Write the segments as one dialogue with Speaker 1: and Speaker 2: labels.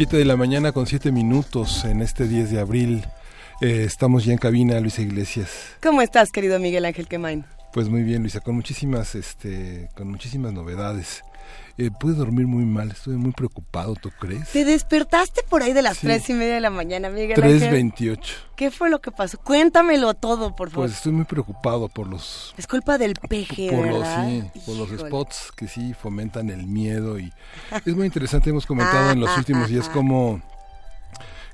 Speaker 1: Siete de la mañana con siete minutos en este 10 de abril. Eh, estamos ya en cabina, Luisa Iglesias.
Speaker 2: ¿Cómo estás, querido Miguel Ángel Quemain?
Speaker 1: Pues muy bien, Luisa, con muchísimas, este, con muchísimas novedades. Eh, pude dormir muy mal, estuve muy preocupado, ¿tú crees?
Speaker 2: Te despertaste por ahí de las tres y media de la mañana, Miguel.
Speaker 1: Tres veintiocho.
Speaker 2: ¿Qué fue lo que pasó? Cuéntamelo todo, por favor.
Speaker 1: Pues estoy muy preocupado por los...
Speaker 2: Es culpa del peje,
Speaker 1: por
Speaker 2: ¿verdad?
Speaker 1: Los, sí, por los spots que sí fomentan el miedo y es muy interesante, hemos comentado en los
Speaker 2: Ah,
Speaker 1: últimos
Speaker 2: ah,
Speaker 1: días
Speaker 2: ah.
Speaker 1: cómo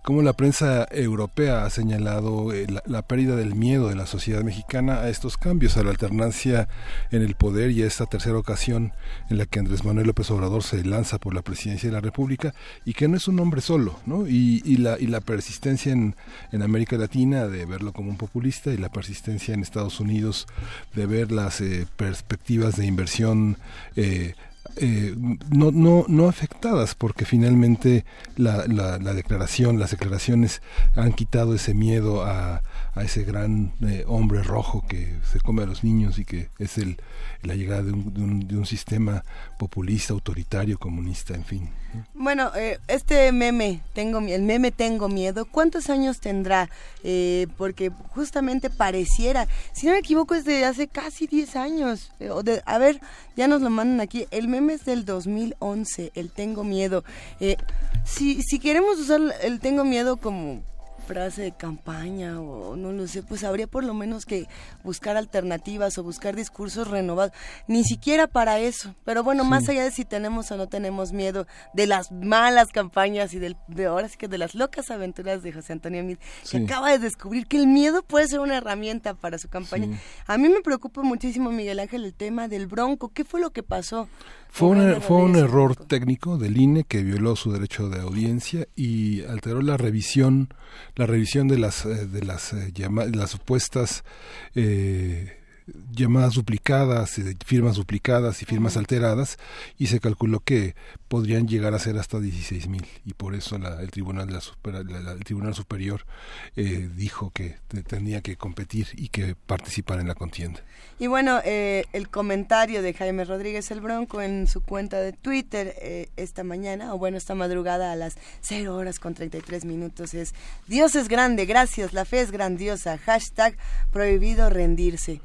Speaker 1: cómo la prensa europea ha señalado eh, la, pérdida del miedo de la sociedad mexicana a estos cambios, a la alternancia en el poder y a esta tercera ocasión en la que Andrés Manuel López Obrador se lanza por la presidencia de la República y que no es un hombre solo, ¿no? Y, y la, y la persistencia en, en América Latina de verlo como un populista y la persistencia en Estados Unidos de ver las eh, perspectivas de inversión eh, eh, no, no, no afectadas porque finalmente la, la, la, declaración, las declaraciones han quitado ese miedo a, a ese gran eh, hombre rojo que se come a los niños y que es el, la llegada de un, de un, de un sistema populista, autoritario, comunista, en fin.
Speaker 2: Bueno, eh, este meme, tengo el meme Tengo Miedo, ¿cuántos años tendrá? Eh, porque justamente pareciera, si no me equivoco, es de hace casi 10 años. De, a ver, ya nos lo mandan aquí. El meme es del 2011, el Tengo Miedo. Si, si queremos usar el Tengo Miedo como frase de campaña o no lo sé, pues habría por lo menos que buscar alternativas o buscar discursos renovados, ni siquiera para eso. Pero bueno, sí. más allá de si tenemos o no tenemos miedo de las malas campañas y del, de ahora sí que de las locas aventuras de José Antonio Mid, sí. que acaba de descubrir que el miedo puede ser una herramienta para su campaña. Sí. A mí me preocupa muchísimo, Miguel Ángel, el tema del bronco. ¿Qué fue lo que pasó?
Speaker 1: Fue, una, fue un error técnico del INE que violó su derecho de audiencia y alteró la revisión, la revisión de las de las eh, llama, las supuestas eh, llamadas duplicadas, firmas duplicadas y firmas alteradas y se calculó que podrían llegar a ser hasta 16 mil y por eso la, el tribunal la super, la, el tribunal superior eh, dijo que tenía que competir y que participar en la contienda.
Speaker 2: Y bueno, eh, el comentario de Jaime Rodríguez el Bronco en su cuenta de Twitter eh, esta mañana, o bueno, esta madrugada a las 0 horas con 33 minutos es Dios es grande, gracias, la fe es grandiosa, hashtag prohibido rendirse.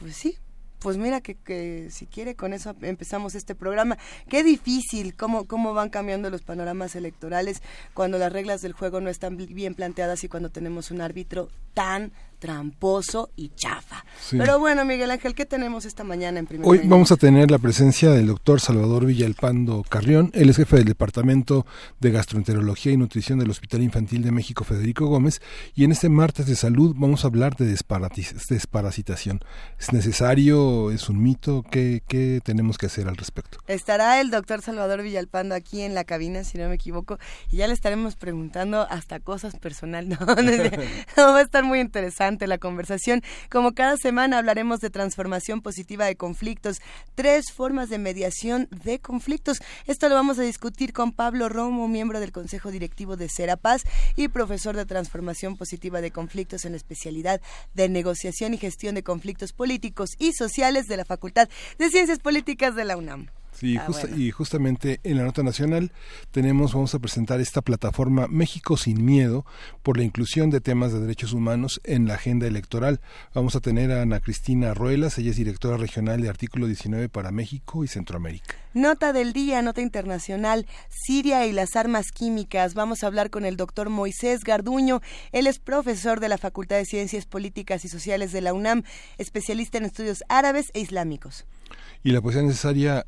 Speaker 2: Pues sí, pues mira que, que, si quiere con eso empezamos este programa. Qué difícil cómo, cómo van cambiando los panoramas electorales cuando las reglas del juego no están bien planteadas y cuando tenemos un árbitro tan tramposo y chafa. Sí. Pero bueno, Miguel Ángel, ¿qué tenemos esta mañana en primer
Speaker 1: Hoy mañana? vamos a tener la presencia del doctor Salvador Villalpando Carrión. Él es jefe del Departamento de Gastroenterología y Nutrición del Hospital Infantil de México Federico Gómez. Y en este martes de salud vamos a hablar de desparasitación. ¿Es necesario? ¿Es un mito? ¿Qué, ¿Qué tenemos que hacer al respecto?
Speaker 2: Estará el doctor Salvador Villalpando aquí en la cabina, si no me equivoco, y ya le estaremos preguntando hasta cosas personales. No, no, no va a estar muy interesante la conversación. Como cada semana hablaremos de transformación positiva de conflictos, tres formas de mediación de conflictos. Esto lo vamos a discutir con Pablo Romo, miembro del Consejo Directivo de Serapaz y profesor de transformación positiva de conflictos en la especialidad de negociación y gestión de conflictos políticos y sociales de la Facultad de Ciencias Políticas de la UNAM.
Speaker 1: Ah, bueno. y justamente en la nota nacional tenemos, vamos a presentar esta plataforma México sin miedo por la inclusión de temas de derechos humanos en la agenda electoral. Vamos a tener a Ana Cristina Ruelas, ella es directora regional de Artículo 19 para México y Centroamérica.
Speaker 2: Nota del día, nota internacional, Siria y las armas químicas. Vamos a hablar con el doctor Moisés Garduño. Él es profesor de la Facultad de Ciencias Políticas y Sociales de la UNAM, especialista en estudios árabes e islámicos.
Speaker 1: Y la poesía necesaria,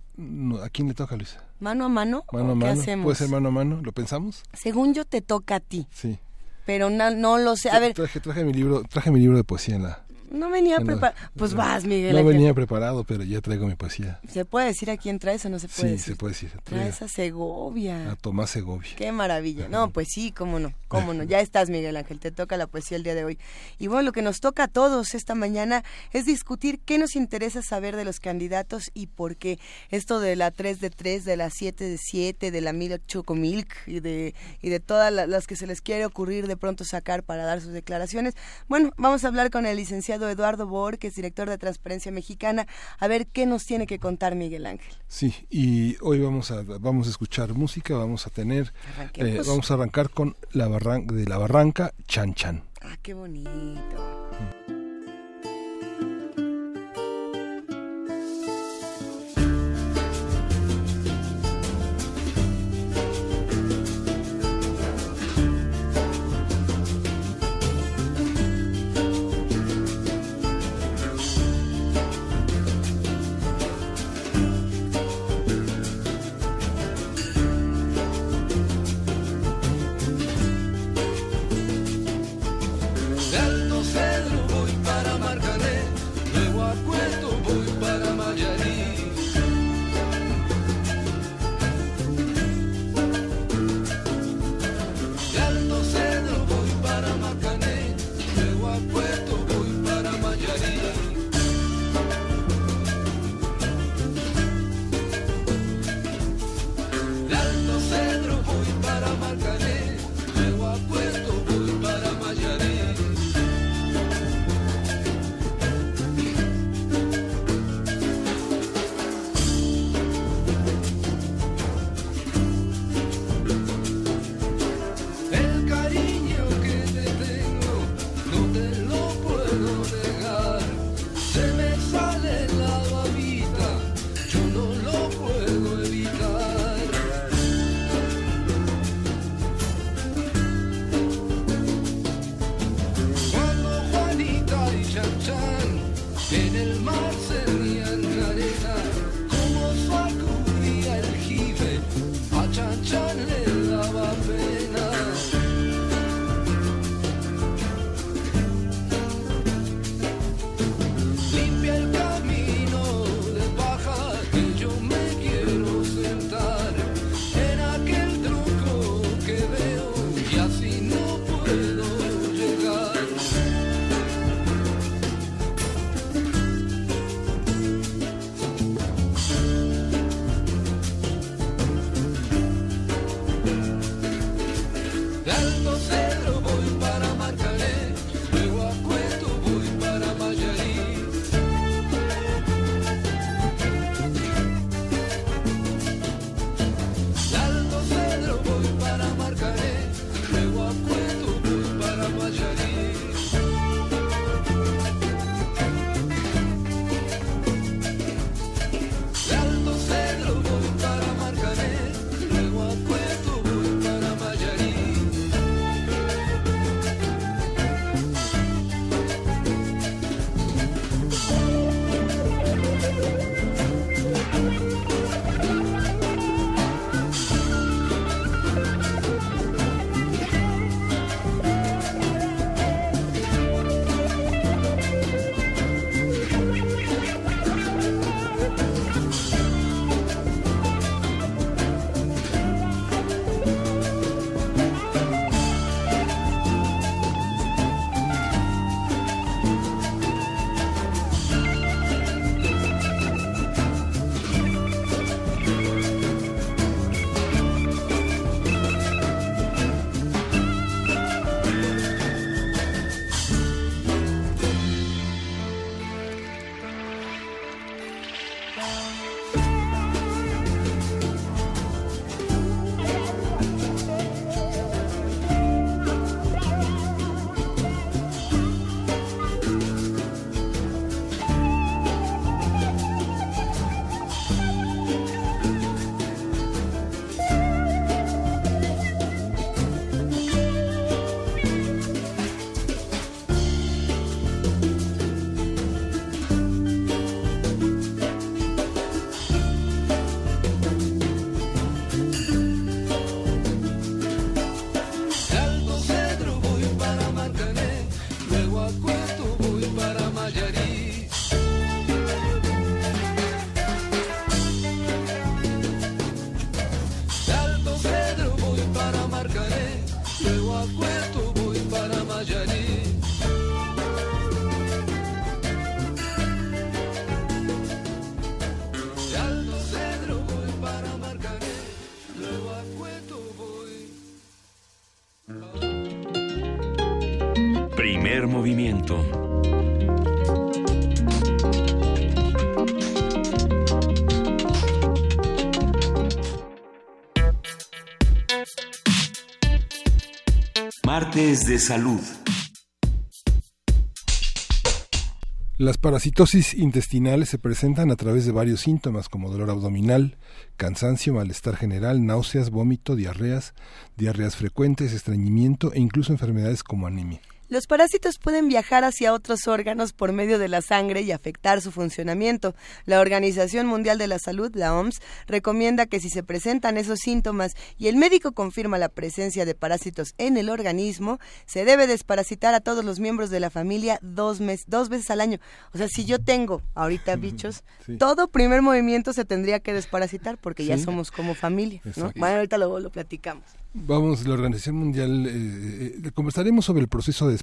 Speaker 1: ¿a quién le toca, Luisa?
Speaker 2: ¿Mano a mano?
Speaker 1: ¿Mano a
Speaker 2: ¿Qué
Speaker 1: mano?
Speaker 2: hacemos?
Speaker 1: ¿Puede ser mano a mano? ¿Lo pensamos?
Speaker 2: Según yo, te toca a ti.
Speaker 1: Sí.
Speaker 3: pero no, no lo sé. A ver,
Speaker 4: traje, traje mi libro, traje mi libro de poesía en la
Speaker 3: no venía preparado. Pues vas, Miguel.
Speaker 4: No venía preparado, pero ya traigo mi poesía.
Speaker 3: ¿Se puede decir a quién traes o no se puede
Speaker 4: sí,
Speaker 3: decir?
Speaker 4: se puede decir.
Speaker 3: Traes a Segovia.
Speaker 4: A Tomás Segovia.
Speaker 3: Qué maravilla. No, pues sí, cómo no, cómo no. Ya estás, Miguel Ángel, te toca la poesía el día de hoy. Y bueno, lo que nos toca a todos esta mañana es discutir qué nos interesa saber de los candidatos y por qué. Esto de la 3 de 3, de la 7 de 7, de la Mil Chocomilk y de, y de todas las que se les quiere ocurrir de pronto sacar para dar sus declaraciones. Bueno, vamos a hablar con el licenciado Eduardo Bor, que es director de Transparencia Mexicana, a ver qué nos tiene que contar Miguel Ángel.
Speaker 4: Sí, y hoy vamos a vamos a escuchar música, vamos a tener eh, vamos a arrancar con la barranca de la barranca Chan Chan.
Speaker 3: Ah, qué bonito. Acueto De
Speaker 5: salud.
Speaker 1: Las parasitosis intestinales se presentan a través de varios síntomas como dolor abdominal, cansancio, malestar general, náuseas, vómito, diarreas, diarreas frecuentes, estreñimiento e incluso enfermedades como anemia.
Speaker 2: Los parásitos pueden viajar hacia otros órganos por medio de la sangre y afectar su funcionamiento. La Organización Mundial de la Salud, la OMS, recomienda que si se presentan esos síntomas y el médico confirma la presencia de parásitos en el organismo, se debe desparasitar a todos los miembros de la familia dos, mes, dos veces al año. O sea, si yo tengo ahorita bichos, todo primer movimiento se tendría que desparasitar porque ya somos como familia. ¿no? Bueno, ahorita luego lo platicamos.
Speaker 1: Vamos, la Organización Mundial, eh, eh, conversaremos sobre el proceso de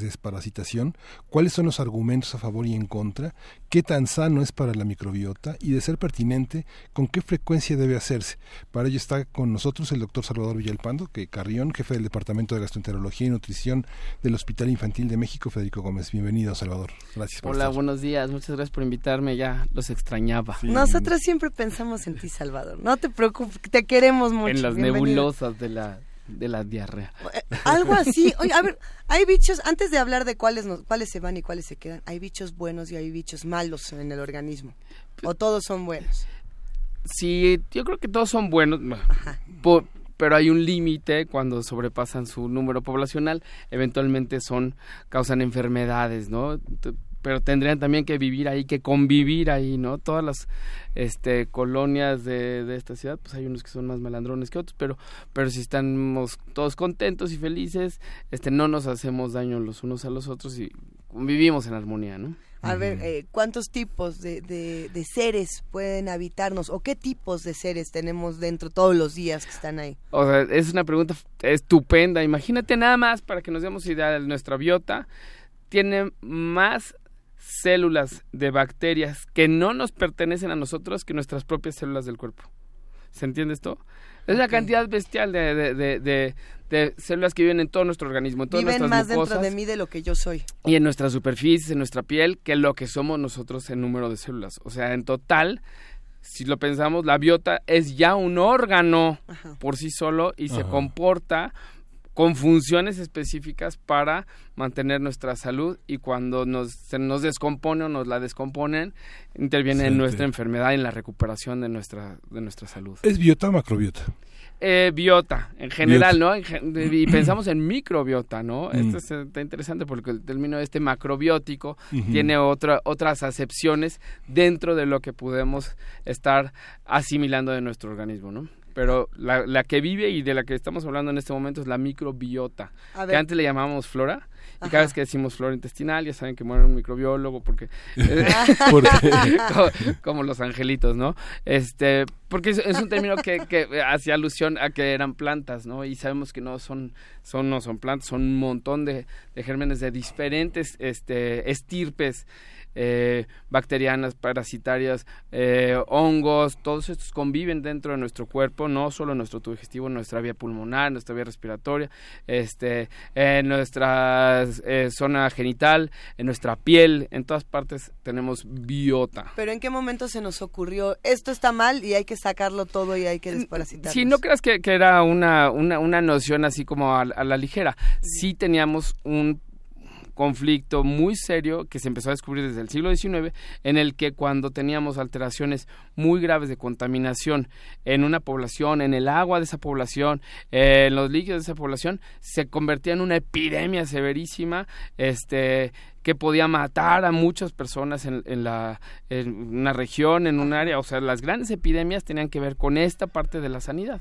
Speaker 1: desparasitación, cuáles son los argumentos a favor y en contra, qué tan sano es para la microbiota y, de ser pertinente, con qué frecuencia debe hacerse. Para ello está con nosotros el doctor Salvador Villalpando, que Carrión, jefe del Departamento de Gastroenterología y Nutrición del Hospital Infantil de México, Federico Gómez. Bienvenido, Salvador. Gracias
Speaker 6: por Hola, buenos días. Muchas gracias por invitarme. Ya los extrañaba.
Speaker 2: Nosotros siempre pensamos en ti, Salvador. No te preocupes, te queremos mucho.
Speaker 6: En las nebulosas de la de la diarrea.
Speaker 2: Eh, algo así. Oye, a ver, hay bichos, antes de hablar de cuáles, cuáles se van y cuáles se quedan, hay bichos buenos y hay bichos malos en el organismo. ¿O todos son buenos?
Speaker 6: Sí, yo creo que todos son buenos. pero hay un límite cuando sobrepasan su número poblacional, eventualmente son causan enfermedades, ¿no? Pero tendrían también que vivir ahí, que convivir ahí, ¿no? Todas las este, colonias de, de, esta ciudad, pues hay unos que son más melandrones que otros, pero, pero si estamos todos contentos y felices, este, no nos hacemos daño los unos a los otros y convivimos en armonía, ¿no?
Speaker 2: A ver, eh, ¿cuántos tipos de, de, de, seres pueden habitarnos o qué tipos de seres tenemos dentro todos los días que están ahí?
Speaker 6: O sea, es una pregunta estupenda. Imagínate nada más para que nos demos idea de nuestra biota. Tiene más células de bacterias que no nos pertenecen a nosotros que nuestras propias células del cuerpo. ¿Se entiende esto? Es una cantidad bestial de, de, de, células que viven en todo nuestro organismo, en todas
Speaker 2: Viven más dentro de mí de lo que yo soy.
Speaker 6: Y en nuestra superficie, en nuestra piel, que lo que somos nosotros en número de células. O sea, en total, si lo pensamos, la biota es ya un órgano por sí solo y se comporta con funciones específicas para mantener nuestra salud y cuando nos, se nos descompone o nos la descomponen, interviene en nuestra enfermedad y en la recuperación de nuestra, de nuestra salud.
Speaker 1: ¿Es biota o macrobiota?
Speaker 6: Eh, biota, en general, ¿no? y pensamos en microbiota, ¿no? Mm. Esto está interesante porque el término este macrobiótico tiene otra, otras acepciones dentro de lo que podemos estar asimilando de nuestro organismo, ¿no? Pero la, la, que vive y de la que estamos hablando en este momento es la microbiota, que antes le llamábamos flora. Y cada vez que decimos flora intestinal, ya saben que muere un microbiólogo porque como, los angelitos, ¿no? Este, porque es, un término que, que hacía alusión a que eran plantas, ¿no? Y sabemos que no son, son no son plantas, son un montón de, de gérmenes de diferentes este, estirpes eh, bacterianas, parasitarias, eh, hongos, todos estos conviven dentro de nuestro cuerpo, no solo en nuestro tubo digestivo, en nuestra vía pulmonar, en nuestra vía respiratoria, este, en nuestra eh, zona genital, en nuestra piel, en todas partes tenemos biota.
Speaker 2: Pero ¿en qué momento se nos ocurrió esto está mal y hay que sacarlo todo y hay que desparasitarlo?
Speaker 6: Sí, no creas que, era una, una, una, noción así como a, a la ligera. Sí teníamos un conflicto muy serio que se empezó a descubrir desde el siglo XIX, en el que cuando teníamos alteraciones muy graves de contaminación en una población, en el agua de esa población, en los líquidos de esa población, se convertía en una epidemia severísima, este, que podía matar a muchas personas en, la, en una región, en un área. O sea, las grandes epidemias tenían que ver con esta parte de la sanidad.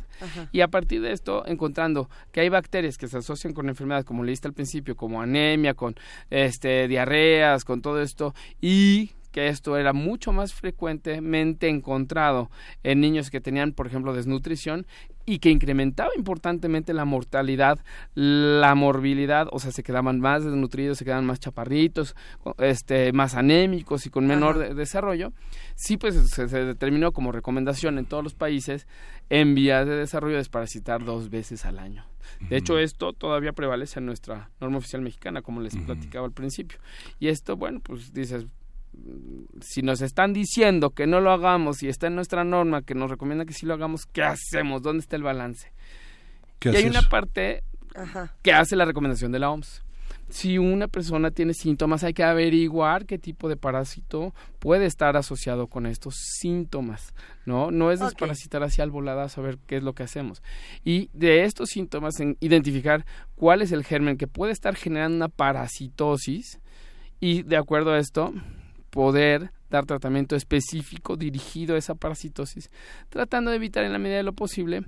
Speaker 6: Y a partir de esto, encontrando que hay bacterias que se asocian con enfermedades, como leíste al principio, como anemia, con este, diarreas, con todo esto, y que esto era mucho más frecuentemente encontrado en niños que tenían, por ejemplo, desnutrición y que incrementaba importantemente la mortalidad, la morbilidad, o sea, se quedaban más desnutridos, se quedaban más chaparritos, este, más anémicos y con menor de- desarrollo. Sí, pues se, se determinó como recomendación en todos los países en vías de desarrollo desparasitar dos veces al año. De hecho, esto todavía prevalece en nuestra norma oficial mexicana, como les platicaba al principio. Y esto, bueno, pues dices, si nos están diciendo que no lo hagamos y está en nuestra norma que nos recomienda que sí lo hagamos, ¿qué hacemos? ¿Dónde está el balance?
Speaker 1: ¿Qué
Speaker 6: y hay una parte
Speaker 2: Ajá.
Speaker 6: que hace la recomendación de la OMS. Si una persona tiene síntomas, hay que averiguar qué tipo de parásito puede estar asociado con estos síntomas, ¿no? No es desparasitar así al volada a saber qué es lo que hacemos. Y de estos síntomas, en identificar cuál es el germen que puede estar generando una parasitosis y de acuerdo a esto, poder dar tratamiento específico dirigido a esa parasitosis, tratando de evitar en la medida de lo posible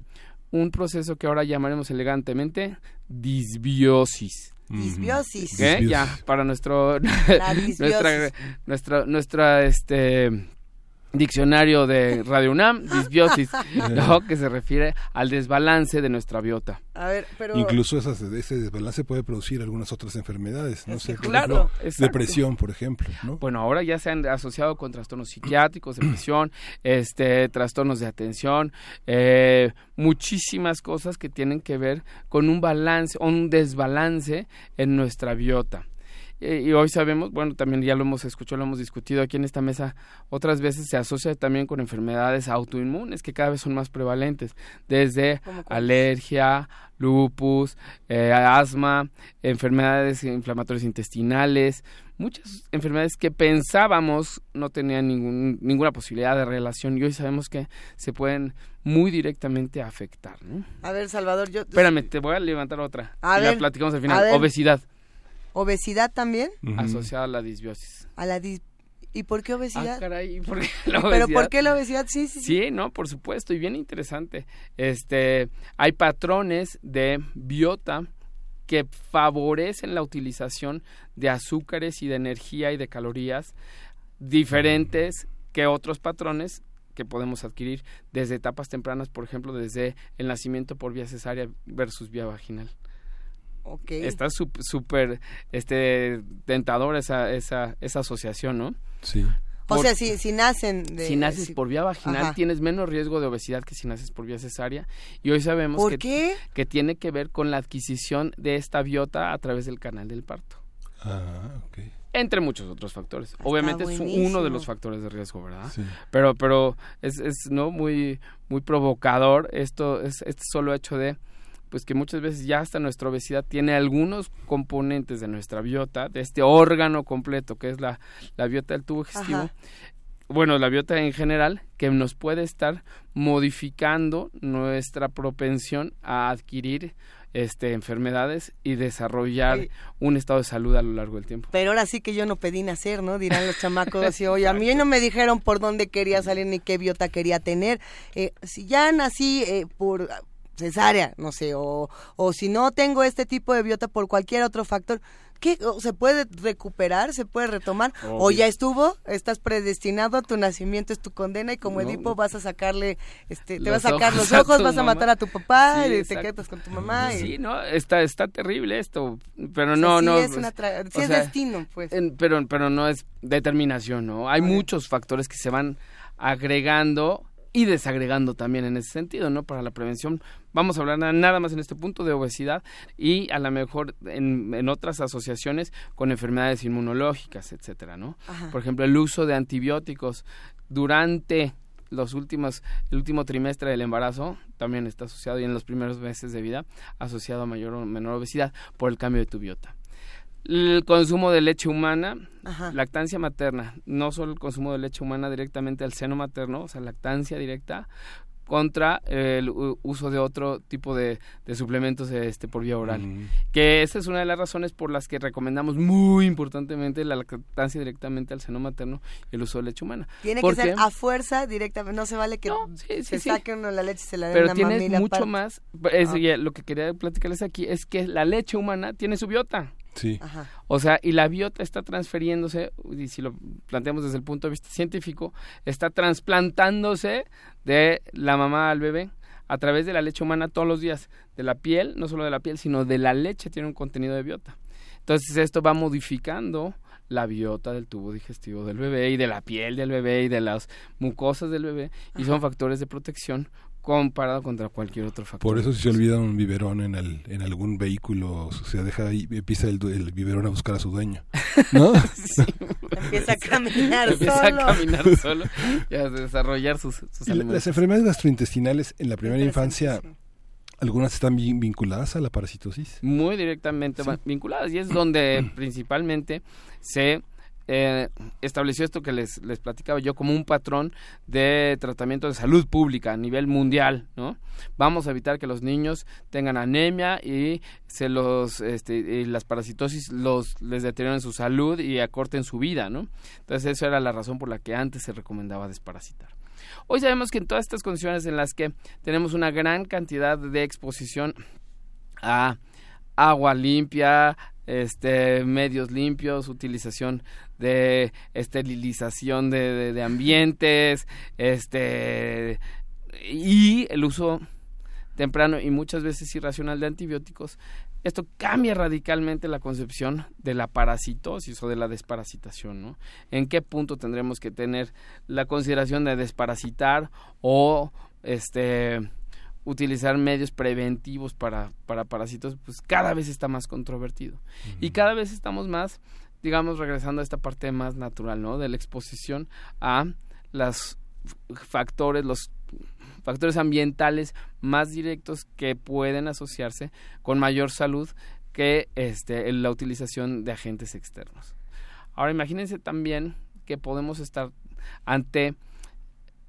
Speaker 6: un proceso que ahora llamaremos elegantemente disbiosis.
Speaker 2: Disbiosis.
Speaker 6: ¿Qué?
Speaker 1: Disbiosis.
Speaker 6: Ya, para nuestro
Speaker 2: La disbiosis.
Speaker 6: nuestra nuestra nuestra este diccionario de Radio UNAM, disbiosis, ¿no? que se refiere al desbalance de nuestra biota.
Speaker 2: A ver, pero...
Speaker 1: Incluso esas, ese desbalance puede producir algunas otras enfermedades, no
Speaker 2: Es
Speaker 1: sé,
Speaker 2: que
Speaker 1: por
Speaker 6: claro,
Speaker 1: ejemplo,
Speaker 6: exacto.
Speaker 1: depresión, por ejemplo, ¿no?
Speaker 6: Bueno, ahora ya se han asociado con trastornos psiquiátricos, depresión, este, trastornos de atención, eh, muchísimas cosas que tienen que ver con un balance o un desbalance en nuestra biota. Eh, y hoy sabemos, bueno, también ya lo hemos escuchado, lo hemos discutido aquí en esta mesa, otras veces se asocia también con enfermedades autoinmunes que cada vez son más prevalentes, desde alergia, lupus, eh, asma, enfermedades inflamatorias intestinales, muchas enfermedades que pensábamos no tenían ningún, ninguna posibilidad de relación y hoy sabemos que se pueden muy directamente afectar. ¿no?
Speaker 2: A ver, Salvador, yo...
Speaker 6: Espérame, te voy a levantar otra.
Speaker 2: A
Speaker 6: y la
Speaker 2: ver,
Speaker 6: platicamos al final. Obesidad
Speaker 2: ¿Obesidad también?
Speaker 6: Asociada a la disbiosis.
Speaker 2: A la dis- ¿Y por qué
Speaker 6: Ah,
Speaker 2: obesidad?
Speaker 6: caray, ¿por qué la
Speaker 2: ¿Pero
Speaker 6: obesidad?
Speaker 2: por qué la obesidad? Sí, sí, sí.
Speaker 6: Sí, no, por supuesto, y bien interesante. Este, hay patrones de biota que favorecen la utilización de azúcares y de energía y de calorías diferentes que otros patrones que podemos adquirir desde etapas tempranas, por ejemplo, desde el nacimiento por vía cesárea versus vía vaginal.
Speaker 2: Ok.
Speaker 6: Está súper este tentador esa, esa, esa asociación, ¿no?
Speaker 1: Sí.
Speaker 2: o sea, si, si nacen de...
Speaker 6: si naces
Speaker 2: si-
Speaker 6: por vía vaginal
Speaker 2: Ajá.
Speaker 6: tienes menos riesgo de obesidad que si naces por vía cesárea y hoy sabemos
Speaker 2: ¿Por
Speaker 6: que,
Speaker 2: qué?
Speaker 6: que tiene que ver con la adquisición de esta biota a través del canal del parto
Speaker 1: Ah, ok.
Speaker 6: entre muchos otros factores obviamente es uno de los factores de riesgo verdad
Speaker 1: Sí.
Speaker 6: pero pero es, es no muy muy provocador esto es este solo hecho de pues que muchas veces ya hasta nuestra obesidad tiene algunos componentes de nuestra biota, de este órgano completo que es la, la biota del tubo digestivo,
Speaker 2: Ajá.
Speaker 6: bueno, la biota en general, que nos puede estar modificando nuestra propensión a adquirir este enfermedades y desarrollar un estado de salud a lo largo del tiempo.
Speaker 2: Pero ahora sí que yo no pedí nacer, ¿no? Dirán los chamacos así, oye, a mí no me dijeron por dónde quería salir ni qué biota quería tener. Eh, si ya nací eh, por cesárea, no sé, o, o si no tengo este tipo de biota por cualquier otro factor, ¿qué? ¿O ¿Se puede recuperar? ¿Se puede retomar? ¿O ya estuvo? ¿Estás predestinado a tu nacimiento? ¿Es tu condena? Y como
Speaker 6: No.
Speaker 2: Edipo vas a sacarle, este, te vas a sacar los ojos, vas a matar a tu papá,
Speaker 6: Sí,
Speaker 2: y te quedas con tu mamá. y-
Speaker 6: Sí, no, está está terrible esto, pero
Speaker 2: o sea,
Speaker 6: no
Speaker 2: sí
Speaker 6: no
Speaker 2: es
Speaker 6: pues,
Speaker 2: una tra- sí
Speaker 6: o
Speaker 2: es
Speaker 6: sea,
Speaker 2: destino, pues.
Speaker 6: en- pero pero no es determinación, ¿no? Hay muchos factores que se van agregando y desagregando también en ese sentido, ¿no? Para la prevención vamos a hablar na- nada más en este punto de obesidad y a lo mejor en, en otras asociaciones con enfermedades inmunológicas, etcétera, ¿no?
Speaker 2: Ajá.
Speaker 6: Por ejemplo, el uso de antibióticos durante los últimos el último trimestre del embarazo también está asociado y en los primeros meses de vida asociado a mayor o menor obesidad por el cambio de tu biota. El consumo de leche humana,
Speaker 2: Ajá.
Speaker 6: lactancia materna, no solo el consumo de leche humana directamente al seno materno, o sea, lactancia directa, contra el uso de otro tipo de, de suplementos este, por vía oral.
Speaker 1: Mm.
Speaker 6: Que esa es una de las razones por las que recomendamos muy importantemente la lactancia directamente al seno materno y el uso de leche humana.
Speaker 2: Tiene que
Speaker 6: ¿Por
Speaker 2: ser a fuerza directamente, no se vale que
Speaker 6: No, sí, sí,
Speaker 2: se
Speaker 6: sí.
Speaker 2: saque uno la leche y se la den
Speaker 6: Pero
Speaker 2: a una
Speaker 6: tienes mucho
Speaker 2: aparte.
Speaker 6: más, es-
Speaker 2: Ah.
Speaker 6: lo que quería platicarles aquí es que la leche humana tiene su biota.
Speaker 4: Sí.
Speaker 3: Ajá.
Speaker 6: O sea, y la biota está transfiriéndose, y si lo planteamos desde el punto de vista científico, está trasplantándose de la mamá al bebé a través de la leche humana todos los días. De la piel, no solo de la piel, sino de la leche tiene un contenido de biota. Entonces esto va modificando la biota del tubo digestivo del bebé y de la piel del bebé y de las mucosas del bebé y son factores de protección comparado contra cualquier otro factor.
Speaker 4: Por eso si se olvida un biberón en, el, en algún vehículo, se deja ahí, pisa el, el biberón a buscar a su dueño. ¿No?
Speaker 6: Sí,
Speaker 3: Empieza a caminar
Speaker 6: empieza
Speaker 3: solo.
Speaker 6: a caminar solo y a desarrollar sus, sus
Speaker 4: Y las enfermedades gastrointestinales en la primera infancia, algunas están vinculadas a la parasitosis.
Speaker 6: muy directamente vinculadas y es donde principalmente se eh, estableció esto que les, les platicaba yo como un patrón de tratamiento de salud pública a nivel mundial, ¿no? Vamos a evitar que los niños tengan anemia y se los este, y las parasitosis los les deterioren su salud y acorten su vida, ¿no? Entonces esa era la razón por la que antes se recomendaba desparasitar. Hoy sabemos que en todas estas condiciones en las que tenemos una gran cantidad de exposición a agua limpia, este, medios limpios, utilización de esterilización de, de- de ambientes, este, y el uso temprano y muchas veces irracional de antibióticos. Esto cambia radicalmente la concepción de la parasitosis o de la desparasitación, ¿no? ¿En qué punto tendremos que tener la consideración de desparasitar o este utilizar medios preventivos para, para parásitos, pues cada vez está más controvertido. Y cada vez estamos más, digamos, regresando a esta parte más natural, ¿no? De la exposición a los factores, los factores ambientales más directos que pueden asociarse con mayor salud que este, la utilización de agentes externos. Ahora imagínense también que podemos estar ante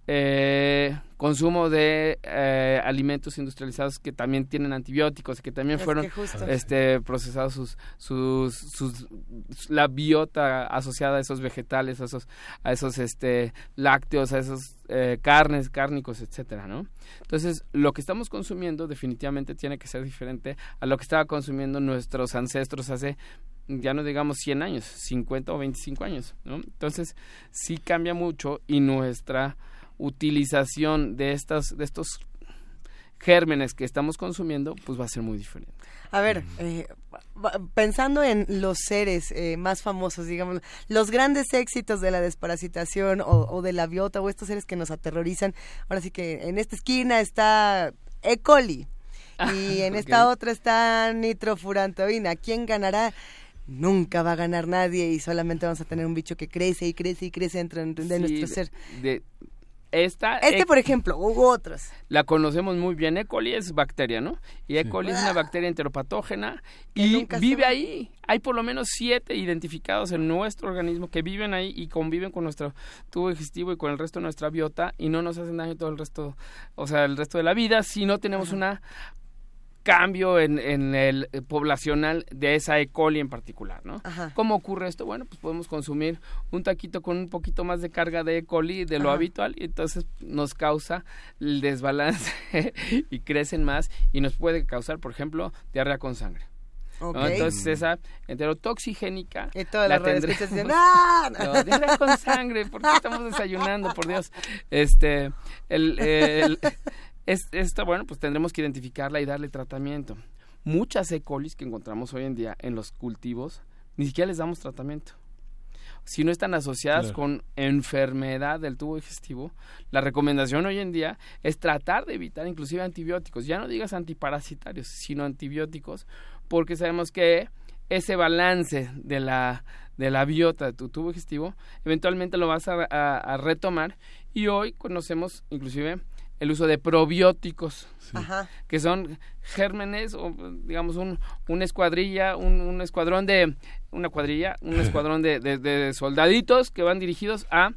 Speaker 6: eh, consumo de eh, alimentos industrializados que también tienen antibióticos y que también
Speaker 3: Es
Speaker 6: fueron
Speaker 3: que
Speaker 6: este procesados sus, sus, sus la biota asociada a esos vegetales a esos a esos este lácteos a esos eh, carnes cárnicos etcétera no entonces lo que estamos consumiendo definitivamente tiene que ser diferente a lo que estaba consumiendo nuestros ancestros hace ya no digamos 100 años 50 o 25 años no entonces sí cambia mucho y nuestra utilización de estas de estos gérmenes que estamos consumiendo pues va a ser muy diferente
Speaker 3: A ver, eh, pensando en los seres eh, más famosos, digamos, los grandes éxitos de la desparasitación o, o de la biota o estos seres que nos aterrorizan, ahora sí que en esta esquina está E. coli y en esta otra está nitrofurantoína. ¿Quién ganará? Nunca va a ganar nadie y solamente vamos a tener un bicho que crece y crece y crece dentro de
Speaker 6: Sí,
Speaker 3: nuestro ser.
Speaker 6: de- esta
Speaker 3: Este,
Speaker 6: E-
Speaker 3: por ejemplo, u otros.
Speaker 6: la conocemos muy bien. E. coli es bacteria, ¿no? Y E. coli es una bacteria enteropatógena y vive ahí. Hay por lo menos siete identificados en nuestro organismo que viven ahí y conviven con nuestro tubo digestivo y con el resto de nuestra biota y no nos hacen daño todo el resto, o sea, el resto de la vida si no tenemos una cambio en, en el poblacional de esa E. coli en particular, ¿no?
Speaker 3: Ajá.
Speaker 6: ¿Cómo ocurre esto? Bueno, pues podemos consumir un taquito con un poquito más de carga de E. coli de lo
Speaker 3: Ajá.
Speaker 6: habitual y entonces nos causa el desbalance y crecen más y nos puede causar, por ejemplo, diarrea con sangre. Entonces esa enterotoxigénica
Speaker 3: y todas
Speaker 6: la
Speaker 3: las redes
Speaker 6: tendremos-
Speaker 3: dicen, ¡ah!
Speaker 6: no, diarrea con sangre, ¿por qué estamos desayunando? Por Dios. Este, el, el- es, esta, bueno, pues tendremos que identificarla y darle tratamiento. Muchas E. colis que encontramos hoy en día en los cultivos, ni siquiera les damos tratamiento. Si no están asociadas
Speaker 4: Claro.
Speaker 6: con enfermedad del tubo digestivo, la recomendación hoy en día es tratar de evitar inclusive antibióticos. Ya no digas antiparasitarios, sino antibióticos, porque sabemos que ese balance de la, de la biota de tu tubo digestivo, eventualmente lo vas a, a- a retomar y hoy conocemos inclusive el uso de probióticos,
Speaker 3: Ajá.
Speaker 6: que son gérmenes o digamos un, una escuadrilla, un, un escuadrón de, una cuadrilla, un escuadrón de, de- de soldaditos que van dirigidos a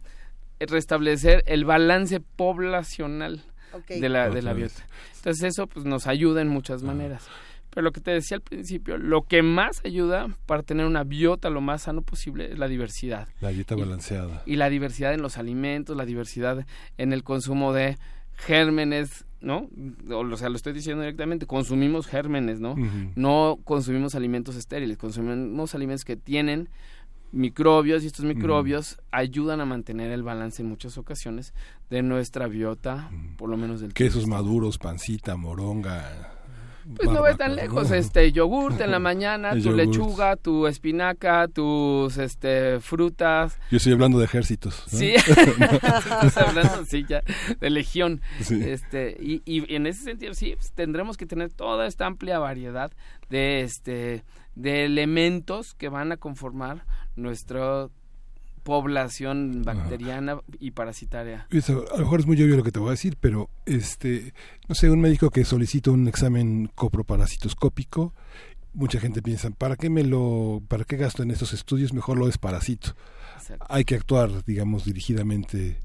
Speaker 6: restablecer el balance poblacional de la, de la biota. Entonces eso pues nos ayuda en muchas maneras. Pero lo que te decía al principio, lo que más ayuda para tener una biota lo más sano posible es la diversidad.
Speaker 4: La dieta
Speaker 6: Y-
Speaker 4: balanceada.
Speaker 6: Y la diversidad en los alimentos, la diversidad en el consumo de gérmenes ¿no? O sea, lo estoy diciendo directamente, consumimos gérmenes, ¿no? No consumimos alimentos estériles, consumimos alimentos que tienen microbios y estos microbios ayudan a mantener el balance en muchas ocasiones de nuestra biota, por lo menos del
Speaker 4: Quesos maduros, pancita, moronga.
Speaker 6: Pues no ves tan lejos, este yogurt en la mañana, tu
Speaker 4: yogurt.
Speaker 6: lechuga, tu espinaca, tus este frutas.
Speaker 4: Yo estoy hablando de ejércitos. ¿no?
Speaker 6: Sí, estás hablando sí, ya, de legión.
Speaker 4: Sí.
Speaker 6: Este, y, y en ese sentido sí pues, tendremos que tener toda esta amplia variedad de este de elementos que van a conformar nuestra población bacteriana y parasitaria.
Speaker 4: Eso, a lo mejor es muy obvio lo que te voy a decir, pero este, no sé, un médico que solicita un examen coproparasitoscópico, mucha gente piensa, ¿para qué me lo, para qué gasto en estos estudios? Mejor lo desparasito.
Speaker 6: Exacto.
Speaker 4: Hay que actuar, digamos, dirigidamente.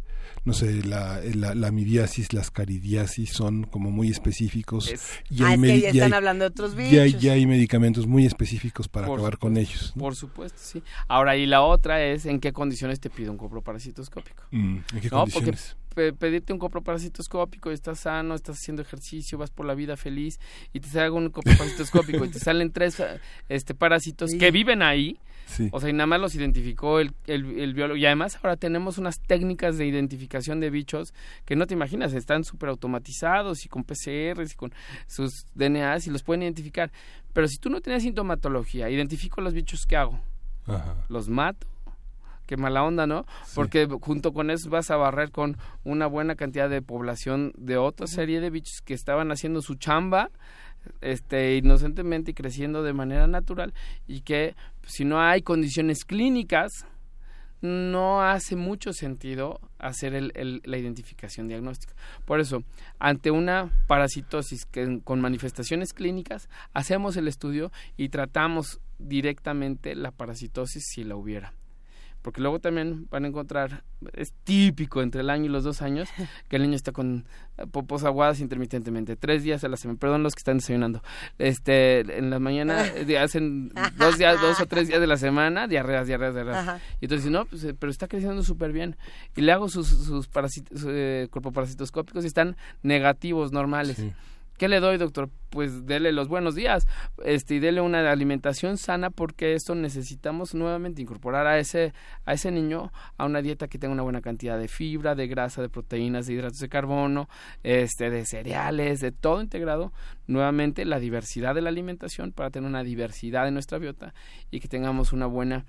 Speaker 4: No sé, la, la, la amibiasis, las caridiasis son como muy específicos.
Speaker 6: Es-
Speaker 4: y
Speaker 3: ah, es que
Speaker 4: medi-
Speaker 3: ya
Speaker 4: y
Speaker 3: están
Speaker 4: hay-
Speaker 3: hablando de otros bichos.
Speaker 4: ya hay- ya hay medicamentos muy específicos para
Speaker 6: Por
Speaker 4: acabar con ellos. ¿no?
Speaker 6: Por supuesto, sí. Ahora, y la otra es en qué condiciones te pido un coproparasitoscópico.
Speaker 4: Mm, ¿En qué
Speaker 6: No, porque
Speaker 4: condiciones?
Speaker 6: pe- pedirte un coproparasitoscópico, estás sano, estás haciendo ejercicio, vas por la vida feliz y te sale un coproparasitoscópico y te salen tres eh, este parásitos
Speaker 3: Sí.
Speaker 6: que viven ahí,
Speaker 4: Sí.
Speaker 6: o sea, y nada más los identificó el, el, el biólogo. Y además ahora tenemos unas técnicas de identificación de bichos que no te imaginas, están súper automatizados y con PCRs y con sus DNAs y los pueden identificar. Pero si tú no tienes sintomatología, identifico los bichos que hago,
Speaker 4: Ajá.
Speaker 6: los mato. Qué mala onda, ¿no? Porque junto con eso vas a barrer con una buena cantidad de población de otra serie de bichos que estaban haciendo su chamba este inocentemente y creciendo de manera natural y que si no hay condiciones clínicas no hace mucho sentido hacer el- la identificación diagnóstica. Por eso, ante una parasitosis con manifestaciones clínicas, hacemos el estudio y tratamos directamente la parasitosis si la hubiera. Porque luego también van a encontrar, es típico entre el año y los dos años, que el niño está con popos aguadas intermitentemente, tres días a la semana, perdón los que están desayunando, este, en la mañana hacen dos días, dos o tres días de la semana, diarreas, diarreas, diarreas.
Speaker 3: Ajá.
Speaker 6: Y entonces, no, pues, eh, pero está creciendo súper bien. Y le hago sus, sus parasit- su, eh, corpoparasitoscópicos y están negativos, normales.
Speaker 4: Sí.
Speaker 6: ¿Qué le doy, doctor? Pues dele los buenos días este, y dele una alimentación sana porque esto necesitamos nuevamente incorporar a ese, a ese niño a una dieta que tenga una buena cantidad de fibra, de grasa, de proteínas, de hidratos de carbono, este, de cereales, de todo integrado. Nuevamente la diversidad de la alimentación para tener una diversidad en nuestra biota y que tengamos una buena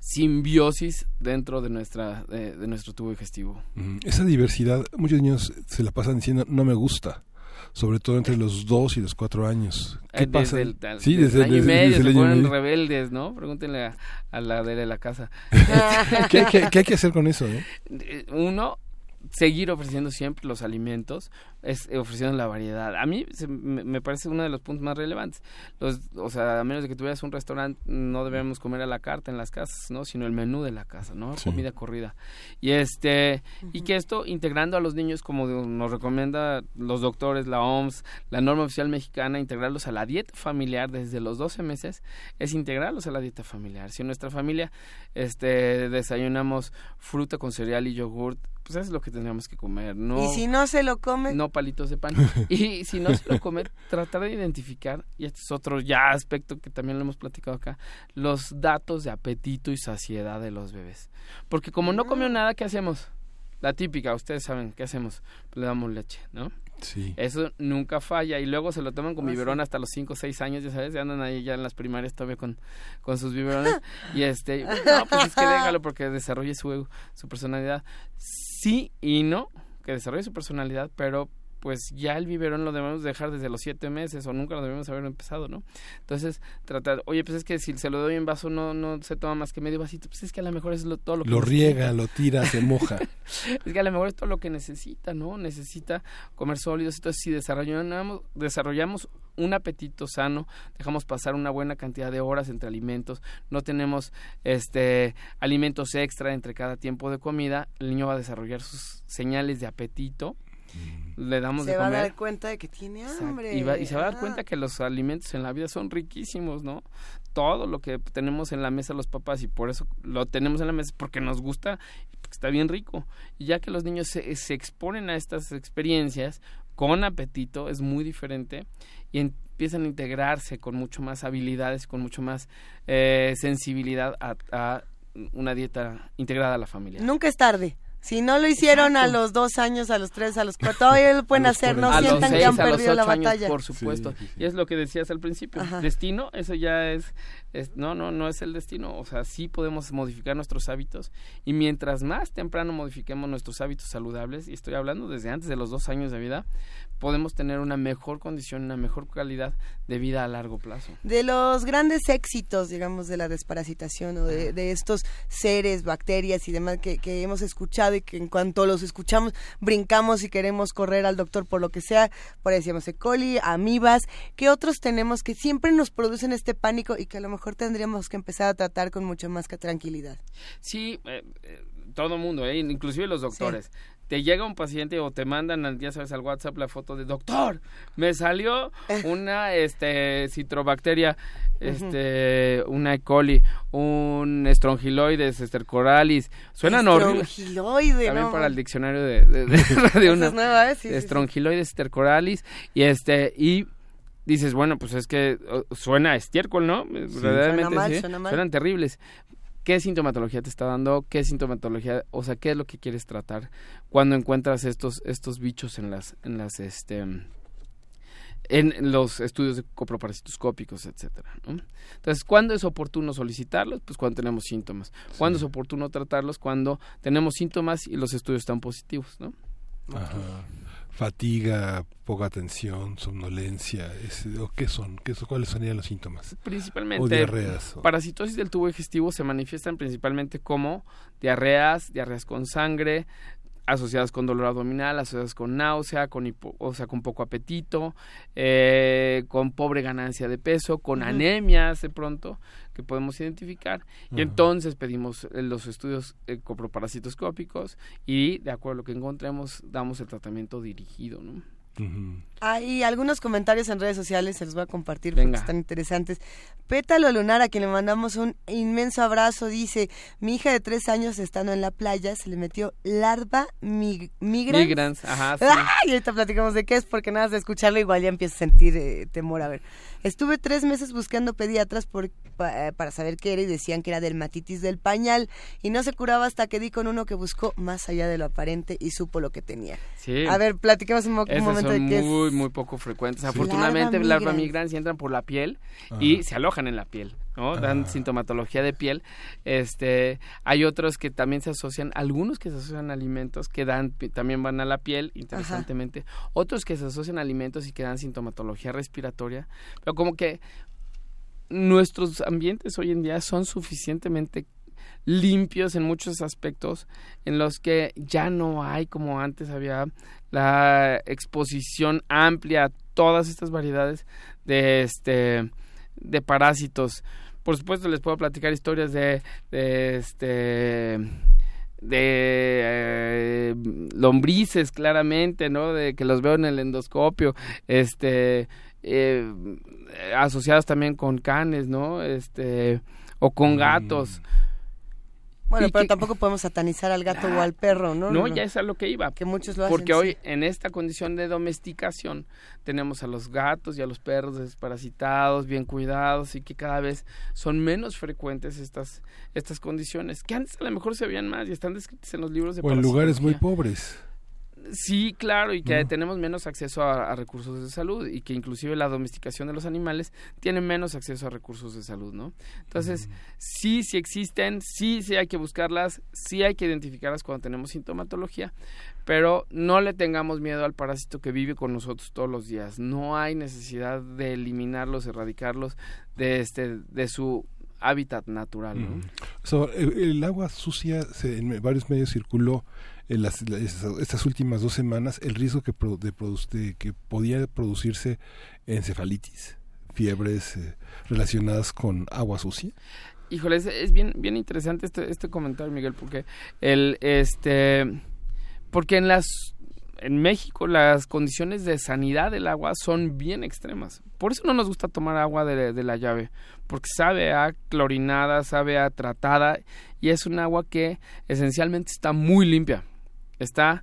Speaker 6: simbiosis dentro de nuestra de, de nuestro tubo digestivo.
Speaker 4: Esa diversidad, muchos niños se la pasan diciendo no me gusta, sobre todo entre los dos y los cuatro años. ¿Qué
Speaker 6: Eh,
Speaker 4: pasa?
Speaker 6: Desde el,
Speaker 4: sí,
Speaker 6: desde el año y
Speaker 4: desde-
Speaker 6: medio
Speaker 4: desde el
Speaker 6: se
Speaker 4: año y
Speaker 6: ponen rebeldes, ¿no? Pregúntenle a, a la de la casa.
Speaker 4: ¿Qué, qué- qué hay que hacer con eso? Eh,
Speaker 6: Uno, seguir ofreciendo siempre los alimentos, es eh, ofreciendo la variedad. A mí se- me, me parece uno de los puntos más relevantes. Los, o sea, a menos de que tuvieras un restaurante, no debemos comer a la carta en las casas, ¿no? Sino el menú de la casa, ¿no?
Speaker 4: Sí.
Speaker 6: Comida corrida. Y este y que esto integrando a los niños como nos recomienda los doctores, la OMS, la norma oficial mexicana, integrarlos a la dieta familiar desde los 12 meses es integrarlos a la dieta familiar. Si en nuestra familia este desayunamos fruta con cereal y yogurt, pues eso es lo que tendríamos que comer, no
Speaker 3: Y si no se lo come,
Speaker 6: no palitos de pan. Y si no se lo come, tratar de identificar, y este es otro ya aspecto que también lo hemos platicado acá, los datos de apetito y saciedad de los bebés. Porque como no comió nada, ¿qué hacemos? La típica, ustedes saben, ¿qué hacemos? Le damos leche, ¿no?
Speaker 4: Sí.
Speaker 6: Eso nunca falla y luego se lo toman con
Speaker 3: Ah,
Speaker 6: biberón hasta los 5 o 6 años, ya sabes, ya andan ahí ya en las primarias todavía con, con sus biberones y este, no, pues es que déjalo porque desarrolle su, su personalidad. Sí y no, que desarrolle su personalidad, pero pues ya el biberón lo debemos dejar desde los 7 meses o nunca lo debemos haber empezado, ¿no? Entonces, tratar, oye, pues es que si se lo doy en vaso no no se toma más que medio vasito, pues es que a lo mejor es lo, todo lo que
Speaker 4: Lo
Speaker 6: necesita.
Speaker 4: riega, lo tira, se moja.
Speaker 6: Es que a lo mejor es todo lo que necesita, ¿no? Necesita comer sólidos. Entonces, si desarrollamos, desarrollamos un apetito sano, dejamos pasar una buena cantidad de horas entre alimentos, no tenemos este alimentos extra entre cada tiempo de comida, el niño va a desarrollar sus señales de apetito. Le damos
Speaker 3: se
Speaker 6: de
Speaker 3: va a
Speaker 6: comer.
Speaker 3: dar cuenta de que tiene hambre.
Speaker 6: Y, va- y se va a dar
Speaker 3: Ah.
Speaker 6: cuenta que los alimentos en la vida son riquísimos, ¿no? Todo lo que tenemos en la mesa los papás y por eso lo tenemos en la mesa porque nos gusta y porque está bien rico. Y ya que los niños se, se exponen a estas experiencias, con apetito, es muy diferente y empiezan a integrarse con mucho más habilidades, con mucho más eh, sensibilidad a, a una dieta integrada a la familia.
Speaker 2: Nunca es tarde. Si no lo hicieron a los dos años, a los tres, a los cuatro, todavía lo pueden hacer. No
Speaker 6: a
Speaker 2: sientan
Speaker 6: seis,
Speaker 2: que han perdido la
Speaker 6: ocho años,
Speaker 2: batalla.
Speaker 6: por supuesto.
Speaker 1: Sí, sí, sí.
Speaker 6: Y es lo que decías al principio.
Speaker 2: Ajá.
Speaker 6: Destino, eso ya es, es- no, no, no es el destino. O sea, sí podemos modificar nuestros hábitos y mientras más temprano modifiquemos nuestros hábitos saludables, y estoy hablando desde antes de los dos años de vida, podemos tener una mejor condición, una mejor calidad de vida a largo plazo.
Speaker 2: De los grandes éxitos, digamos, de la desparasitación o de, de estos seres, bacterias y demás que, que hemos escuchado y que en cuanto los escuchamos brincamos y queremos correr al doctor por lo que sea, por ahí decíamos E. coli, amibas, ¿qué otros tenemos que siempre nos producen este pánico y que a lo mejor tendríamos que empezar a tratar con mucha más que tranquilidad?
Speaker 6: Sí, eh, eh, todo mundo, eh, inclusive los doctores. Te llega un paciente o te mandan, al- ya sabes, al WhatsApp la foto de doctor, me salió una este citrobacteria, este una E. coli, un estrongiloides, estercoralis. Suenan horribles. También
Speaker 2: ¿no?
Speaker 6: para el diccionario de, de, de
Speaker 2: es nueva, ¿eh? Sí, sí, sí.
Speaker 6: Estrongiloides, estercoralis y este y dices, bueno, pues es que suena a estiércol, ¿no? Verdaderamente
Speaker 2: Suena mal,
Speaker 6: sí.
Speaker 2: suena mal.
Speaker 6: Suenan terribles. ¿Qué sintomatología te está dando? ¿Qué sintomatología, o sea, qué es lo que quieres tratar cuando encuentras estos estos bichos en las en las este en los estudios de coproparasitoscópicos, etcétera, ¿no? Entonces, ¿cuándo es oportuno solicitarlos? Pues cuando tenemos síntomas. ¿Cuándo es oportuno tratarlos? Cuando tenemos síntomas y los estudios están positivos, ¿no?
Speaker 1: Ajá. Fatiga, poca atención, somnolencia, es- ¿o ¿qué son? ¿Qué son? ¿Cuáles serían los síntomas?
Speaker 6: Principalmente
Speaker 1: O diarreas. o-
Speaker 6: Parasitosis del tubo digestivo se manifiestan principalmente como diarreas, diarreas con sangre, asociadas con dolor abdominal, asociadas con náusea, con hipo- o sea, con poco apetito, eh, con pobre ganancia de peso, con
Speaker 2: Ujú.
Speaker 6: anemias de pronto que podemos identificar. Y entonces pedimos eh, los estudios eh, coproparasitoscópicos y de acuerdo a lo que encontremos damos el tratamiento dirigido, ¿no?
Speaker 2: Hay algunos comentarios en redes sociales, se los voy a compartir porque están interesantes. Pétalo Lunar, a quien le mandamos un inmenso abrazo, dice, mi hija de tres años estando en la playa se le metió larva mig migrans.
Speaker 6: Migrans, ajá, sí.
Speaker 2: ¡Ah! Y ahorita platicamos de qué es, porque nada más de escucharlo igual ya empiezo a sentir eh, temor. A ver, estuve tres meses buscando pediatras por, pa- eh, para saber qué era y decían que era dermatitis del pañal y no se curaba hasta que di con uno que buscó más allá de lo aparente y supo lo que tenía.
Speaker 6: Sí.
Speaker 2: A ver, platiquemos un, mo- un
Speaker 6: Esas
Speaker 2: momento de qué es.
Speaker 6: Muy, muy poco frecuentes.
Speaker 1: Sí.
Speaker 6: Afortunadamente,
Speaker 2: Larva
Speaker 6: larva
Speaker 2: migrans.
Speaker 6: entran por la piel
Speaker 1: Ajá.
Speaker 6: y se alojan en la piel, ¿no? Dan sintomatología de piel. Este, hay otros que también se asocian, algunos que se asocian a alimentos que dan, también van a la piel, interesantemente. Otros que se asocian a alimentos y que dan sintomatología respiratoria. Pero como que nuestros ambientes hoy en día son suficientemente limpios en muchos aspectos en los que ya no hay como antes había la exposición amplia a todas estas variedades de este de parásitos. Por supuesto les puedo platicar historias de, de este de eh, lombrices claramente no de que los veo en el endoscopio este eh, asociados también con canes no este o con gatos
Speaker 2: Bueno, pero
Speaker 6: que-
Speaker 2: tampoco podemos satanizar al gato o al perro, ¿no?
Speaker 6: no ya es a lo que iba
Speaker 2: Que muchos lo hacen.
Speaker 6: Porque
Speaker 2: sí.
Speaker 6: hoy, en esta condición de domesticación, tenemos a los gatos y a los perros desparasitados, bien cuidados y que cada vez son menos frecuentes estas, estas condiciones, que antes a lo mejor se veían más y están descritas en los libros de
Speaker 1: O en lugares muy pobres.
Speaker 6: Sí, claro, y que
Speaker 1: ¿no?
Speaker 6: tenemos menos acceso a, a recursos de salud y que inclusive la domesticación de los animales tiene menos acceso a recursos de salud, ¿no? Entonces, sí, sí existen, sí, sí hay que buscarlas, sí hay que identificarlas cuando tenemos sintomatología, pero no le tengamos miedo al parásito que vive con nosotros todos los días. No hay necesidad de eliminarlos, erradicarlos de este, de su hábitat natural, ¿no?
Speaker 1: So, el, el agua sucia se- en varios medios circuló en las, la- estas, últimas dos semanas el riesgo que, que podía producirse encefalitis, fiebres eh, relacionadas con agua sucia.
Speaker 6: Híjole, es, es bien, bien interesante este, este comentario, Miguel, porque el, este, porque en las, en México las condiciones de sanidad del agua son bien extremas. Por eso no nos gusta tomar agua de, de la llave, porque sabe a clorinada, sabe a tratada, y es un agua que esencialmente está muy limpia. Está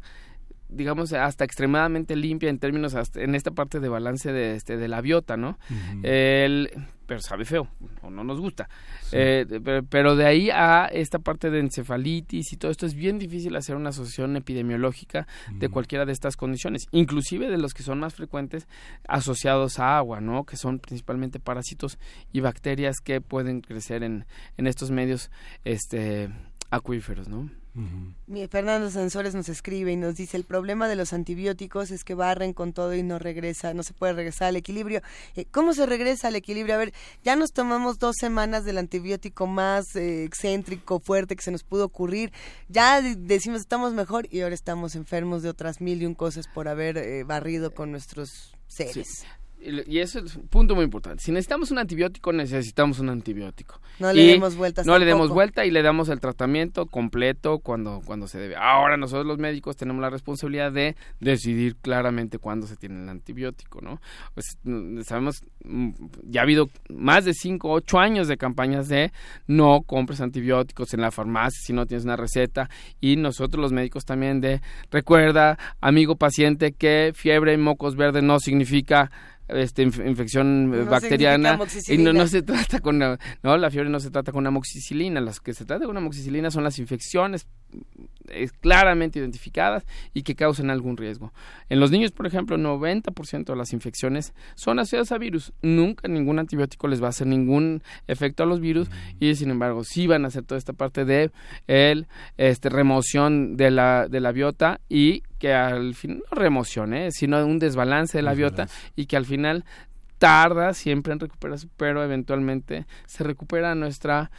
Speaker 6: digamos, hasta extremadamente limpia en términos, hasta en esta parte de balance de, este, de la biota, ¿no? El, pero sabe feo, o no nos gusta. Eh, pero, pero de ahí a esta parte de encefalitis y todo esto es bien difícil hacer una asociación epidemiológica de cualquiera de estas condiciones, inclusive de los que son más frecuentes asociados a agua, ¿no? Que son principalmente parásitos y bacterias que pueden crecer en, en estos medios este acuíferos, ¿no?
Speaker 2: Mi Fernando Sansores nos escribe y nos dice el problema de los antibióticos es que barren con todo y no regresa, no se puede regresar al equilibrio. Eh, ¿Cómo se regresa al equilibrio? A ver, ya nos tomamos dos semanas del antibiótico más eh, excéntrico, fuerte que se nos pudo ocurrir. Ya de- decimos estamos mejor y ahora estamos enfermos de otras mil y un cosas por haber eh, barrido con nuestros seres.
Speaker 6: Y y eso es un punto muy importante. Si necesitamos un antibiótico, necesitamos un antibiótico.
Speaker 2: No le
Speaker 6: Y
Speaker 2: demos vueltas
Speaker 6: No le demos vuelta y le damos el tratamiento completo cuando, cuando se debe. Ahora nosotros los médicos tenemos la responsabilidad de decidir claramente cuándo se tiene el antibiótico, ¿no? Pues mm, sabemos, mm, ya ha habido más de 5, 8 años de campañas de no compres antibióticos en la farmacia si no tienes una receta y nosotros los médicos también de recuerda, amigo paciente, que fiebre y mocos verdes no significa este, inf- infección eh,
Speaker 2: No
Speaker 6: bacteriana y no, no se trata con la- no la fiebre no se trata con amoxicilina las que se trata con amoxicilina son las infecciones eh, claramente identificadas y que causan algún riesgo. En los niños por ejemplo 90% de las infecciones son asociadas a virus nunca ningún antibiótico les va a hacer ningún efecto a los virus y sin embargo sí van a hacer toda esta parte de el este remoción de la de la biota y que al fin no remoción ¿eh? sino un desbalance de la biota y que al final tarda siempre en recuperarse, pero eventualmente se recupera nuestra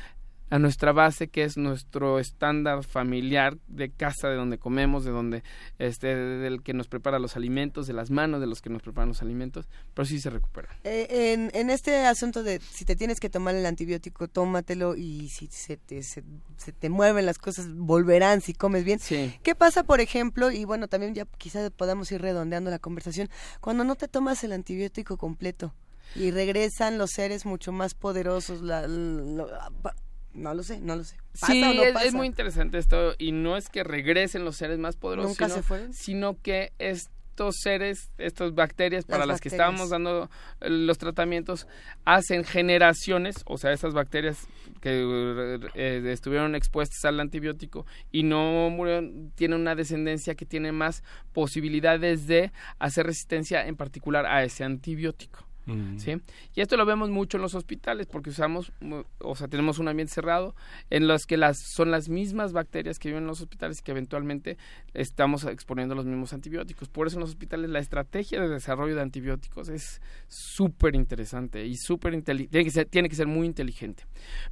Speaker 6: a nuestra base que es nuestro estándar familiar de casa de donde comemos de donde este del que nos prepara los alimentos de las manos de los que nos preparan los alimentos pero sí se recupera
Speaker 2: Eh, en, en este asunto de si te tienes que tomar el antibiótico, tómatelo y si se te, se, se te mueven las cosas, volverán si comes bien.
Speaker 6: sí
Speaker 2: ¿Qué pasa, por ejemplo, y bueno, también ya quizás podamos ir redondeando la conversación, cuando no te tomas el antibiótico completo y regresan los seres mucho más poderosos? La, lo- pa- no lo sé, no lo sé. ¿Pasa
Speaker 6: Sí,
Speaker 2: o no
Speaker 6: es,
Speaker 2: pasa?
Speaker 6: es muy interesante esto y no es que regresen los seres más poderosos,
Speaker 2: ¿Nunca
Speaker 6: sino,
Speaker 2: se fueron?
Speaker 6: sino que estos seres, estas bacterias para las, que
Speaker 2: bacterias.
Speaker 6: estábamos dando eh, los tratamientos, hacen generaciones, o sea, esas bacterias que eh, estuvieron expuestas al antibiótico y no murieron, tienen una descendencia que tiene más posibilidades de hacer resistencia en particular a ese antibiótico. ¿Sí? Y esto lo vemos mucho en los hospitales porque usamos, o sea, tenemos un ambiente cerrado en los que las son las mismas bacterias que viven en los hospitales y que eventualmente estamos exponiendo los mismos antibióticos. Por eso en los hospitales la estrategia de desarrollo de antibióticos es súper interesante y súper tiene que ser tiene que ser muy inteligente.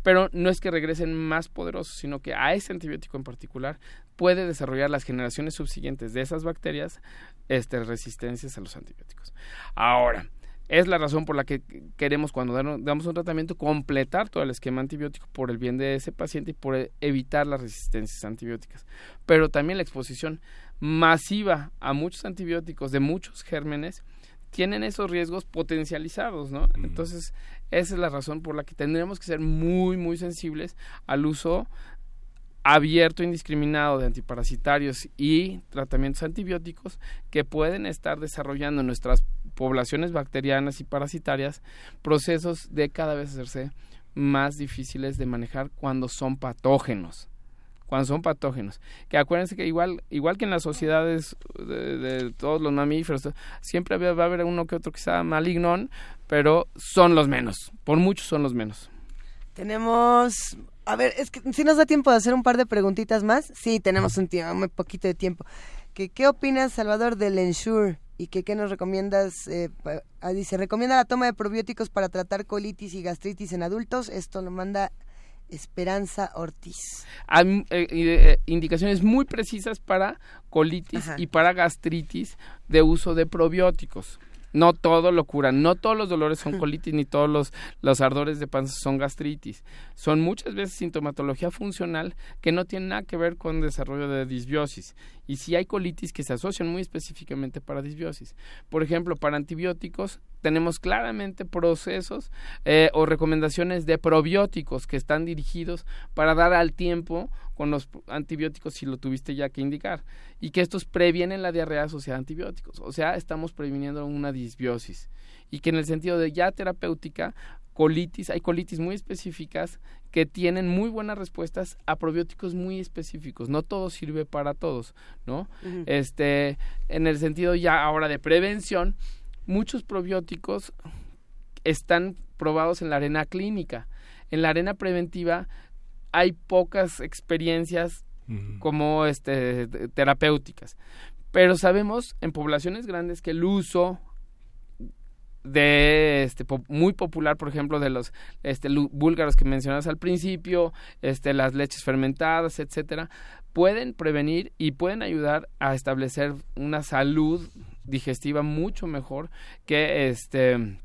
Speaker 6: Pero no es que regresen más poderosos, sino que a ese antibiótico en particular puede desarrollar las generaciones subsiguientes de esas bacterias este, resistencias a los antibióticos. Ahora, es la razón por la que queremos cuando damos un tratamiento completar todo el esquema antibiótico por el bien de ese paciente y por e- evitar las resistencias antibióticas. Pero también la exposición masiva a muchos antibióticos de muchos gérmenes tienen esos riesgos potencializados, ¿no? Entonces, esa es la razón por la que tendremos que ser muy, muy sensibles al uso abierto indiscriminado de antiparasitarios y tratamientos antibióticos que pueden estar desarrollando en nuestras poblaciones bacterianas y parasitarias procesos de cada vez hacerse más difíciles de manejar cuando son patógenos cuando son patógenos. Que acuérdense que igual igual que en las sociedades de, todos los mamíferos siempre va a haber uno que otro que sea maligno pero son los menos por mucho son los menos.
Speaker 2: Tenemos, a ver, es que si nos da tiempo de hacer un par de preguntitas más. Sí, tenemos un tiempo, un poquito de tiempo. ¿Qué, qué opinas, Salvador, del Ensure? ¿Y que, qué nos recomiendas? Eh, pa- ah, dice, recomienda la toma de probióticos para tratar colitis y gastritis en adultos. Esto lo manda Esperanza Ortiz.
Speaker 6: Hay eh, eh, indicaciones muy precisas para colitis
Speaker 2: Ajá.
Speaker 6: y para gastritis de uso de probióticos. No todo lo curan, no todos los dolores son colitis ni todos los, los ardores de panza son gastritis. Son muchas veces sintomatología funcional que no tiene nada que ver con desarrollo de disbiosis. Y sí hay colitis que se asocian muy específicamente para disbiosis. Por ejemplo, para antibióticos tenemos claramente procesos eh, o recomendaciones de probióticos que están dirigidos para dar al tiempo con los antibióticos si lo tuviste ya que indicar y que estos previenen la diarrea asociada a antibióticos. O sea, estamos previniendo una disbiosis y que en el sentido de ya terapéutica colitis, hay colitis muy específicas que tienen muy buenas respuestas a probióticos muy específicos. No todo sirve para todos, ¿no? Este, en el sentido ya ahora de prevención, muchos probióticos están probados en la arena clínica. En la arena preventiva hay pocas experiencias como este terapéuticas. Pero sabemos en poblaciones grandes que el uso de este muy popular por ejemplo de los este búlgaros que mencionas al principio este las leches fermentadas etcétera pueden prevenir y pueden ayudar a establecer una salud digestiva mucho mejor que este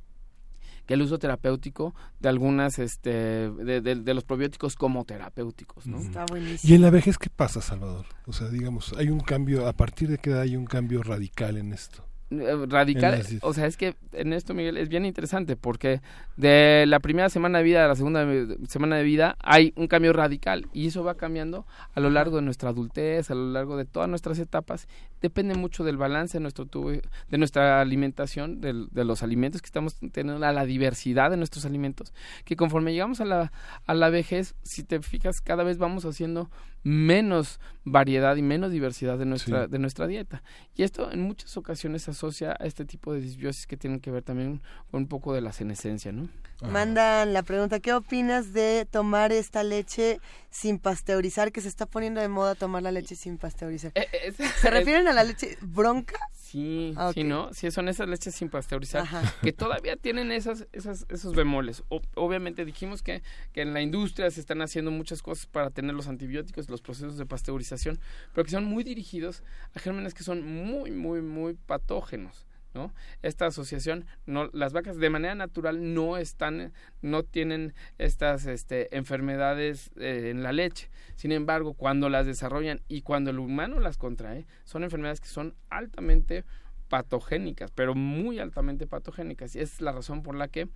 Speaker 6: que el uso terapéutico de algunas este de, de, los probióticos como terapéuticos ¿no?
Speaker 3: Está
Speaker 4: y en la vejez qué pasa Salvador o sea digamos hay un cambio a partir de qué edad hay un cambio radical en esto
Speaker 6: eh, radical, o sea, es que en esto, Miguel, es bien interesante porque de la primera semana de vida a la segunda semana de vida hay un cambio radical y eso va cambiando a lo largo de nuestra adultez, a lo largo de todas nuestras etapas. Depende mucho del balance de, nuestro tubo, de nuestra alimentación, de, de, los alimentos que estamos teniendo, a la diversidad de nuestros alimentos, que conforme llegamos a la, a la vejez, si te fijas, cada vez vamos haciendo menos variedad y menos diversidad de nuestra, de nuestra dieta. Y esto en muchas ocasiones se asocia a este tipo de disbiosis que tienen que ver también con un poco de la senescencia, ¿no?
Speaker 3: Mandan la pregunta, ¿qué opinas de tomar esta leche sin pasteurizar, que se está poniendo de moda tomar la leche sin pasteurizar?
Speaker 6: Eh, eh,
Speaker 3: ¿Se refieren a la leche bronca?
Speaker 6: Sí, ah, sí, ¿no? Sí, son esas leches sin pasteurizar que todavía tienen esas, esas, esos bemoles. obviamente dijimos que, que en la industria se están haciendo muchas cosas para tener los antibióticos, los procesos de pasteurización, pero que son muy dirigidos a gérmenes que son muy, muy, muy patógenos. ¿No? Esta asociación, no, las vacas de manera natural no están, no tienen estas este, enfermedades eh, en la leche. Sin embargo, cuando las desarrollan y cuando el humano las contrae, son enfermedades que son altamente patogénicas, pero muy altamente patogénicas. Y es la razón por la que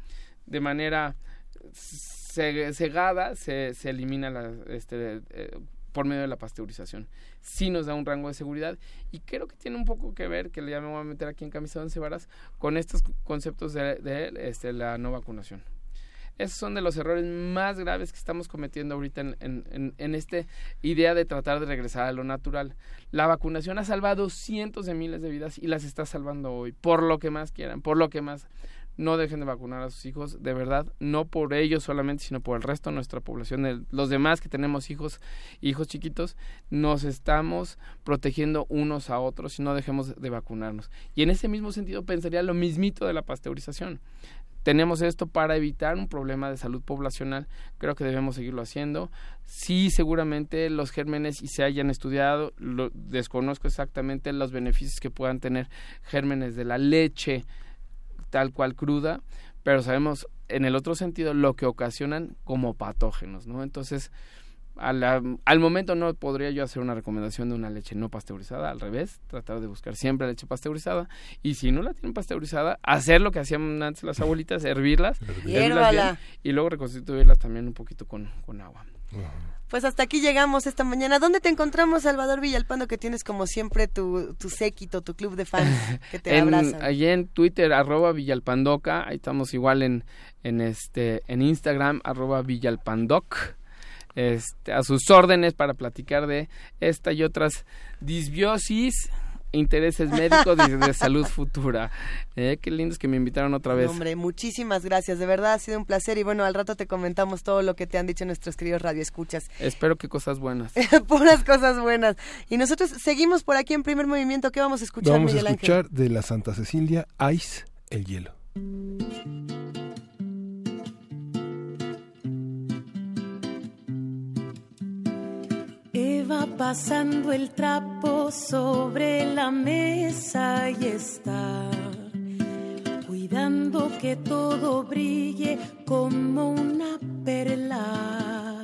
Speaker 6: de manera cegada se, se elimina la, este, eh, por medio de la pasteurización. Sí nos da un rango de seguridad y creo que tiene un poco que ver, que ya me voy a meter aquí en camisa de once varas, con estos conceptos de, este, la no vacunación. Esos son de los errores más graves que estamos cometiendo ahorita en, en, en, esta idea de tratar de regresar a lo natural. La vacunación ha salvado cientos de miles de vidas y las está salvando hoy, por lo que más quieran, por lo que más no dejen de vacunar a sus hijos, de verdad, no por ellos solamente, sino por el resto de nuestra población, los demás que tenemos hijos, hijos chiquitos, nos estamos protegiendo unos a otros y no dejemos de vacunarnos. Y en ese mismo sentido pensaría lo mismito de la pasteurización. Tenemos esto para evitar un problema de salud poblacional, creo que debemos seguirlo haciendo. Sí, seguramente los gérmenes y se hayan estudiado, desconozco exactamente los beneficios que puedan tener gérmenes de la leche, tal cual cruda, pero sabemos en el otro sentido lo que ocasionan como patógenos, ¿no? Entonces, al momento no podría yo hacer una recomendación de una leche no pasteurizada, al revés, tratar de buscar siempre leche pasteurizada y si no la tienen pasteurizada, hacer lo que hacían antes las abuelitas, hervirlas, hervirlas y luego reconstituirlas también un poquito con, con agua.
Speaker 3: Pues hasta aquí llegamos esta mañana. ¿Dónde te encontramos, Salvador Villalpando, que tienes como siempre tu, tu séquito, tu club de fans que te
Speaker 6: en,
Speaker 3: abrazan?
Speaker 6: Allí en Twitter, arroba Villalpandoca, ahí estamos igual en, en, este, en Instagram, arroba Villalpandoc. Este, a sus órdenes para platicar de esta y otras disbiosis intereses médicos y de salud futura. Eh, qué lindos que me invitaron otra vez.
Speaker 3: Hombre, muchísimas gracias. De verdad ha sido un placer y bueno, al rato te comentamos todo lo que te han dicho nuestros queridos radioescuchas.
Speaker 6: Espero que cosas buenas.
Speaker 3: Puras cosas buenas. Y nosotros seguimos por aquí en primer movimiento. ¿Qué vamos a escuchar,
Speaker 4: Vamos a escuchar de la Santa Cecilia, Ice, el hielo.
Speaker 7: Eva pasando el trapo sobre la mesa y está cuidando que todo brille como una perla.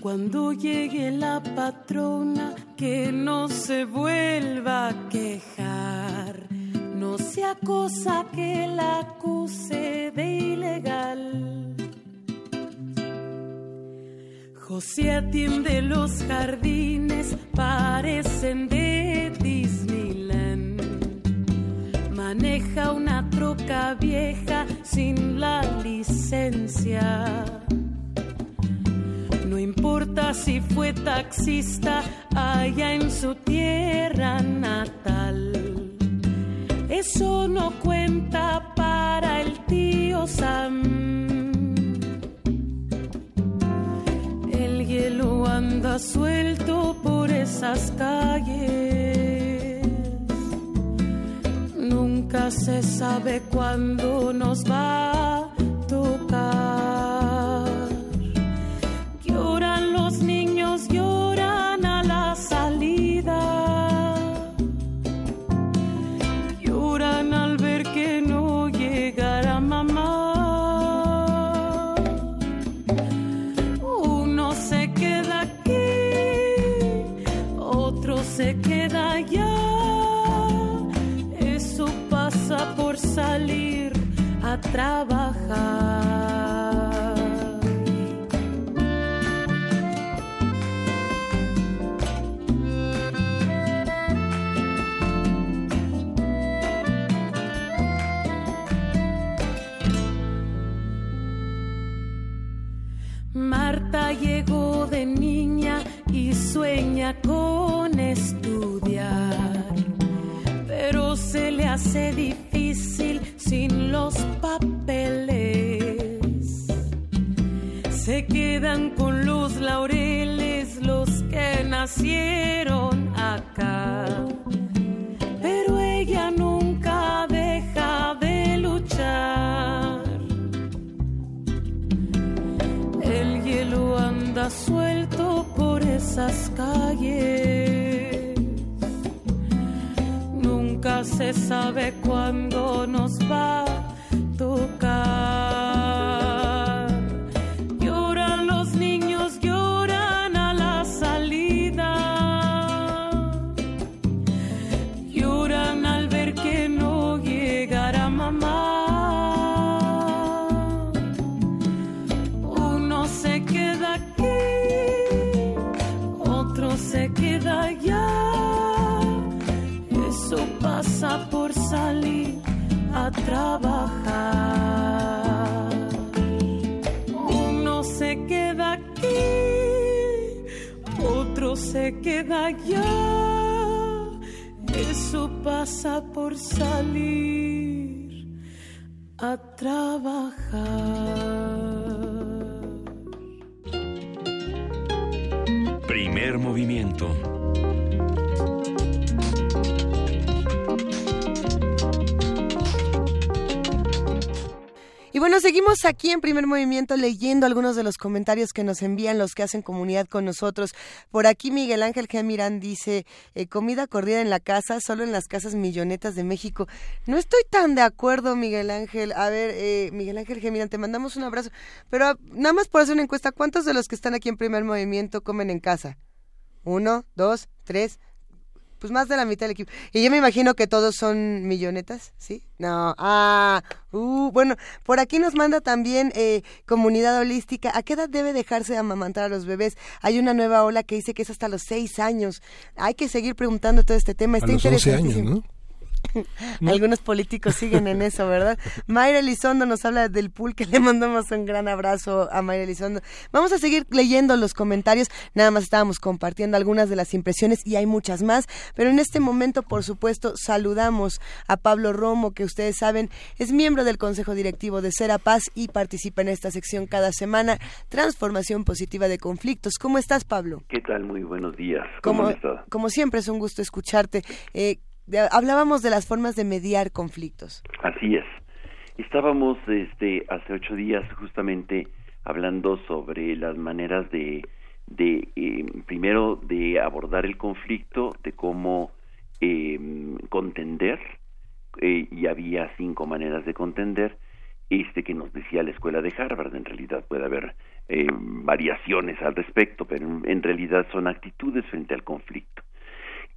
Speaker 7: Cuando llegue la patrona, que no se vuelva a quejar, no sea cosa que la acuse de ilegal. José atiende los jardines, parecen de Disneyland. Maneja una troca vieja sin la licencia. No importa si fue taxista allá en su tierra natal. Eso no cuenta para el tío Sam. Hielo anda suelto por esas calles. Nunca se sabe cuándo nos va a tocar. Trabajar. Marta llegó de niña y sueña con estudiar, pero se le hace difícil sin los papeles. Se quedan con los laureles los que nacieron acá, pero ella nunca deja de luchar. El hielo anda suelto por esas calles. Nunca se sabe cuándo nos va a tocar. Uno se queda aquí, otro se queda allá. Eso pasa por salir a trabajar.
Speaker 5: Primer movimiento.
Speaker 2: Bueno, seguimos aquí en primer movimiento leyendo algunos de los comentarios que nos envían los que hacen comunidad con nosotros. Por aquí Miguel Ángel Gemirán dice, eh, comida corrida en la casa, solo en las casas millonetas de México. No estoy tan de acuerdo, Miguel Ángel. A ver, eh, Miguel Ángel Gemirán, te mandamos un abrazo. Pero ah, nada más por hacer una encuesta, ¿cuántos de los que están aquí en primer movimiento comen en casa? Uno, dos, tres, pues más de la mitad del equipo. Y yo me imagino que todos son millonetas, ¿sí? No, ah, uh, bueno, por aquí nos manda también eh, comunidad holística. ¿A qué edad debe dejarse amamantar a los bebés? Hay una nueva ola que dice que es hasta los seis años. Hay que seguir preguntando todo este tema.
Speaker 1: A
Speaker 2: Está
Speaker 1: los 11 años. ¿no?
Speaker 2: Algunos políticos siguen en eso, ¿verdad? Mayra Elizondo nos habla del pool, que le mandamos un gran abrazo a Mayra Elizondo. Vamos a seguir leyendo los comentarios, nada más estábamos compartiendo algunas de las impresiones y hay muchas más, pero en este momento, por supuesto, saludamos a Pablo Romo, que ustedes saben es miembro del Consejo Directivo de Cera Paz y participa en esta sección cada semana, Transformación Positiva de Conflictos. ¿Cómo estás, Pablo?
Speaker 8: ¿Qué tal? Muy buenos días. ¿Cómo
Speaker 2: Como,
Speaker 8: estado?
Speaker 2: como siempre es un gusto escucharte. Eh, hablábamos de las formas de mediar conflictos.
Speaker 8: Así es. Estábamos este, hace ocho días justamente hablando sobre las maneras de, de eh, primero, de abordar el conflicto, de cómo eh, contender, y había cinco maneras de contender, este que nos decía la escuela de Harvard, en realidad puede haber eh, variaciones al respecto, pero en realidad son actitudes frente al conflicto.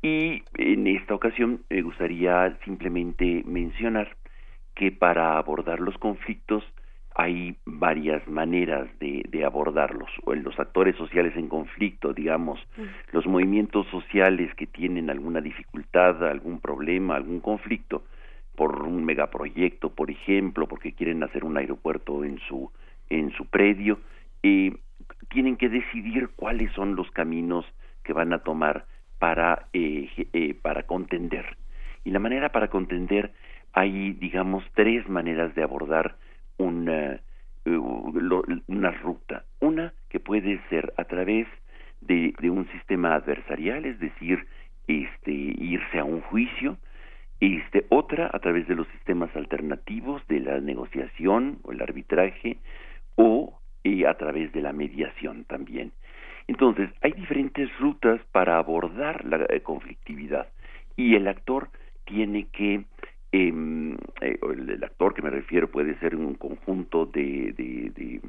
Speaker 8: Y en esta ocasión me gustaría simplemente mencionar que para abordar los conflictos hay varias maneras de, de abordarlos. O los actores sociales en conflicto, digamos, los movimientos sociales que tienen alguna dificultad, algún problema, algún conflicto, por un megaproyecto, por ejemplo, porque quieren hacer un aeropuerto en su, en su predio, eh, tienen que decidir cuáles son los caminos que van a tomar para, eh, eh, para contender. Y la manera para contender hay, digamos, tres maneras de abordar una, eh, una ruta. Una que puede ser a través de, de, un sistema adversarial, es decir, este, irse a un juicio. Este, otra a través de los sistemas alternativos de la negociación o el arbitraje o eh, a través de la mediación también. Entonces, hay diferentes rutas para abordar la eh, conflictividad y el actor tiene que Em, eh, el, actor que me refiero puede ser un conjunto de, de,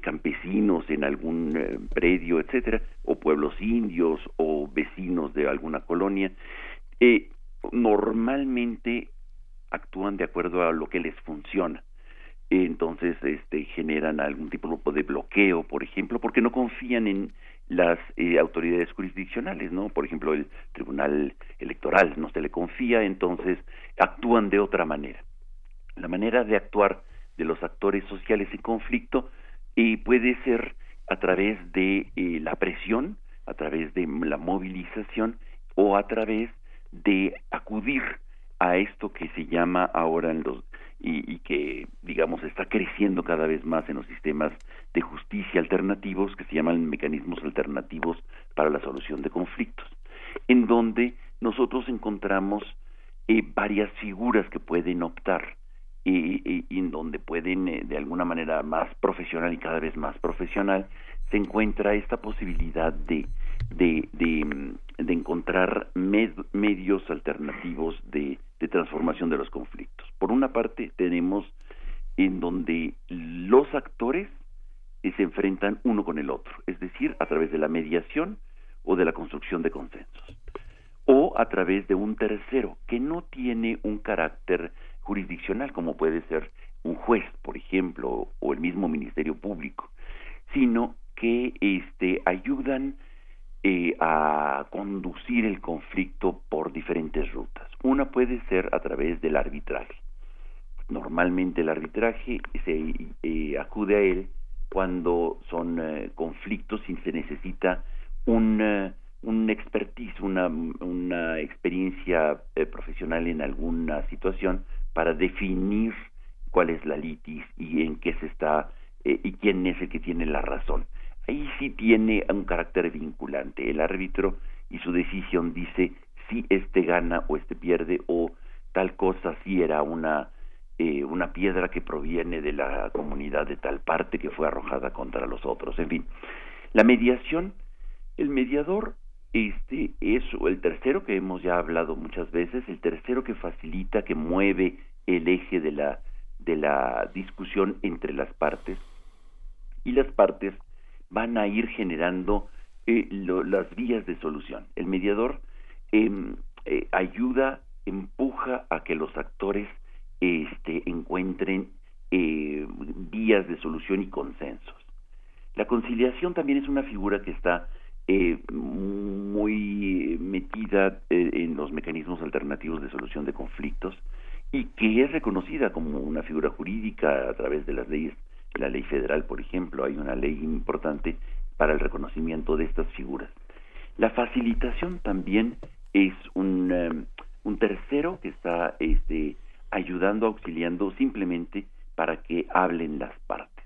Speaker 8: campesinos en algún eh, predio, etcétera, o pueblos indios o vecinos de alguna colonia. Eh, normalmente actúan de acuerdo a lo que les funciona. Entonces, este, generan algún tipo de bloqueo, por ejemplo, porque no confían en las eh, autoridades jurisdiccionales, ¿no? Por ejemplo, el Tribunal Electoral no se le confía, entonces actúan de otra manera. La manera de actuar de los actores sociales en conflicto eh, puede ser a través de eh, la presión, a través de la movilización o a través de acudir a esto que se llama ahora en los y, y, que, digamos, está creciendo cada vez más en los sistemas de justicia alternativos que se llaman mecanismos alternativos para la solución de conflictos, en donde nosotros encontramos eh, varias figuras que pueden optar y, en donde pueden, eh, de alguna manera más profesional y cada vez más profesional, se encuentra esta posibilidad de, de, de, encontrar med, medios alternativos de, de transformación de los conflictos. Por una parte, tenemos en donde los actores eh, se enfrentan uno con el otro, es decir, a través de la mediación o de la construcción de consensos, o a través de un tercero que no tiene un carácter jurisdiccional, como puede ser un juez, por ejemplo, o el mismo Ministerio Público, sino que este, ayudan eh, a conducir el conflicto por diferentes rutas. Una puede ser a través del arbitraje. Normalmente el arbitraje se eh, acude a él cuando son eh, conflictos y se necesita un, un expertise, una, una experiencia eh, profesional en alguna situación para definir cuál es la litis y en qué se está eh, y quién es el que tiene la razón. Ahí sí tiene un carácter vinculante. El árbitro y su decisión dice si este gana o este pierde o tal cosa si era una eh, una piedra que proviene de la comunidad de tal parte que fue arrojada contra los otros. En fin, la mediación, el mediador este es el tercero que hemos ya hablado muchas veces, el tercero que facilita, que mueve el eje de la de la discusión entre las partes y las partes van a ir generando eh, lo, las vías de solución. El mediador eh, eh, ayuda, empuja a que los actores este, encuentren eh, vías de solución y consensos. La conciliación también es una figura que está eh, muy metida en los mecanismos alternativos de solución de conflictos y que es reconocida como una figura jurídica a través de las leyes, la ley federal, por ejemplo, hay una ley importante para el reconocimiento de estas figuras. La facilitación también es un, um, un tercero que está este, ayudando, auxiliando simplemente para que hablen las partes.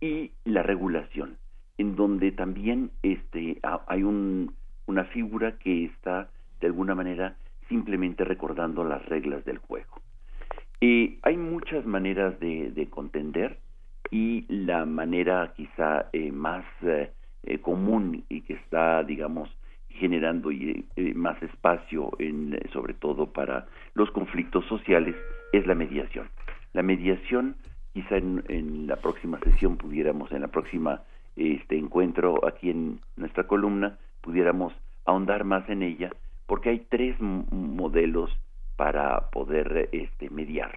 Speaker 8: Y la regulación, en donde también este, hay un, una figura que está de alguna manera simplemente recordando las reglas del juego. Eh, hay muchas maneras de, de, contender y la manera quizá eh, más eh, eh común y que está, digamos, generando eh, más espacio, en, sobre todo para los conflictos sociales, es la mediación. La mediación, quizá en, en la próxima sesión pudiéramos, en la próxima este encuentro aquí en nuestra columna, pudiéramos ahondar más en ella, porque hay tres modelos para poder este, mediar.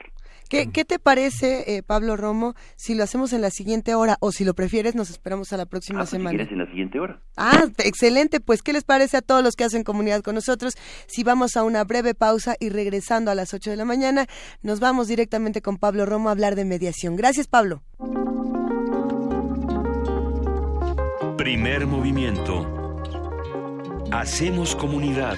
Speaker 2: ¿Qué, te parece, eh, Pablo Romo, si lo hacemos en la siguiente hora o si lo prefieres nos esperamos a la próxima
Speaker 8: ah, pues
Speaker 2: semana?
Speaker 8: Si quieres en la siguiente hora.
Speaker 2: Ah, excelente. Pues, ¿qué les parece a todos los que hacen comunidad con nosotros? Si vamos a una breve pausa y regresando a las 8 de la mañana, nos vamos directamente con Pablo Romo a hablar de mediación. Gracias, Pablo.
Speaker 5: Primer movimiento. Hacemos comunidad.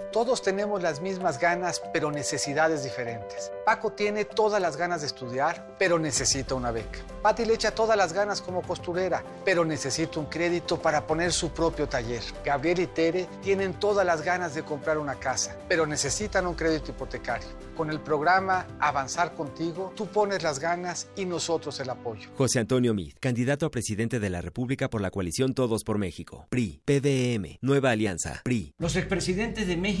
Speaker 9: Todos tenemos las mismas ganas, pero necesidades diferentes. Paco tiene todas las ganas de estudiar, pero necesita una beca. Patti le echa todas las ganas como costurera, pero necesita un crédito para poner su propio taller. Gabriel y Tere tienen todas las ganas de comprar una casa, pero necesitan un crédito hipotecario. Con el programa Avanzar Contigo, tú pones las ganas y nosotros el apoyo.
Speaker 10: José Antonio Mid, candidato a presidente de la República por la coalición Todos por México. PRI, PDM, Nueva Alianza, PRI.
Speaker 11: Los expresidentes de México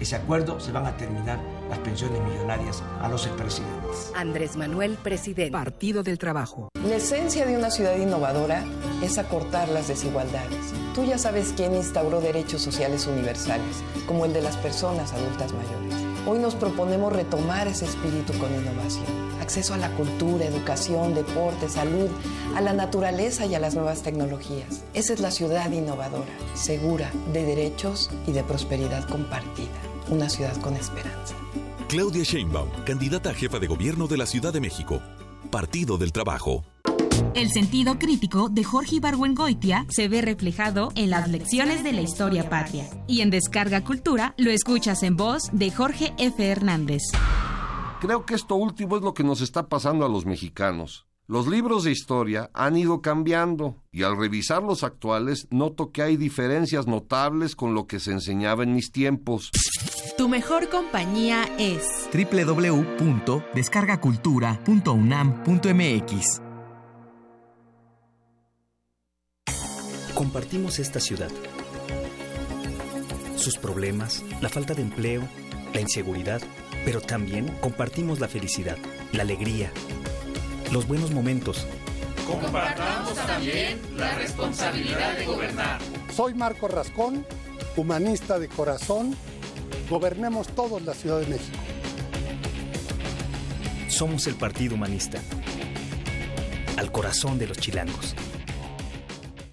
Speaker 11: ese acuerdo se van a terminar las pensiones millonarias a los expresidentes.
Speaker 12: Andrés Manuel, presidente.
Speaker 13: Partido del Trabajo.
Speaker 14: La esencia de una ciudad innovadora es acortar las desigualdades. Tú ya sabes quién instauró derechos sociales universales, como el de las personas adultas mayores. Hoy nos proponemos retomar ese espíritu con innovación. Acceso a la cultura, educación, deporte, salud, a la naturaleza y a las nuevas tecnologías. Esa es la ciudad innovadora, segura, de derechos y de prosperidad compartida. Una ciudad con esperanza.
Speaker 15: Claudia Sheinbaum, candidata a jefa de gobierno de la Ciudad de México. Partido del Trabajo.
Speaker 16: El sentido crítico de Jorge Ibargüengoitia se ve reflejado en las lecciones de la historia patria. Y en Descarga Cultura lo escuchas en voz de Jorge F. Hernández.
Speaker 17: Creo que esto último es lo que nos está pasando a los mexicanos. Los libros de historia han ido cambiando y al revisar los actuales noto que hay diferencias notables con lo que se enseñaba en mis tiempos.
Speaker 16: Tu mejor compañía es
Speaker 10: www.descargacultura.unam.mx
Speaker 18: Compartimos esta ciudad. Sus problemas, la falta de empleo, la inseguridad, pero también compartimos la felicidad, la alegría, los buenos momentos.
Speaker 19: Compartamos también la responsabilidad de gobernar.
Speaker 20: Soy Marco Rascón, humanista de corazón. Gobernemos todos la Ciudad de México.
Speaker 18: Somos el Partido Humanista. Al corazón de los chilangos.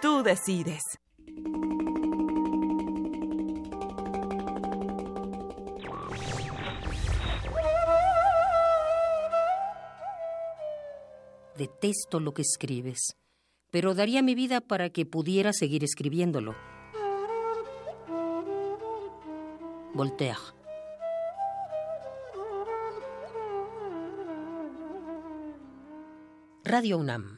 Speaker 21: Tú decides.
Speaker 22: Detesto lo que escribes, pero daría mi vida para que pudiera seguir escribiéndolo. Voltaire. Radio UNAM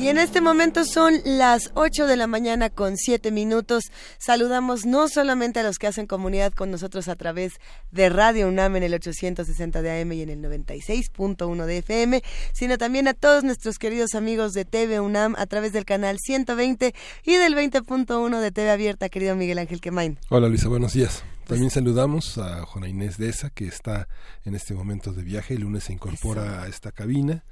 Speaker 2: Y en este momento son las 8 de la mañana con 7 minutos. Saludamos no solamente a los que hacen comunidad con nosotros a través de Radio UNAM en el 860 de AM y en el 96.1 de FM, sino también a todos nuestros queridos amigos de TV UNAM a través del canal 120 y del 20.1 de TV Abierta, querido Miguel Ángel Quemain.
Speaker 23: Hola Luisa, buenos días. También saludamos a Juana Inés Deza, que está en este momento de viaje. El lunes se incorpora a esta cabina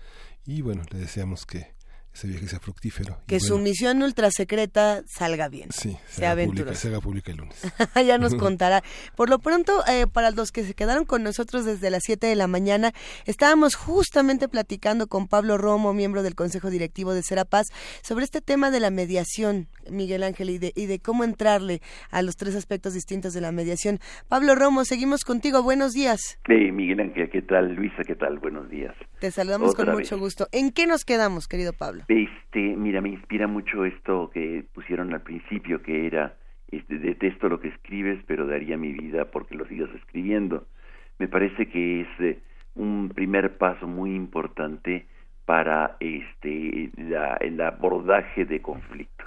Speaker 23: y bueno, le deseamos que ese viaje sea fructífero.
Speaker 2: Que su misión ultra secreta salga bien.
Speaker 23: Sí,
Speaker 2: sea
Speaker 23: pública, se haga pública el lunes.
Speaker 2: ya nos contará. Por lo pronto, eh, para los que se quedaron con nosotros desde las 7 de la mañana, estábamos justamente platicando con Pablo Romo, miembro del Consejo Directivo de Serapaz, sobre este tema de la mediación, Miguel Ángel, y de, y de cómo entrarle a los tres aspectos distintos de la mediación. Pablo Romo, seguimos contigo. Buenos días.
Speaker 8: Sí, Miguel Ángel, ¿qué tal? Luisa, ¿qué tal? Buenos días.
Speaker 2: Te saludamos con mucho gusto. ¿En qué nos quedamos, querido Pablo?
Speaker 8: Este, mira, me inspira mucho esto que pusieron al principio, que era, este, detesto lo que escribes, pero daría mi vida porque lo sigas escribiendo. Me parece que es eh, un primer paso muy importante para este, la, el abordaje de conflictos.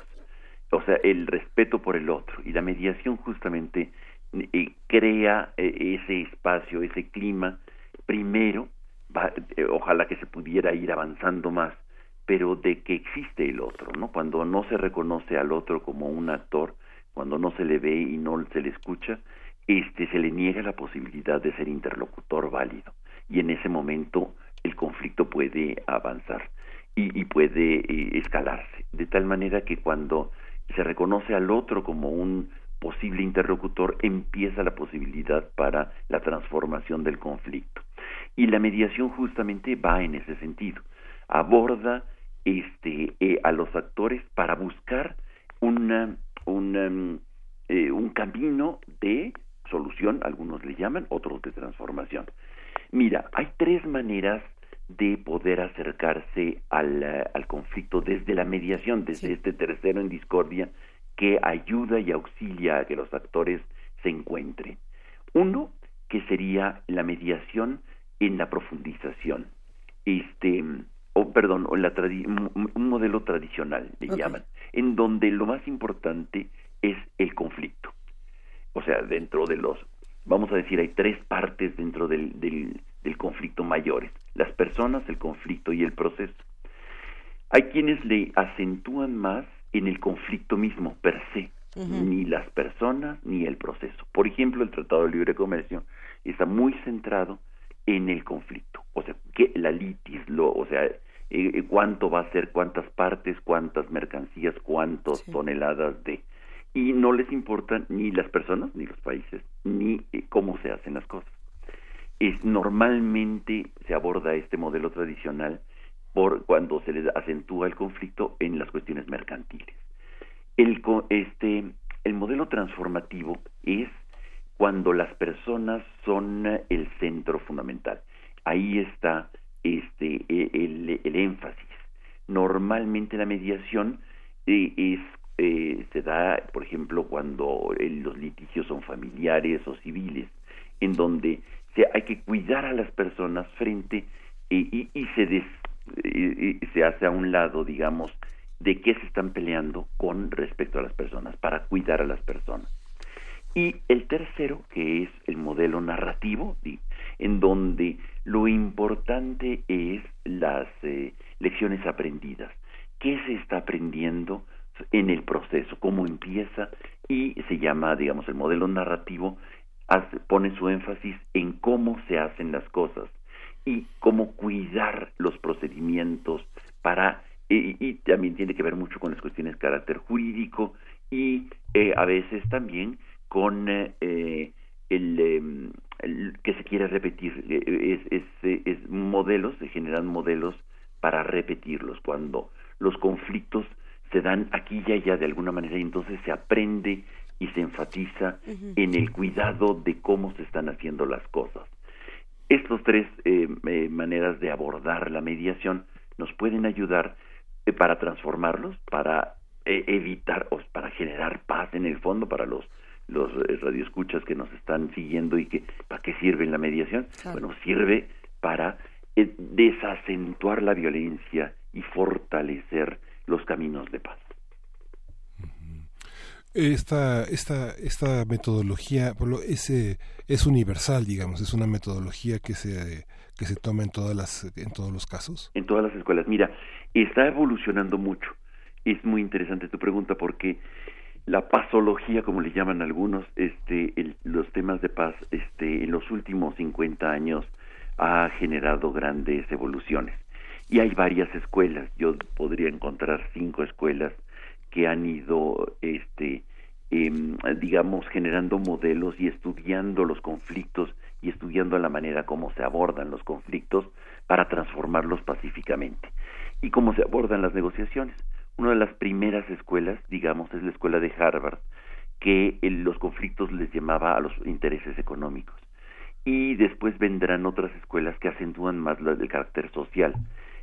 Speaker 8: O sea, el respeto por el otro. Y la mediación justamente eh, crea eh, ese espacio, ese clima, primero, ojalá que se pudiera ir avanzando más, pero de que existe el otro, ¿no? Cuando no se reconoce al otro como un actor, cuando no se le ve y no se le escucha, este se le niega la posibilidad de ser interlocutor válido. Y en ese momento el conflicto puede avanzar y, y puede eh, escalarse. De tal manera que cuando se reconoce al otro como un posible interlocutor empieza la posibilidad para la transformación del conflicto y la mediación justamente va en ese sentido aborda este eh, a los actores para buscar una, una eh, un camino de solución, algunos le llaman, otros de transformación. Mira, hay tres maneras de poder acercarse al, eh, al conflicto desde la mediación, desde este tercero en discordia que ayuda y auxilia a que los actores se encuentren. Uno, que sería la mediación en la profundización. Este, o perdón, o la un modelo tradicional le llaman, en donde lo más importante es el conflicto. O sea, dentro de los, vamos a decir, hay tres partes dentro del, del, conflicto mayores, las personas, el conflicto y el proceso. Hay quienes le acentúan más en el conflicto mismo per se, ni las personas ni el proceso. Por ejemplo, el Tratado de Libre Comercio está muy centrado en el conflicto, o sea, que la litis, lo, o sea, eh, cuánto va a ser, cuántas partes, cuántas mercancías, cuántas toneladas de y no les importan ni las personas, ni los países, ni eh, cómo se hacen las cosas. Es normalmente se aborda este modelo tradicional por cuando se les acentúa el conflicto en las cuestiones mercantiles. El este el modelo transformativo es cuando las personas son el centro fundamental. Ahí está este e, el, énfasis. Normalmente la mediación eh, es eh, se da, por ejemplo, cuando los litigios son familiares o civiles, en donde se, hay que cuidar a las personas frente y, y, se se hace a un lado, digamos, de qué se están peleando con respecto a las personas, para cuidar a las personas. Y el tercero, que es el modelo narrativo, en donde lo importante es las eh, lecciones aprendidas. ¿Qué se está aprendiendo en el proceso? ¿Cómo empieza? Y se llama, digamos, el modelo narrativo, pone su énfasis en cómo se hacen las cosas y cómo cuidar los procedimientos para y, también tiene que ver mucho con las cuestiones de carácter jurídico y eh, a veces también con eh, em, el, que se quiere repetir. Eh, es, es, es, modelos se generan modelos para repetirlos cuando los conflictos se dan aquí y allá de alguna manera y entonces se aprende y se enfatiza en el cuidado de cómo se están haciendo las cosas. Estos tres eh, eh, maneras de abordar la mediación nos pueden ayudar eh, para transformarlos, para evitar o para generar paz en el fondo para los los radioescuchas que nos están siguiendo y que para qué sirve la mediación bueno sirve para desacentuar la violencia y fortalecer los caminos de paz
Speaker 23: esta, esta, esta metodología es, es universal, digamos, es una metodología que se, que se toma en, todas las, en todos los casos.
Speaker 8: En todas las escuelas. Mira, está evolucionando mucho. Es muy interesante tu pregunta porque la pasología, como le llaman algunos, este, los temas de paz, este, en los últimos 50 años ha generado grandes evoluciones. Y hay varias escuelas. Yo podría encontrar cinco escuelas que han ido, este, em, digamos, generando modelos y estudiando los conflictos y estudiando la manera como se abordan los conflictos para transformarlos pacíficamente y cómo se abordan las negociaciones. Una de las primeras escuelas, digamos, es la escuela de Harvard, que los conflictos les llamaba a los intereses económicos. Y después vendrán otras escuelas que acentúan más el carácter social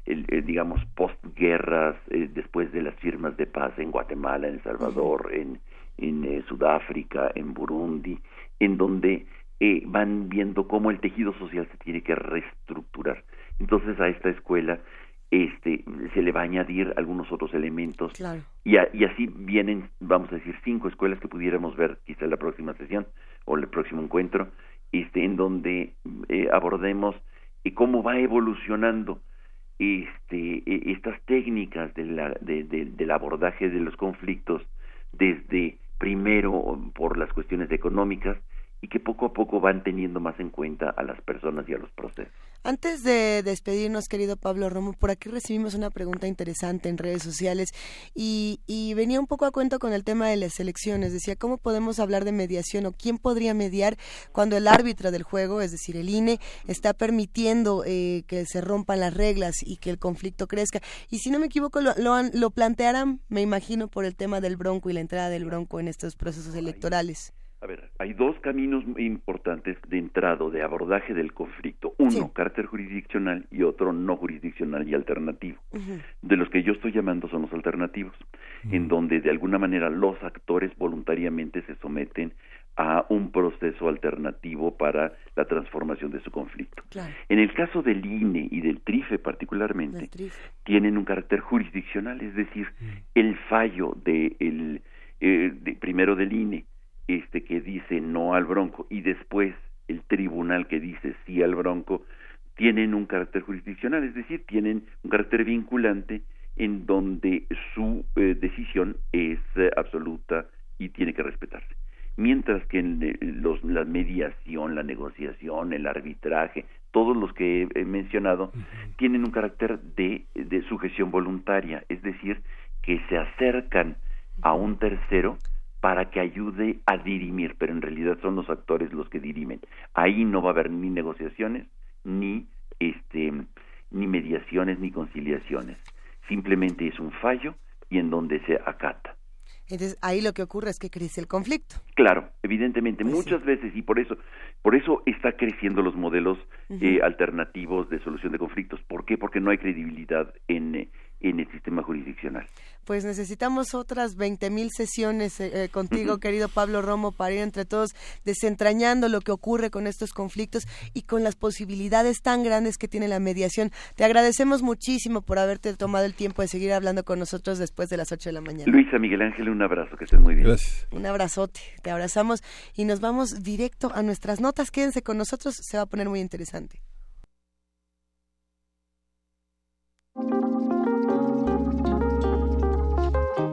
Speaker 8: el, eh, digamos, postguerras, eh, después de las firmas de paz en Guatemala, en El Salvador, en, en eh, Sudáfrica, en Burundi, en donde eh, van viendo cómo el tejido social se tiene que reestructurar. Entonces a esta escuela este se le va a añadir algunos otros elementos. Y, y así vienen vamos a decir cinco escuelas que pudiéramos ver quizá en la próxima sesión o el próximo encuentro este en donde eh, abordemos y cómo va evolucionando este, e, estas técnicas de la, de, del abordaje de los conflictos desde primero por las cuestiones económicas y que poco a poco van teniendo más en cuenta a las personas y a los procesos.
Speaker 2: Antes de despedirnos, querido Pablo Romo, por aquí recibimos una pregunta interesante en redes sociales y, venía un poco a cuento con el tema de las elecciones. Decía, ¿cómo podemos hablar de mediación o quién podría mediar cuando el árbitro del juego, es decir, el INE, está permitiendo eh, que se rompan las reglas y que el conflicto crezca? Y si no me equivoco, lo, lo, lo plantearán, me imagino, por el tema del bronco y la entrada del bronco en estos procesos electorales.
Speaker 8: A ver, hay dos caminos importantes de entrada, de abordaje del conflicto. Uno, carácter jurisdiccional y otro no jurisdiccional y alternativo. De los que yo estoy llamando son los alternativos, en donde de alguna manera los actores voluntariamente se someten a un proceso alternativo para la transformación de su conflicto. En el caso del INE y del TRIFE particularmente, tienen un carácter jurisdiccional, es decir, el fallo de el, eh, de, primero del INE este que dice no al bronco y después el tribunal que dice sí al bronco tienen un carácter jurisdiccional, es decir, tienen un carácter vinculante en donde su eh, decisión es eh, absoluta y tiene que respetarse. Mientras que en eh, los, la mediación, la negociación, el arbitraje, todos los que he, mencionado, tienen un carácter de, de sujeción voluntaria, es decir, que se acercan a un tercero para que ayude a dirimir, pero en realidad son los actores los que dirimen. Ahí no va a haber ni negociaciones, ni este ni mediaciones ni conciliaciones. Simplemente es un fallo y en donde se acata.
Speaker 2: Entonces ahí lo que ocurre es que crece el conflicto.
Speaker 8: Claro, evidentemente pues muchas veces y por eso por eso está creciendo los modelos eh, alternativos de solución de conflictos. ¿Por qué? Porque no hay credibilidad en eh, en el sistema jurisdiccional.
Speaker 2: Pues necesitamos otras 20.000 sesiones eh, eh, contigo, querido Pablo Romo, para ir entre todos desentrañando lo que ocurre con estos conflictos y con las posibilidades tan grandes que tiene la mediación. Te agradecemos muchísimo por haberte tomado el tiempo de seguir hablando con nosotros después de las 8 de la mañana.
Speaker 8: Luisa Miguel Ángel, un abrazo, que estén muy bien.
Speaker 23: Gracias.
Speaker 2: Un abrazote, te abrazamos y nos vamos directo a nuestras notas. Quédense con nosotros, se va a poner muy interesante.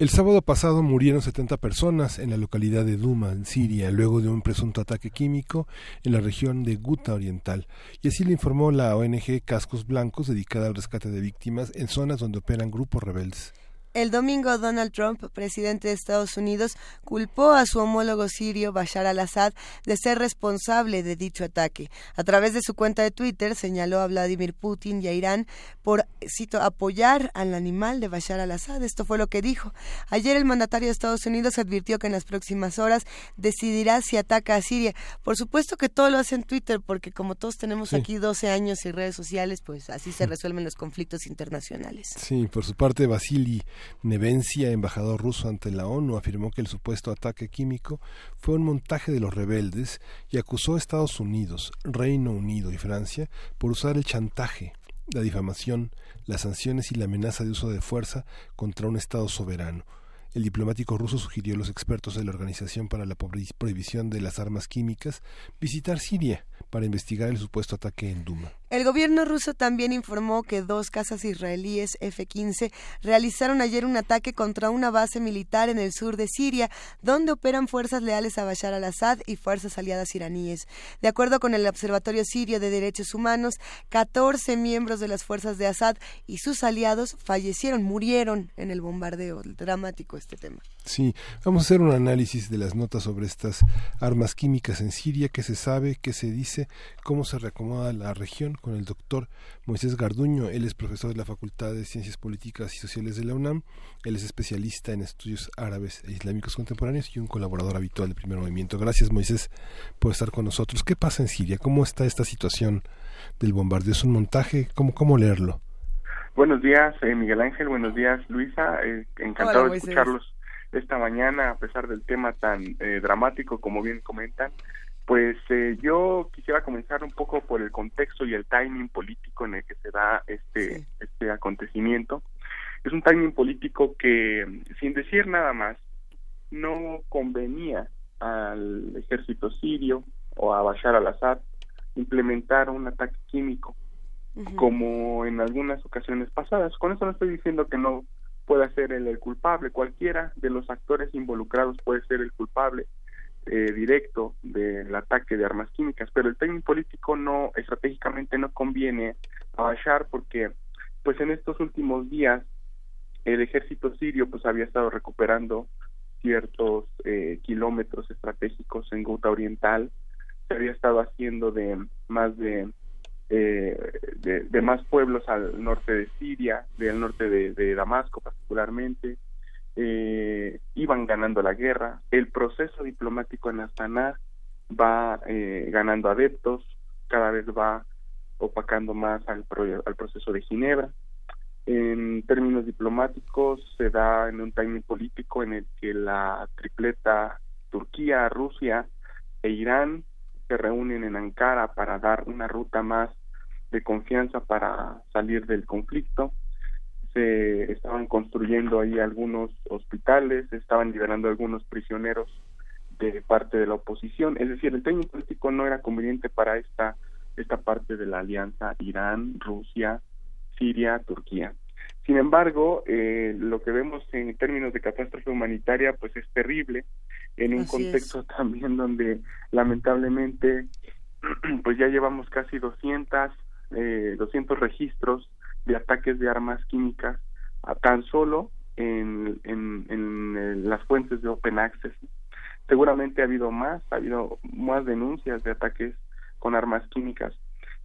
Speaker 23: El sábado pasado murieron 70 personas en la localidad de Duma, en Siria, luego de un presunto ataque químico en la región de Guta Oriental. Y así le informó la ONG Cascos Blancos, dedicada al rescate de víctimas en zonas donde operan grupos rebeldes.
Speaker 2: El domingo Donald Trump, presidente de Estados Unidos, culpó a su homólogo sirio Bashar al-Assad de ser responsable de dicho ataque. A través de su cuenta de Twitter señaló a Vladimir Putin y a Irán por, cito, apoyar al animal de Bashar al-Assad. Esto fue lo que dijo. Ayer el mandatario de Estados Unidos advirtió que en las próximas horas decidirá si ataca a Siria. Por supuesto que todo lo hace en Twitter, porque como todos tenemos aquí 12 años y redes sociales, pues así se resuelven los conflictos internacionales.
Speaker 1: Sí, por su parte, Vasily Nevencia, embajador ruso ante la ONU, afirmó que el supuesto ataque químico fue un montaje de los rebeldes y acusó a Estados Unidos, Reino Unido y Francia por usar el chantaje, la difamación, las sanciones y la amenaza de uso de fuerza contra un Estado soberano. El diplomático ruso sugirió a los expertos de la Organización para la Prohibición de las Armas Químicas visitar Siria para investigar el supuesto ataque en Duma.
Speaker 2: El gobierno ruso también informó que dos casas israelíes F-15 realizaron ayer un ataque contra una base militar en el sur de Siria, donde operan fuerzas leales a Bashar al-Assad y fuerzas aliadas iraníes. De acuerdo con el Observatorio Sirio de Derechos Humanos, 14 miembros de las fuerzas de Assad y sus aliados fallecieron, murieron en el bombardeo. Dramático este tema.
Speaker 1: Sí, vamos a hacer un análisis de las notas sobre estas armas químicas en Siria, qué se sabe, qué se dice, cómo se reacomoda la región con el doctor Moisés Garduño. Él es profesor de la Facultad de Ciencias Políticas y Sociales de la UNAM. Él es especialista en estudios árabes e islámicos contemporáneos y un colaborador habitual del primer movimiento. Gracias, Moisés, por estar con nosotros. ¿Qué pasa en Siria? ¿Cómo está esta situación del bombardeo? ¿Es un montaje? ¿Cómo, cómo leerlo?
Speaker 24: Buenos días, eh, Miguel Ángel. Buenos días, Luisa. Eh, encantado de escucharlos esta mañana, a pesar del tema tan eh, dramático como bien comentan. Pues eh, yo quisiera comenzar un poco por el contexto y el timing político en el que se da este, este acontecimiento. Es un timing político que, sin decir nada más, no convenía al ejército sirio o a Bashar al-Assad implementar un ataque químico como en algunas ocasiones pasadas. Con eso no estoy diciendo que no pueda ser el culpable, cualquiera de los actores involucrados puede ser el culpable, eh, directo del ataque de armas químicas, pero el timing político no estratégicamente no conviene a Bashar porque pues en estos últimos días el ejército sirio pues había estado recuperando ciertos eh, kilómetros estratégicos en Ghouta Oriental, se había estado haciendo de más de, eh, de, más pueblos al norte de Siria, del norte de Damasco particularmente, eh, iban ganando la guerra, el proceso diplomático en Astana va eh, ganando adeptos, cada vez va opacando más al, al proceso de Ginebra. En términos diplomáticos se da en un timing político en el que la tripleta Turquía, Rusia e Irán se reúnen en Ankara para dar una ruta más de confianza para salir del conflicto se estaban construyendo ahí algunos hospitales, se estaban liberando algunos prisioneros de parte de la oposición, es decir, el término político no era conveniente para esta esta parte de la alianza Irán, Rusia, Siria, Turquía. Sin embargo, eh, lo que vemos en términos de catástrofe humanitaria, pues es terrible, en un contexto también donde lamentablemente, pues ya llevamos casi 200, eh, 200 registros de ataques de armas químicas a tan solo en, en, las fuentes de Open Access. Seguramente ha habido más, ha habido más denuncias de ataques con armas químicas.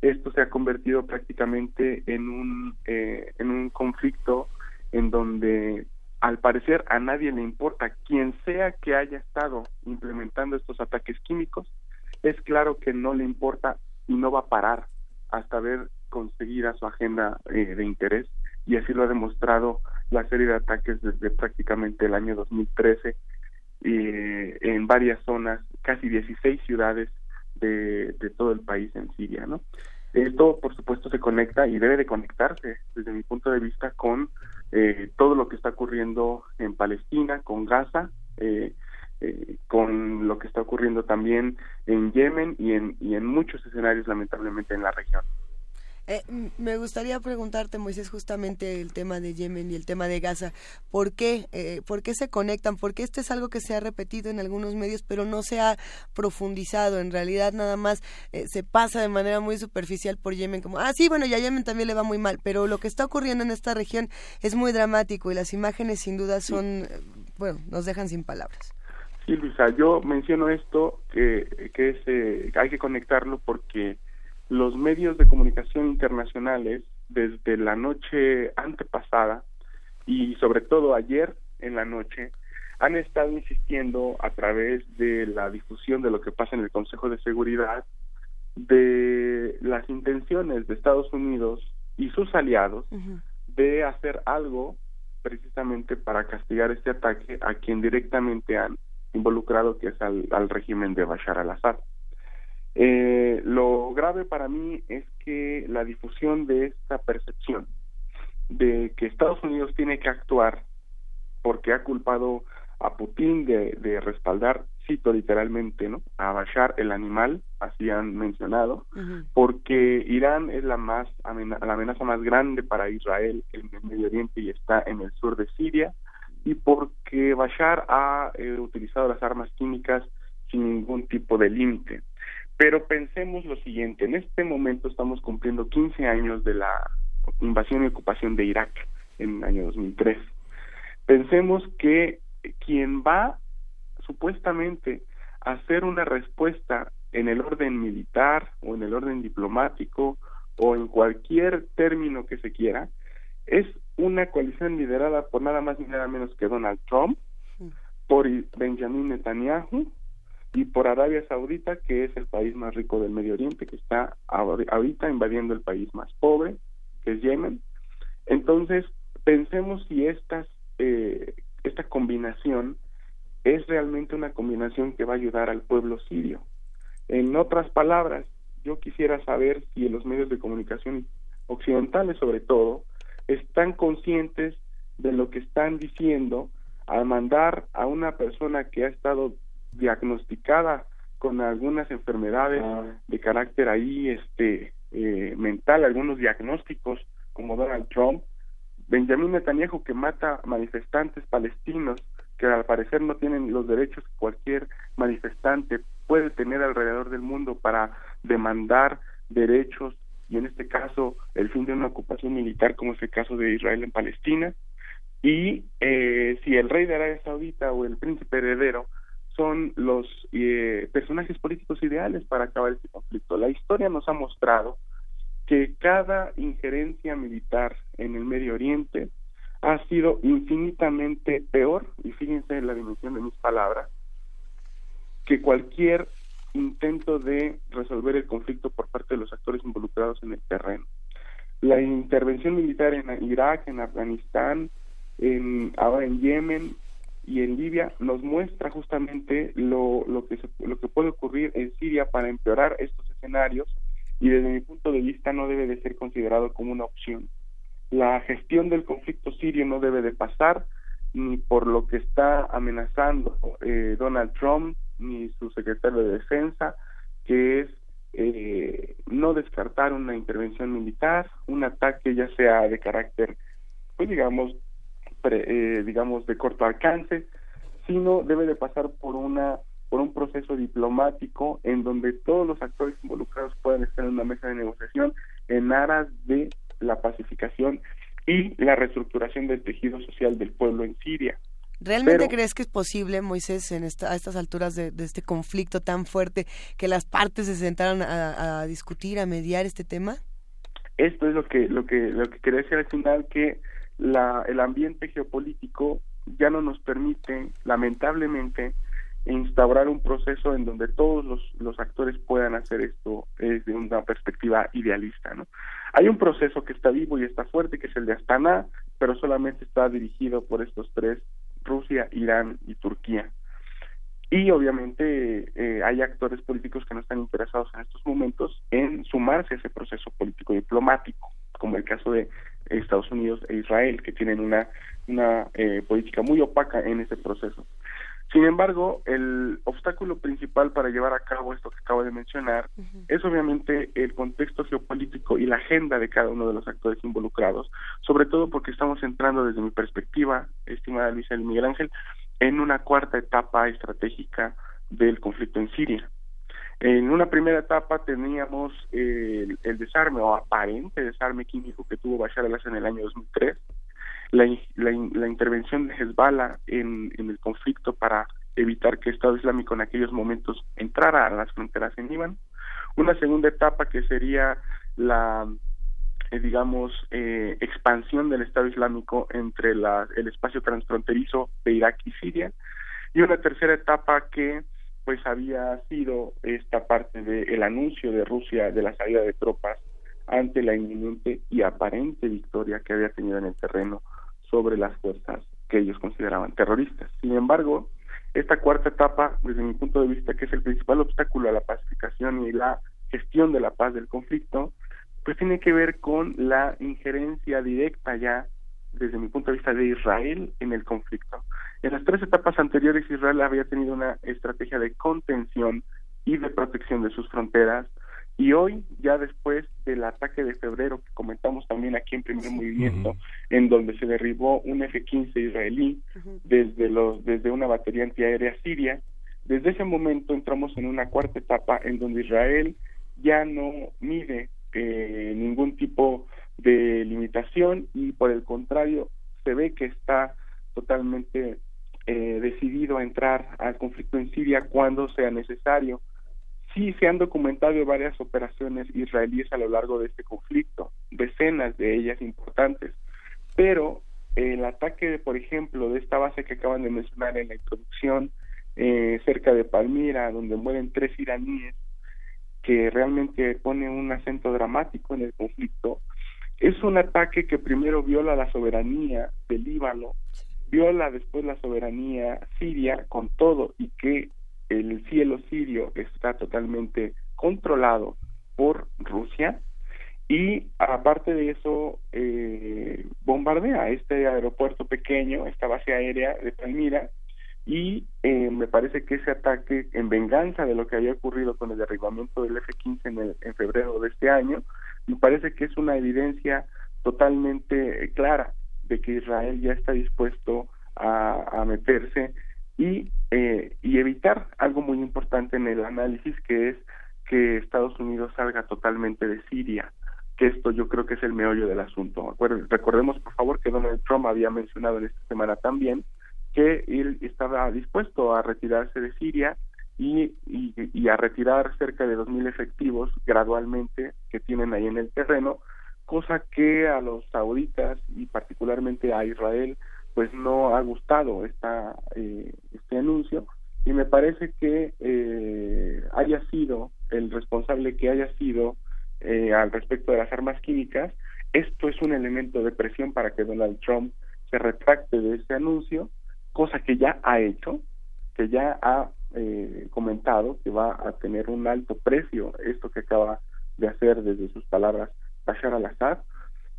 Speaker 24: Esto se ha convertido prácticamente en un, eh, en un conflicto en donde al parecer a nadie le importa quien sea que haya estado implementando estos ataques químicos, es claro que no le importa y no va a parar hasta ver conseguir su agenda eh, de interés y así lo ha demostrado la serie de ataques desde prácticamente el año 2013 eh, en varias zonas, casi 16 ciudades de, de todo el país en Siria, ¿no? Esto, por supuesto, se conecta y debe de conectarse, desde mi punto de vista, con eh, todo lo que está ocurriendo en Palestina, con Gaza, eh, eh, con lo que está ocurriendo también en Yemen y en, y en muchos escenarios, lamentablemente, en la región.
Speaker 2: Eh, me gustaría preguntarte, Moisés, justamente el tema de Yemen y el tema de Gaza. ¿Por qué? Eh, ¿Por qué se conectan? Porque esto es algo que se ha repetido en algunos medios, pero no se ha profundizado. En realidad, nada más eh, se pasa de manera muy superficial por Yemen, como, ah, sí, bueno, ya a Yemen también le va muy mal. Pero lo que está ocurriendo en esta región es muy dramático y las imágenes, sin duda, son, bueno, nos dejan sin palabras.
Speaker 24: Sí, Luisa, yo menciono esto que, que es, hay que conectarlo porque los medios de comunicación internacionales desde la noche antepasada y sobre todo ayer en la noche han estado insistiendo a través de la difusión de lo que pasa en el Consejo de Seguridad de las intenciones de Estados Unidos y sus aliados de hacer algo precisamente para castigar este ataque a quien directamente han involucrado, que es al, al régimen de Bashar al-Assad. Eh, lo grave para mí es que la difusión de esta percepción de que Estados Unidos tiene que actuar porque ha culpado a Putin de, respaldar, cito literalmente, ¿no? A Bashar el animal, así han mencionado, porque Irán es la más la amenaza más grande para Israel en el Medio Oriente y está en el sur de Siria, y porque Bashar ha eh, utilizado las armas químicas sin ningún tipo de límite. Pero pensemos lo siguiente, en este momento estamos cumpliendo 15 años de la invasión y ocupación de Irak en el año 2003. Pensemos que quien va supuestamente a hacer una respuesta en el orden militar o en el orden diplomático o en cualquier término que se quiera, es una coalición liderada por nada más ni nada menos que Donald Trump, por Benjamin Netanyahu, y por Arabia Saudita, que es el país más rico del Medio Oriente, que está ahorita invadiendo el país más pobre, que es Yemen. Entonces, pensemos si estas, eh, esta combinación es realmente una combinación que va a ayudar al pueblo sirio. En otras palabras, yo quisiera saber si los medios de comunicación occidentales, sobre todo, están conscientes de lo que están diciendo al mandar a una persona que ha estado diagnosticada con algunas enfermedades ah. de carácter ahí este eh, mental, algunos diagnósticos como Donald Trump, Benjamin Netanyahu que mata manifestantes palestinos que al parecer no tienen los derechos que cualquier manifestante puede tener alrededor del mundo para demandar derechos y en este caso el fin de una ocupación militar como es el caso de Israel en Palestina y eh, si el rey de Arabia Saudita o el príncipe heredero son los eh, personajes políticos ideales para acabar este conflicto. La historia nos ha mostrado que cada injerencia militar en el Medio Oriente ha sido infinitamente peor, y fíjense en la dimensión de mis palabras, que cualquier intento de resolver el conflicto por parte de los actores involucrados en el terreno. La intervención militar en Irak, en Afganistán, en, ahora en Yemen, y en Libia nos muestra justamente lo, lo, que lo que puede ocurrir en Siria para empeorar estos escenarios y desde mi punto de vista no debe de ser considerado como una opción. La gestión del conflicto sirio no debe de pasar ni por lo que está amenazando eh, Donald Trump ni su secretario de defensa, que es eh, no descartar una intervención militar, un ataque ya sea de carácter, pues digamos, eh, digamos, de corto alcance, sino debe de pasar por una por un proceso diplomático en donde todos los actores involucrados puedan estar en una mesa de negociación en aras de la pacificación y la reestructuración del tejido social del pueblo en Siria.
Speaker 2: ¿Realmente crees que es posible, Moisés, en esta, a estas alturas de, este conflicto tan fuerte, que las partes se sentaran a, a, discutir, a mediar este tema?
Speaker 24: Esto es lo que lo que lo que quería decir al final que la, el ambiente geopolítico ya no nos permite, lamentablemente, instaurar un proceso en donde todos los, actores puedan hacer esto desde una perspectiva idealista. ¿no? Hay un proceso que está vivo y está fuerte, que es el de Astana, pero solamente está dirigido por estos tres, Rusia, Irán y Turquía. Y obviamente eh, hay actores políticos que no están interesados en estos momentos en sumarse a ese proceso político diplomático, como el caso de Estados Unidos e Israel, que tienen una, una eh, política muy opaca en ese proceso. Sin embargo, el obstáculo principal para llevar a cabo esto que acabo de mencionar es obviamente el contexto geopolítico y la agenda de cada uno de los actores involucrados, sobre todo porque estamos entrando desde mi perspectiva, estimada Luisa y Miguel Ángel, en una cuarta etapa estratégica del conflicto en Siria. En una primera etapa teníamos el, desarme o aparente desarme químico que tuvo Bashar al-Assad en el año 2003, la, la, intervención de Hezbollah en, el conflicto para evitar que Estado Islámico en aquellos momentos entrara a las fronteras en Líbano. Una segunda etapa que sería la, eh, digamos, eh, expansión del Estado Islámico entre la, el espacio transfronterizo de Irak y Siria. Y una tercera etapa que pues había sido esta parte del anuncio de Rusia de la salida de tropas ante la inminente y aparente victoria que había tenido en el terreno sobre las fuerzas que ellos consideraban terroristas. Sin embargo, esta cuarta etapa, desde mi punto de vista, que es el principal obstáculo a la pacificación y la gestión de la paz del conflicto, pues tiene que ver con la injerencia directa ya, desde mi punto de vista, de Israel en el conflicto. En las tres etapas anteriores, Israel había tenido una estrategia de contención y de protección de sus fronteras, y hoy, ya después del ataque de febrero que comentamos también aquí en primer movimiento, en donde se derribó un F-15 israelí desde, los, desde una batería antiaérea siria, desde ese momento entramos en una cuarta etapa en donde Israel ya no mide eh, ningún tipo de limitación y por el contrario se ve que está totalmente eh, decidido a entrar al conflicto en Siria cuando sea necesario. Sí, se han documentado varias operaciones israelíes a lo largo de este conflicto, decenas de ellas importantes, pero el ataque, por ejemplo, de esta base que acaban de mencionar en la introducción, eh, cerca de Palmira, donde mueren tres iraníes, que realmente pone un acento dramático en el conflicto, es un ataque que primero viola la soberanía del Líbano, viola después la soberanía siria con todo y que el cielo sirio está totalmente controlado por Rusia. Y aparte de eso eh, bombardea este aeropuerto pequeño, esta base aérea de Palmira y eh, me parece que ese ataque en venganza de lo que había ocurrido con el derribamiento del F-15 en, en febrero de este año, me parece que es una evidencia totalmente clara de que Israel ya está dispuesto a, meterse y, eh, y evitar algo muy importante en el análisis que es que Estados Unidos salga totalmente de Siria, que esto yo creo que es el meollo del asunto. recordemos por favor que Donald Trump había mencionado en esta semana también que él estaba dispuesto a retirarse de Siria y, y, y a retirar cerca de 2.000 efectivos gradualmente que tienen ahí en el terreno, cosa que a los sauditas y particularmente a Israel pues no ha gustado esta, eh, este anuncio. Y me parece que eh, haya sido el responsable que haya sido eh, al respecto de las armas químicas, esto es un elemento de presión para que Donald Trump se retracte de ese anuncio, cosa que ya ha hecho, que ya ha comentado que va a tener un alto precio esto que acaba de hacer desde sus palabras Bashar al-Assad,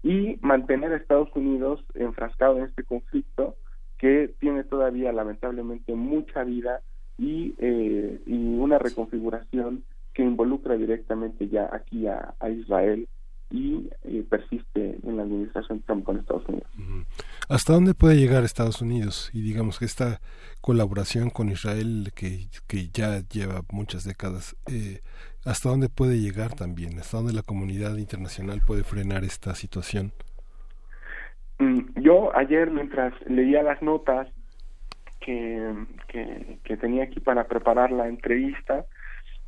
Speaker 24: y mantener a Estados Unidos enfrascado en este conflicto que tiene todavía lamentablemente mucha vida y, eh, y una reconfiguración que involucra directamente ya aquí a, Israel y eh, persiste en la administración Trump con Estados Unidos.
Speaker 23: ¿Hasta dónde puede llegar Estados Unidos? Y digamos que esta colaboración con Israel que, que ya lleva muchas décadas, eh, ¿hasta dónde puede llegar también? ¿Hasta dónde la comunidad internacional puede frenar esta situación?
Speaker 24: Mm, yo ayer mientras leía las notas que, que, tenía aquí para preparar la entrevista,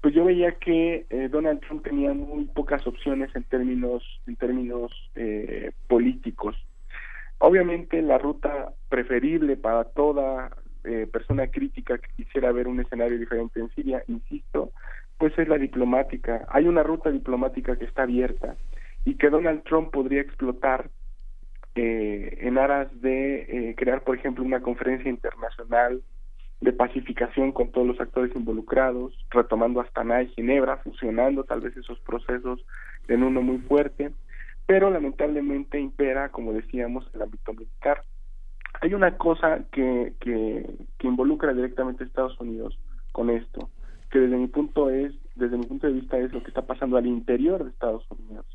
Speaker 24: pues yo veía que eh, Donald Trump tenía muy pocas opciones en términos en términos eh, políticos Obviamente la ruta preferible para toda eh, persona crítica que quisiera ver un escenario diferente en Siria, insisto, pues es la diplomática. Hay una ruta diplomática que está abierta y que Donald Trump podría explotar eh, en aras de eh, crear, por ejemplo, una conferencia internacional de pacificación con todos los actores involucrados, retomando Astana y Ginebra, fusionando tal vez esos procesos en uno muy fuerte, pero lamentablemente impera, como decíamos, el ámbito militar. hay una cosa que, que, que involucra directamente a Estados Unidos con esto, que desde mi punto es, desde mi punto de vista es lo que está pasando al interior de Estados Unidos.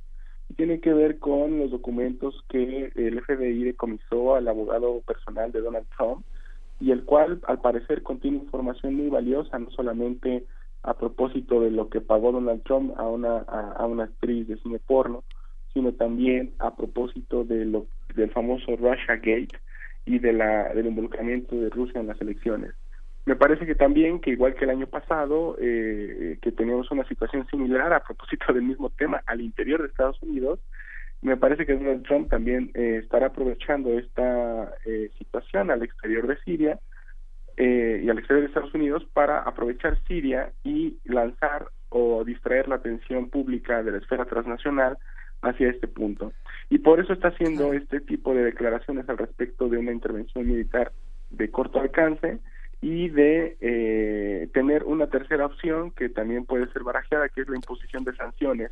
Speaker 24: Y tiene que ver con los documentos que el FBI decomisó al abogado personal de Donald Trump y el cual al parecer contiene información muy valiosa, no solamente a propósito de lo que pagó Donald Trump a una, a, una actriz de cine porno, sino también a propósito de lo, del famoso Russia Gate y de la, del involucramiento de Rusia en las elecciones. Me parece que también, que igual que el año pasado, eh, que teníamos una situación similar a propósito del mismo tema al interior de Estados Unidos, me parece que Donald Trump también eh, estará aprovechando esta eh, situación al exterior de Siria eh, y al exterior de Estados Unidos para aprovechar Siria y lanzar o distraer la atención pública de la esfera transnacional hacia este punto. Y por eso está haciendo este tipo de declaraciones al respecto de una intervención militar de corto alcance y de eh, tener una tercera opción que también puede ser barajeada, que es la imposición de sanciones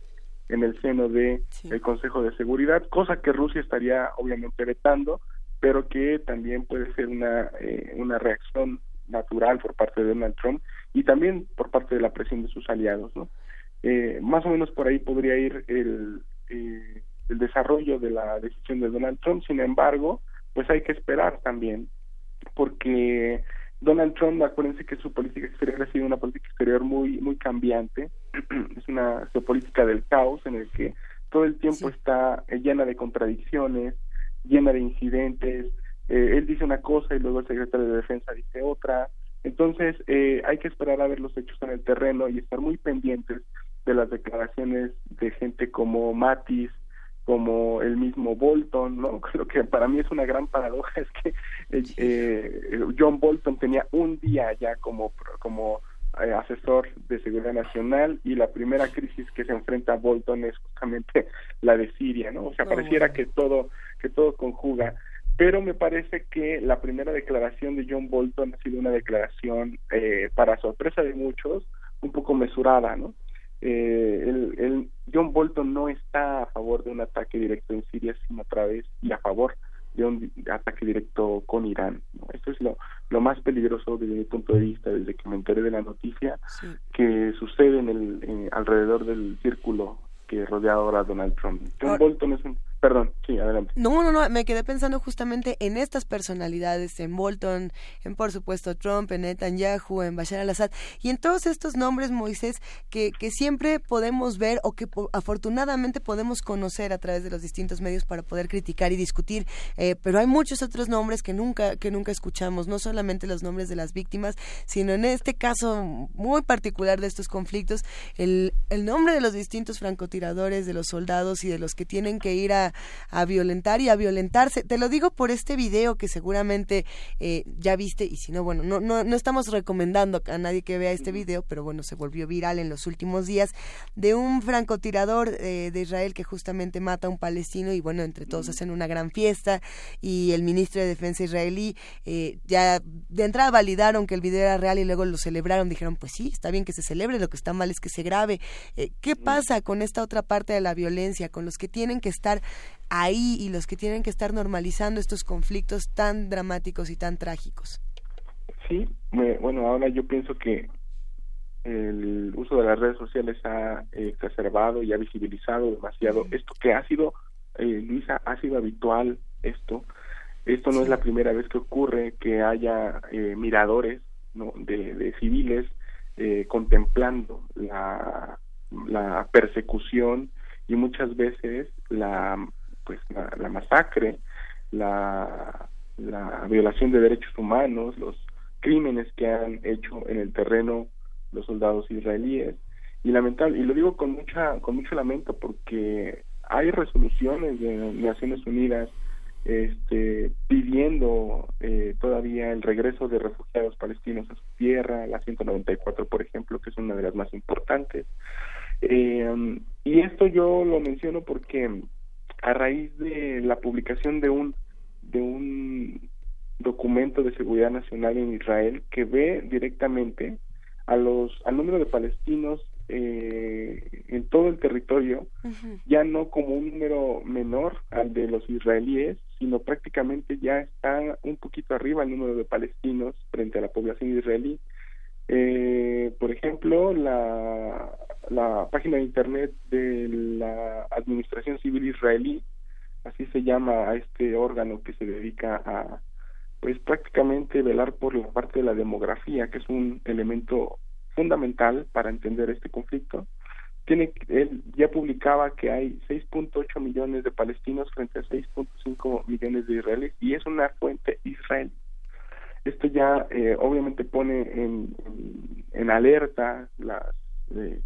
Speaker 24: en el seno de el Consejo de Seguridad, cosa que Rusia estaría obviamente vetando, pero que también puede ser una eh, una reacción natural por parte de Donald Trump y también por parte de la presión de sus aliados, ¿no? Eh, más o menos por ahí podría ir el, eh, el desarrollo de la decisión de Donald Trump. Sin embargo, pues hay que esperar también, porque Donald Trump, acuérdense que su política exterior ha sido una política exterior muy muy cambiante, es una geopolítica del caos en el que todo el tiempo está eh, llena de contradicciones, llena de incidentes, eh, él dice una cosa y luego el secretario de Defensa dice otra, entonces eh, hay que esperar a ver los hechos en el terreno y estar muy pendientes de las declaraciones de gente como Matis, como el mismo Bolton, ¿no? Lo que para mí es una gran paradoja es que eh, eh, John Bolton tenía un día ya como como eh, asesor de seguridad nacional y la primera crisis que se enfrenta a Bolton es justamente la de Siria, ¿no? O sea, pareciera que todo que todo conjuga, pero me parece que la primera declaración de John Bolton ha sido una declaración para sorpresa de muchos un poco mesurada, ¿no? Eh, el, el, John Bolton no está a favor de un ataque directo en Siria, sino a través y a favor de un ataque directo con Irán. Esto es lo, lo más peligroso desde mi punto de vista, desde que me enteré de la noticia, que sucede en el, alrededor del círculo que rodea ahora a Donald Trump. John. Bolton es un Perdón, sí, adelante.
Speaker 2: No, no, no, me quedé pensando justamente en estas personalidades, en Bolton, en por supuesto Trump, en Netanyahu, en Bashar al-Assad, y en todos estos nombres, Moisés, que, que siempre podemos ver o que afortunadamente podemos conocer a través de los distintos medios para poder criticar y discutir, eh, pero hay muchos otros nombres que nunca, que nunca escuchamos, no solamente los nombres de las víctimas, sino en este caso muy particular de estos conflictos, el, el nombre de los distintos francotiradores, de los soldados y de los que tienen que ir a a violentar y a violentarse. Te lo digo por este video que seguramente eh, ya viste y si no, bueno, no, no, no estamos recomendando a nadie que vea este video, pero bueno, se volvió viral en los últimos días de un francotirador eh, de Israel que justamente mata a un palestino y bueno, entre todos hacen una gran fiesta y el ministro de Defensa israelí eh, ya de entrada validaron que el video era real y luego lo celebraron, dijeron pues sí, está bien que se celebre, lo que está mal es que se grabe. ¿Qué pasa con esta otra parte de la violencia, con los que tienen que estar ahí y los que tienen que estar normalizando estos conflictos tan dramáticos y tan trágicos?
Speaker 24: Sí, bueno, ahora yo pienso que el uso de las redes sociales ha exacerbado y ha visibilizado demasiado esto que ha sido, eh, Luisa, ha sido habitual esto. Esto no es la primera vez que ocurre que haya eh, miradores ¿no? de, civiles eh, contemplando la, la persecución y muchas veces la pues la, masacre, la, la violación de derechos humanos, los crímenes que han hecho en el terreno los soldados israelíes y lamentable y lo digo con mucha con mucho lamento porque hay resoluciones de Naciones Unidas este, pidiendo eh, todavía el regreso de refugiados palestinos a su tierra, la 194 por ejemplo, que es una de las más importantes. Eh, y esto yo lo menciono porque a raíz de la publicación de un de un documento de seguridad nacional en Israel que ve directamente a los al número de palestinos eh, en todo el territorio ya no como un número menor al de los israelíes sino prácticamente ya está un poquito arriba el número de palestinos frente a la población israelí. Eh, por ejemplo, la, la página de internet de la Administración Civil Israelí, así se llama a este órgano que se dedica a, pues prácticamente velar por la parte de la demografía, que es un elemento fundamental para entender este conflicto. Tiene, él ya publicaba que hay 6.8 millones de palestinos frente a 6.5 millones de israelíes y es una fuente israelí. Esto ya eh, obviamente pone en, en, alerta las, eh,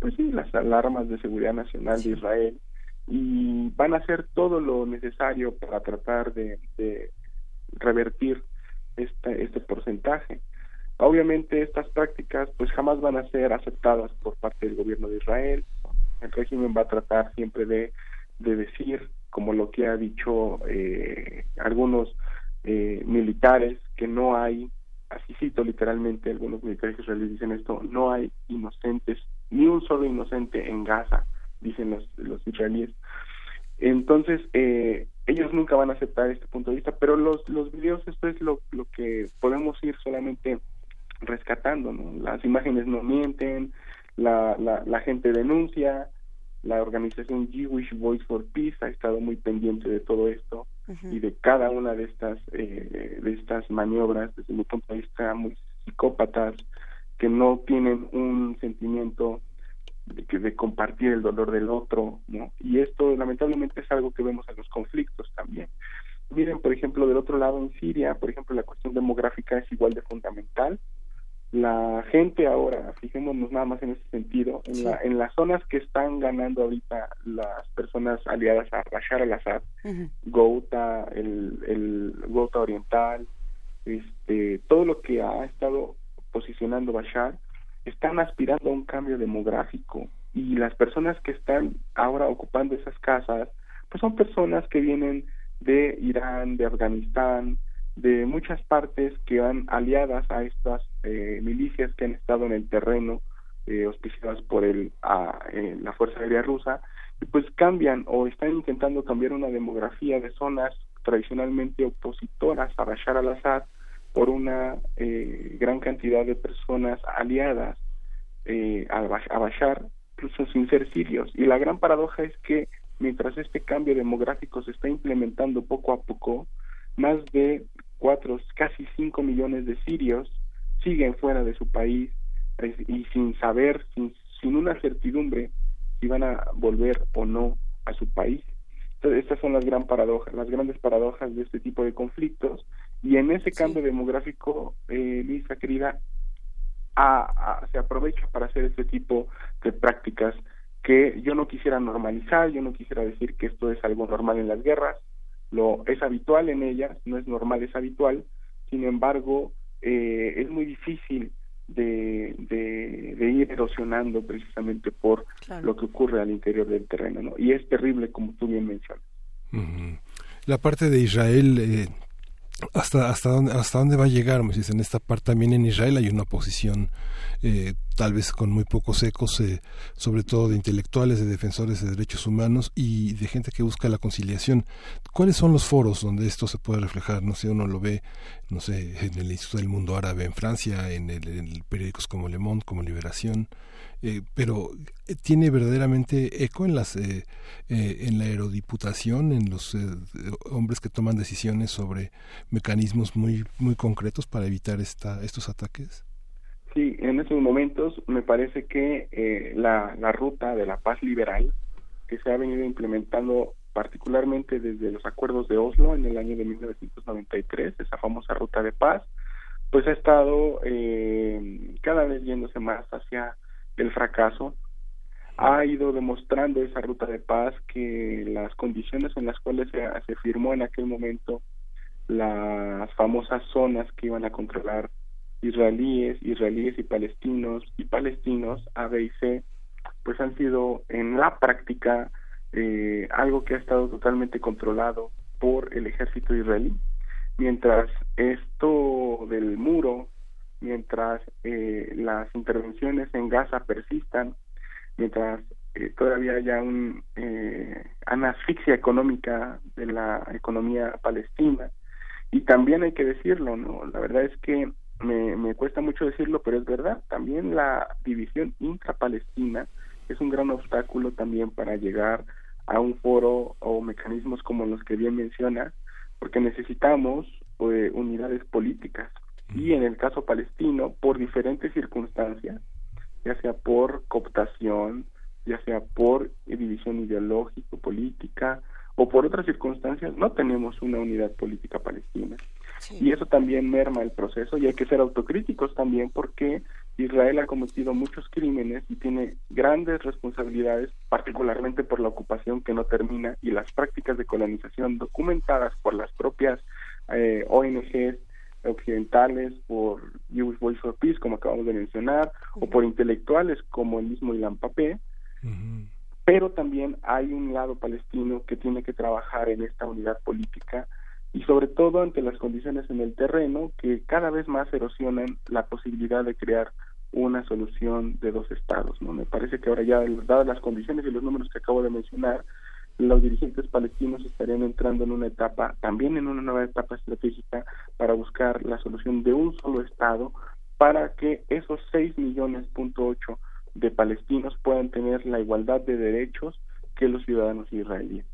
Speaker 24: pues sí, las alarmas de seguridad nacional de Israel y van a hacer todo lo necesario para tratar de, de revertir este, este porcentaje. Obviamente estas prácticas pues jamás van a ser aceptadas por parte del gobierno de Israel. El régimen va a tratar siempre de, de decir, como lo que ha dicho eh, algunos eh, militares, que no hay, así cito literalmente, algunos militares israelíes dicen esto, no hay inocentes, ni un solo inocente en Gaza, dicen los, los israelíes. Entonces, eh, ellos nunca van a aceptar este punto de vista, pero los, los videos, esto es lo, lo que podemos ir solamente rescatando, ¿no? Las imágenes no mienten, la, la, la gente denuncia, la organización Jewish Voice for Peace ha estado muy pendiente de todo esto y de cada una de estas eh, de estas maniobras desde mi punto de vista muy psicópatas que no tienen un sentimiento de, que, de compartir el dolor del otro, ¿no? Y esto lamentablemente es algo que vemos en los conflictos también. Miren, por ejemplo, del otro lado en Siria, por ejemplo, la cuestión demográfica es igual de fundamental la gente ahora, fijémonos nada más en ese sentido, en, la, en las zonas que están ganando ahorita las personas aliadas a Bashar al-Assad, Gouta, el, el Gouta Oriental, este, todo lo que ha estado posicionando Bashar, están aspirando a un cambio demográfico. Y las personas que están ahora ocupando esas casas, pues son personas que vienen de Irán, de Afganistán, de muchas partes que van aliadas a estas eh, milicias que han estado en el terreno eh, auspiciadas por el a, eh, la fuerza aérea rusa y pues cambian o están intentando cambiar una demografía de zonas tradicionalmente opositoras a Bashar al-Assad por una eh, gran cantidad de personas aliadas eh, a, a Bashar incluso sin ser sirios y la gran paradoja es que mientras este cambio demográfico se está implementando poco a poco más de cuatro, casi cinco millones de sirios siguen fuera de su país y sin saber, sin, sin una certidumbre si van a volver o no a su país. Entonces, estas son las gran paradojas, las grandes paradojas de este tipo de conflictos y en ese cambio demográfico, eh, Lisa querida, se aprovecha para hacer este tipo de prácticas que yo no quisiera normalizar, yo no quisiera decir que esto es algo normal en las guerras, lo es habitual en ellas, no es normal, es habitual, sin embargo, eh, es muy difícil de, de, ir erosionando precisamente por lo que ocurre al interior del terreno, ¿no? Y es terrible, como tú bien mencionas.
Speaker 23: La parte de Israel eh, hasta hasta dónde hasta dónde va a llegar en esta parte también en Israel hay una oposición eh, tal vez con muy pocos ecos eh, sobre todo de intelectuales de defensores de derechos humanos y de gente que busca la conciliación. Cuáles son los foros donde esto se puede reflejar no sé uno lo ve no sé en el Instituto del Mundo Árabe en Francia en, el, en periódicos como Le Monde como Liberación eh, pero eh, tiene verdaderamente eco en las eh, en la aerodiputación en los hombres que toman decisiones sobre mecanismos muy muy concretos para evitar esta estos ataques
Speaker 24: sí en estos momentos me parece que la, la ruta de la paz liberal que se ha venido implementando particularmente desde los acuerdos de Oslo en el año de 1993 esa famosa ruta de paz pues ha estado cada vez yéndose más hacia el fracaso, ha ido demostrando esa ruta de paz que las condiciones en las cuales se, se firmó en aquel momento las famosas zonas que iban a controlar israelíes, israelíes y palestinos y palestinos A, B y C, pues han sido en la práctica eh, algo que ha estado totalmente controlado por el ejército israelí. Mientras esto del muro mientras eh, las intervenciones en Gaza persistan, mientras eh, todavía haya un, eh, una asfixia económica de la economía palestina. Y también hay que decirlo, ¿no? La verdad es que me, me cuesta mucho decirlo, pero es verdad, también la división intrapalestina es un gran obstáculo también para llegar a un foro o mecanismos como los que bien menciona, porque necesitamos eh, unidades políticas. Y en el caso palestino, por diferentes circunstancias, ya sea por cooptación, ya sea por división ideológico, política, o por otras circunstancias, no tenemos una unidad política palestina. Y eso también merma el proceso y hay que ser autocríticos también porque Israel ha cometido muchos crímenes y tiene grandes responsabilidades, particularmente por la ocupación que no termina y las prácticas de colonización documentadas por las propias eh, ONGs occidentales, por Jewish Voice for Peace, como acabamos de mencionar, o por intelectuales como el mismo Ilan Papé, pero también hay un lado palestino que tiene que trabajar en esta unidad política y sobre todo ante las condiciones en el terreno que cada vez más erosionan la posibilidad de crear una solución de dos estados. ¿no? Me parece que ahora ya, dadas las condiciones y los números que acabo de mencionar, los dirigentes palestinos estarían entrando en una etapa, también en una nueva etapa estratégica para buscar la solución de un solo Estado para que esos 6 millones punto ocho de palestinos puedan tener la igualdad de derechos que los ciudadanos israelíes.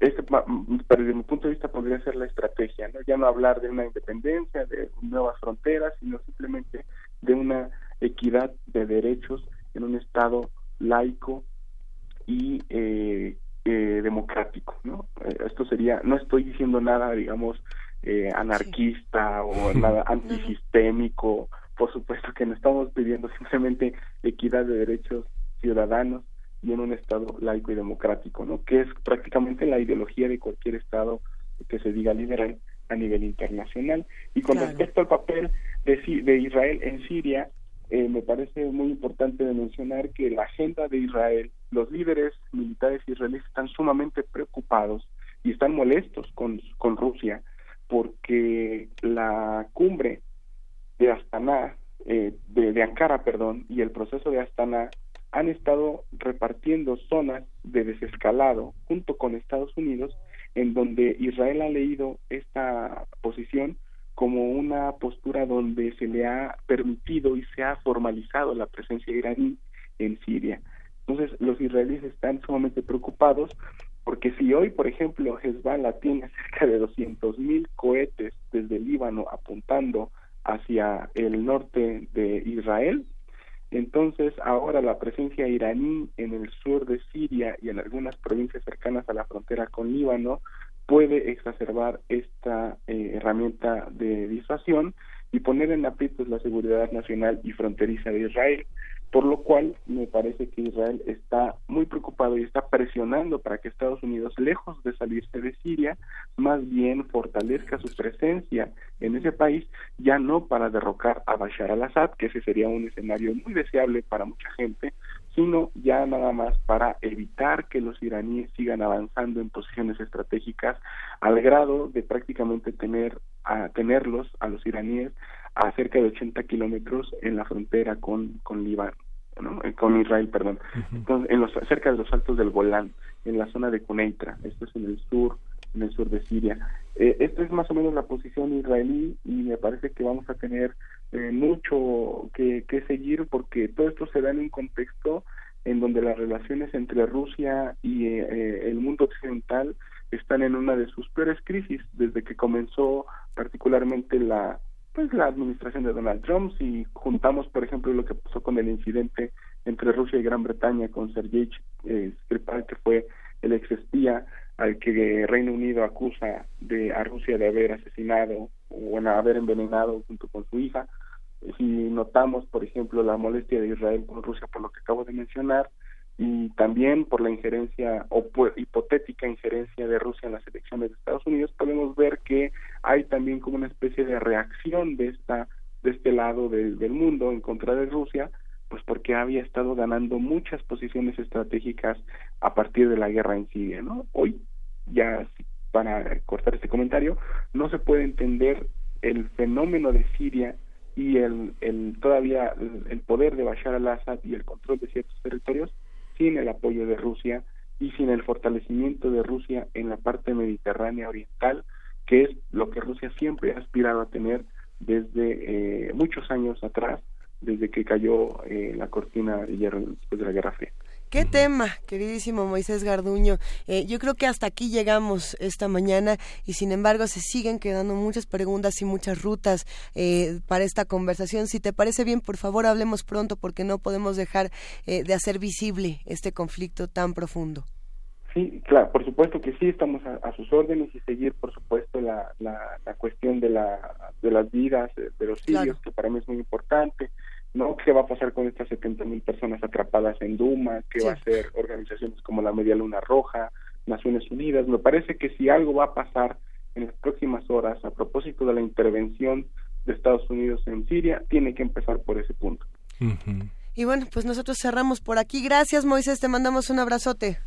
Speaker 24: Este, desde mi punto de vista, podría ser la estrategia, ¿no? ya no hablar de una independencia, de nuevas fronteras, sino simplemente de una equidad de derechos en un Estado laico y eh, eh, democrático, ¿no? Eh, esto sería, no estoy diciendo nada, digamos, eh, anarquista o nada antisistémico, por supuesto que no estamos pidiendo simplemente equidad de derechos ciudadanos y en un Estado laico y democrático, ¿no? Que es prácticamente la ideología de cualquier Estado que se diga liberal a nivel internacional. Y con respecto al papel de, de Israel en Siria, eh, me parece muy importante mencionar que la agenda de Israel, los líderes militares israelíes están sumamente preocupados y están molestos con, con Rusia porque la cumbre de Astana, eh, de Ankara, perdón, y el proceso de Astana han estado repartiendo zonas de desescalado junto con Estados Unidos en donde Israel ha leído esta posición como una postura donde se le ha permitido y se ha formalizado la presencia iraní en Siria. Entonces, los israelíes están sumamente preocupados porque si hoy, por ejemplo, Hezbollah tiene cerca de 200 mil cohetes desde Líbano apuntando hacia el norte de Israel, entonces ahora la presencia iraní en el sur de Siria y en algunas provincias cercanas a la frontera con Líbano puede exacerbar esta eh, herramienta de disuasión y poner en aprietos la seguridad nacional y fronteriza de Israel, por lo cual me parece que Israel está muy preocupado y está presionando para que Estados Unidos, lejos de salirse de Siria, más bien fortalezca su presencia en ese país, ya no para derrocar a Bashar al-Assad, que ese sería un escenario muy deseable para mucha gente, sino ya nada más para evitar que los iraníes sigan avanzando en posiciones estratégicas al grado de prácticamente tener a tenerlos a los iraníes a cerca de 80 kilómetros en la frontera con con Líbano eh, con Israel perdón. En los cerca de los altos del Golán en la zona de Cuneitra esto es en el sur en el sur de Siria. Eh, esta es más o menos la posición israelí y me parece que vamos a tener eh, mucho que, seguir porque todo esto se da en un contexto en donde las relaciones entre Rusia y eh, eh, el mundo occidental están en una de sus peores crisis desde que comenzó particularmente la pues la administración de Donald Trump. Si juntamos por ejemplo lo que pasó con el incidente entre Rusia y Gran Bretaña con Sergei eh, Skripal que fue el ex espía al que Reino Unido acusa de a Rusia de haber asesinado o bueno, haber envenenado junto con su hija si notamos, por ejemplo, la molestia de Israel con Rusia por lo que acabo de mencionar, y también por la injerencia o hipotética injerencia de Rusia en las elecciones de Estados Unidos, podemos ver que hay también como una especie de reacción de esta de este lado del mundo en contra de Rusia, pues porque había estado ganando muchas posiciones estratégicas a partir de la guerra en Siria, ¿no? Hoy ya para cortar este comentario, no se puede entender el fenómeno de Siria y el, el todavía el, poder de Bashar al-Assad y el control de ciertos territorios sin el apoyo de Rusia y sin el fortalecimiento de Rusia en la parte mediterránea oriental, que es lo que Rusia siempre ha aspirado a tener desde eh, muchos años atrás, desde que cayó eh, la cortina de hierro después de la Guerra Fría.
Speaker 2: Qué tema, queridísimo Moisés Garduño. Eh, yo creo que hasta aquí llegamos esta mañana y sin embargo se siguen quedando muchas preguntas y muchas rutas eh, para esta conversación. Si te parece bien, por favor hablemos pronto porque no podemos dejar eh, de hacer visible este conflicto tan profundo.
Speaker 24: Sí, claro, por supuesto que sí, estamos a, sus órdenes y seguir, por supuesto, la, la, cuestión de, la, de las vidas de los sirios, que para mí es muy importante ¿no? ¿Qué va a pasar con estas 70 mil personas atrapadas en Duma? ¿Qué va a hacer organizaciones como la Media Luna Roja, Naciones Unidas? Me parece que si algo va a pasar en las próximas horas a propósito de la intervención de Estados Unidos en Siria, tiene que empezar por ese punto.
Speaker 2: Y bueno, pues nosotros cerramos por aquí. Gracias, Moisés, te mandamos un abrazote.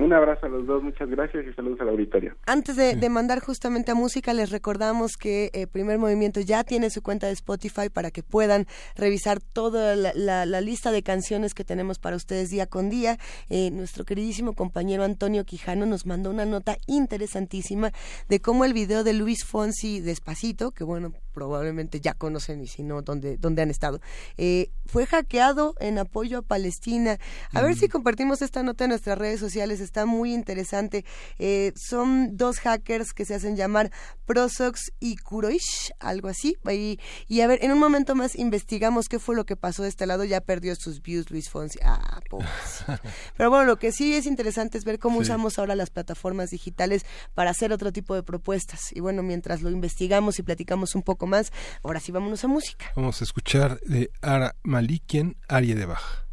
Speaker 24: Un abrazo a los dos, muchas gracias y saludos a la auditorio.
Speaker 2: Antes de, mandar justamente a música, les recordamos que eh, Primer Movimiento ya tiene su cuenta de Spotify para que puedan revisar toda la, lista de canciones que tenemos para ustedes día con día. Eh, nuestro queridísimo compañero Antonio Quijano nos mandó una nota interesantísima de cómo el video de Luis Fonsi Despacito, que bueno, probablemente ya conocen y si no, dónde, dónde han estado, eh, fue hackeado en apoyo a Palestina. A ver si compartimos esta nota en nuestras redes sociales, está muy interesante. Eh, son dos hackers que se hacen llamar Prosox y Kuroish, algo así. Y, y, a ver, en un momento más investigamos qué fue lo que pasó de este lado. Ya perdió sus views Luis Fonsi. Ah, Pero bueno, lo que sí es interesante es ver cómo usamos ahora las plataformas digitales para hacer otro tipo de propuestas. Y bueno, mientras lo investigamos y platicamos un poco más, ahora sí vámonos a música.
Speaker 23: Vamos a escuchar de Ara Malikian, Aria de Baja.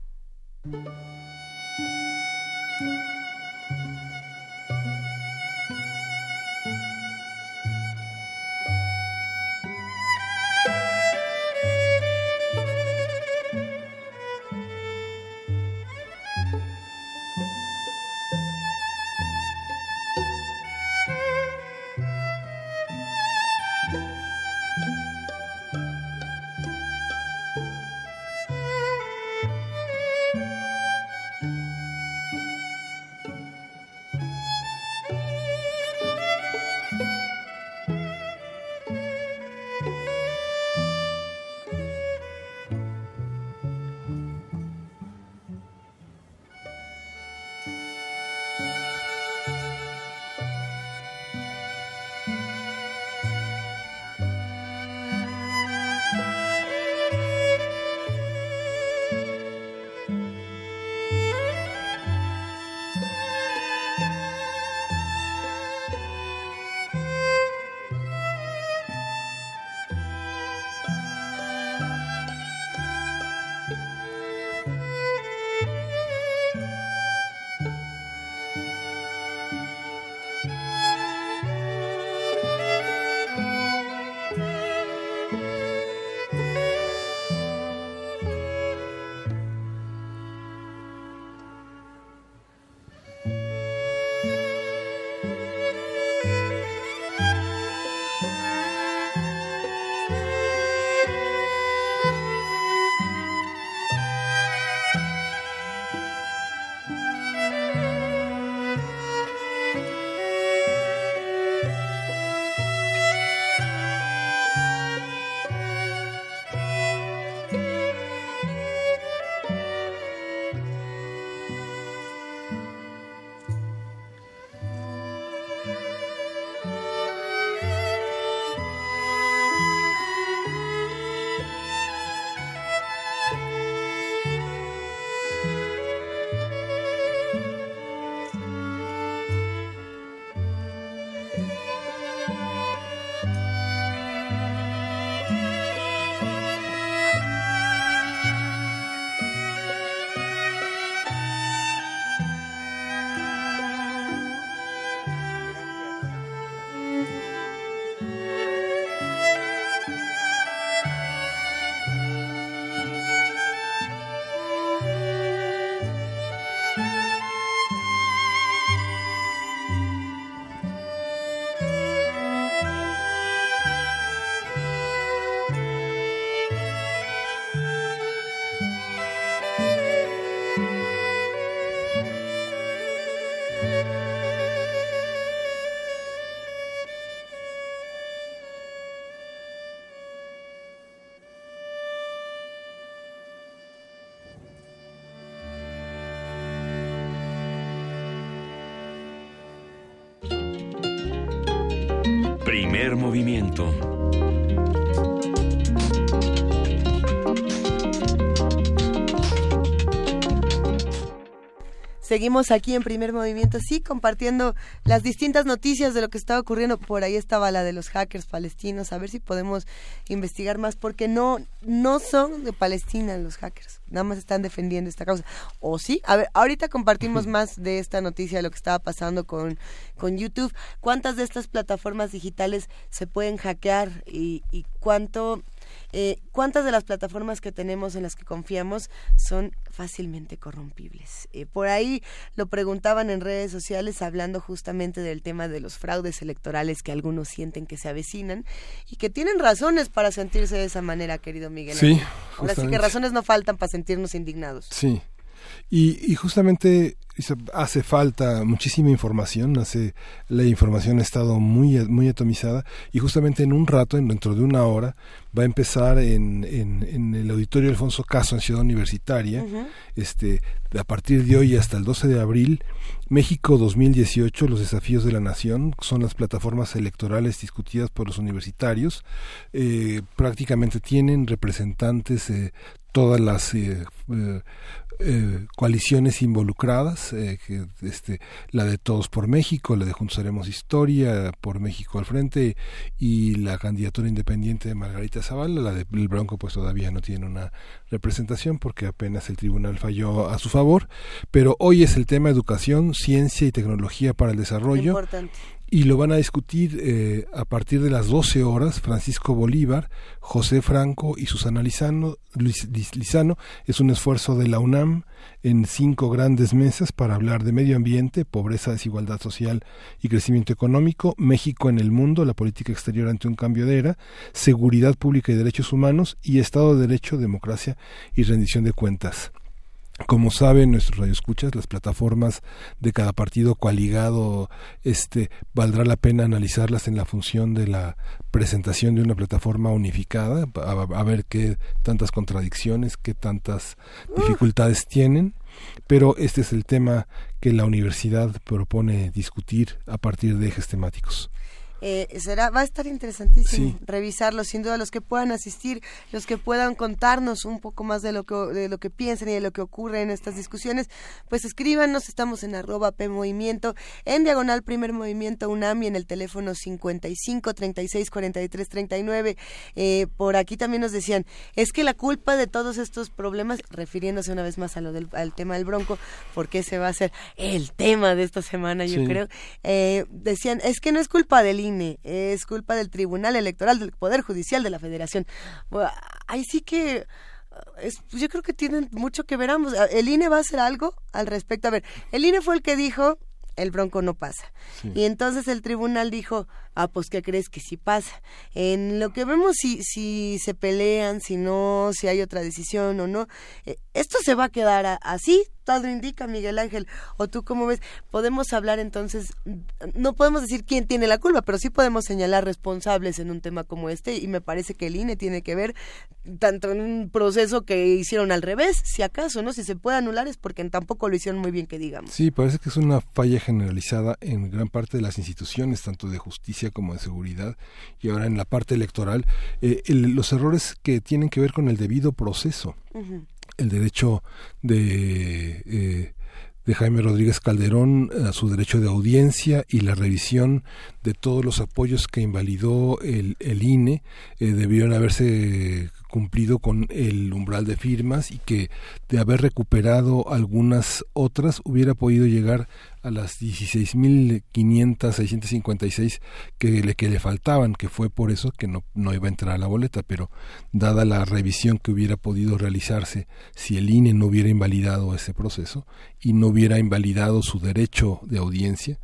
Speaker 5: Primer movimiento.
Speaker 2: Seguimos aquí en primer movimiento, sí, compartiendo las distintas noticias de lo que está ocurriendo. Por ahí estaba la de los hackers palestinos, a ver si podemos investigar más, porque no, no son de Palestina los hackers, nada más están defendiendo esta causa. ¿O sí? A ver, ahorita compartimos más de esta noticia, de lo que estaba pasando con, con YouTube. ¿Cuántas de estas plataformas digitales se pueden hackear y, y cuánto eh, ¿Cuántas de las plataformas que tenemos en las que confiamos son fácilmente corrompibles? Eh, por ahí lo preguntaban en redes sociales hablando justamente del tema de los fraudes electorales que algunos sienten que se avecinan y que tienen razones para sentirse de esa manera, querido Miguel.
Speaker 1: Sí.
Speaker 2: Ahora sí que razones no faltan para sentirnos indignados.
Speaker 1: Sí. Y, y justamente hace falta muchísima información, hace la información ha estado muy muy atomizada y justamente en un rato, dentro de una hora, va a empezar en, en, el auditorio Alfonso Caso en Ciudad Universitaria, este a partir de hoy hasta el 12 de abril, México 2018, los desafíos de la nación, son las plataformas electorales discutidas por los universitarios, eh, prácticamente tienen representantes eh, todas las eh, eh, coaliciones involucradas, eh, que, este, la de Todos por México, la de Juntos Haremos Historia, por México al frente, y la candidatura independiente de Margarita Zavala, la del Bronco pues todavía no tiene una representación porque apenas el tribunal falló a su favor, pero hoy es el tema educación, ciencia y tecnología para el desarrollo.
Speaker 2: Importante
Speaker 1: y lo van a discutir eh, a partir de las 12 horas Francisco Bolívar, José Franco y Susana Lizano, Lizano. Es un esfuerzo de la UNAM en cinco grandes mesas para hablar de medio ambiente, pobreza, desigualdad social y crecimiento económico, México en el mundo, la política exterior ante un cambio de era, seguridad pública y derechos humanos y Estado de Derecho, democracia y rendición de cuentas. Como saben nuestros radioescuchas, las plataformas de cada partido coaligado, este, valdrá la pena analizarlas en la función de la presentación de una plataforma unificada, a, ver qué tantas contradicciones, qué tantas dificultades tienen. Pero este es el tema que la universidad propone discutir a partir de ejes temáticos.
Speaker 2: Eh, será va a estar interesantísimo revisarlo sin duda los que puedan asistir los que puedan contarnos un poco más de lo que de lo que piensan y de lo que ocurre en estas discusiones pues escríbanos estamos en arroba p movimiento en diagonal primer movimiento UNAM y en el teléfono 55 36 43 39 eh, por aquí también nos decían es que la culpa de todos estos problemas refiriéndose una vez más a lo del al tema del bronco porque ese va a ser el tema de esta semana yo creo. Eh, decían es que no es culpa del es culpa del Tribunal Electoral, del Poder Judicial de la Federación. ahí sí que... Es, yo creo que tienen mucho que ver ambos. El INE va a hacer algo al respecto. A ver, el INE fue el que dijo el bronco no pasa. Y entonces el tribunal dijo, ah, pues ¿qué crees que sí pasa? En lo que vemos si, si se pelean, si no, si hay otra decisión o no, eh, esto se va a quedar así, todo indica, Miguel Ángel, o tú cómo ves, podemos hablar entonces, no podemos decir quién tiene la culpa, pero sí podemos señalar responsables en un tema como este y me parece que el INE tiene que ver tanto en un proceso que hicieron al revés, si acaso, ¿no? Si se puede anular es porque tampoco lo hicieron muy bien que digamos.
Speaker 1: Sí, parece que es una falla generalizada en gran parte de las instituciones, tanto de justicia como de seguridad y ahora en la parte electoral, eh, los errores que tienen que ver con el debido proceso. El derecho de, eh, de Jaime Rodríguez Calderón a su derecho de audiencia y la revisión de todos los apoyos que invalidó el, el INE eh, debieron haberse cumplido con el umbral de firmas y que de haber recuperado algunas otras hubiera podido llegar a las 16.500, 656 que le, que le faltaban, que fue por eso que no, no iba a entrar a la boleta, pero dada la revisión que hubiera podido realizarse si el INE no hubiera invalidado ese proceso y no hubiera invalidado su derecho de audiencia,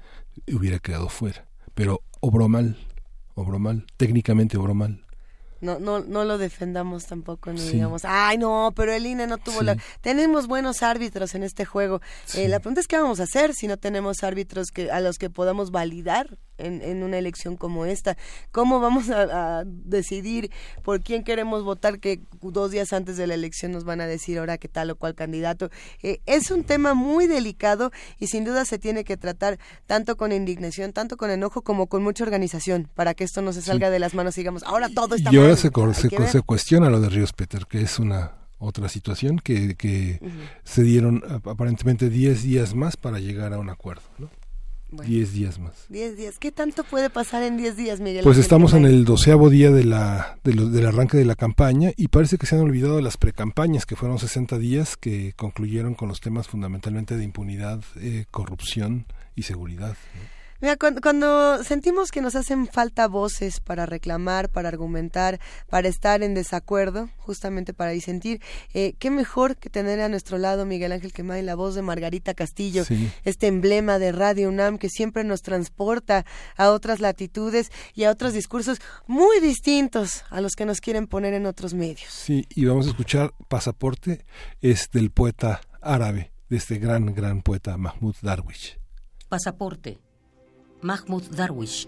Speaker 1: hubiera quedado fuera. Pero obró mal, obró mal, técnicamente obró mal
Speaker 2: no, no, no lo defendamos tampoco, ni digamos, ay no, pero el INE no tuvo la... Tenemos buenos árbitros en este juego. Eh, la pregunta es qué vamos a hacer si no tenemos árbitros que a los que podamos validar en, una elección como esta. ¿Cómo vamos a, decidir por quién queremos votar que dos días antes de la elección nos van a decir ahora qué tal o cual candidato? Eh, es un tema muy delicado y sin duda se tiene que tratar tanto con indignación, tanto con enojo como con mucha organización para que esto no se salga de las manos y digamos, ahora todo está
Speaker 1: Y ahora se, se, cuestiona lo de Ríos Peter, que es una otra situación que, que se dieron aparentemente 10 días más para llegar a un acuerdo. ¿no? Diez días más.
Speaker 2: Diez días. ¿Qué tanto puede pasar en diez días, Miguel?
Speaker 1: Pues estamos en el doceavo día de la, del arranque de la campaña y parece que se han olvidado de las precampañas, que fueron 60 días que concluyeron con los temas fundamentalmente de impunidad, eh, corrupción y seguridad.
Speaker 2: Mira, cuando, sentimos que nos hacen falta voces para reclamar, para argumentar, para estar en desacuerdo, justamente para disentir, eh, qué mejor que tener a nuestro lado Miguel Ángel Quemay, la voz de Margarita Castillo, este emblema de Radio UNAM que siempre nos transporta a otras latitudes y a otros discursos muy distintos a los que nos quieren poner en otros medios.
Speaker 1: Sí, y vamos a escuchar Pasaporte, es del poeta árabe, de este gran, gran poeta Mahmoud Darwish.
Speaker 22: Pasaporte Mahmoud Darwish.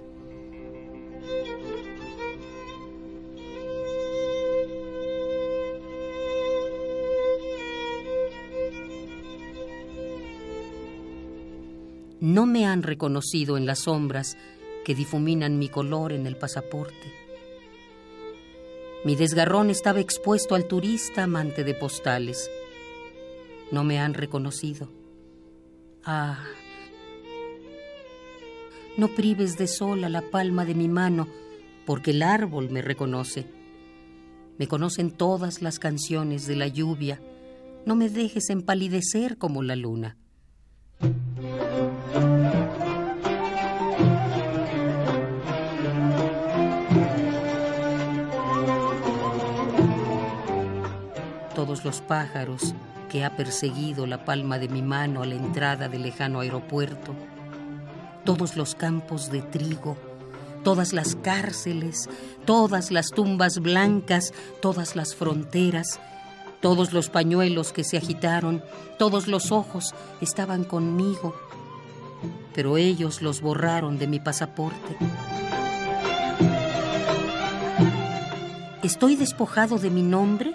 Speaker 22: No me han reconocido en las sombras que difuminan mi color en el pasaporte. Mi desgarrón estaba expuesto al turista amante de postales. No me han reconocido. Ah, no prives de sol a la palma de mi mano, porque el árbol me reconoce. Me conocen todas las canciones de la lluvia. No me dejes empalidecer como la luna. Todos los pájaros que ha perseguido la palma de mi mano a la entrada del lejano aeropuerto todos los campos de trigo, todas las cárceles, todas las tumbas blancas, todas las fronteras, todos los pañuelos que se agitaron, todos los ojos estaban conmigo, pero ellos los borraron de mi pasaporte. ¿Estoy despojado de mi nombre,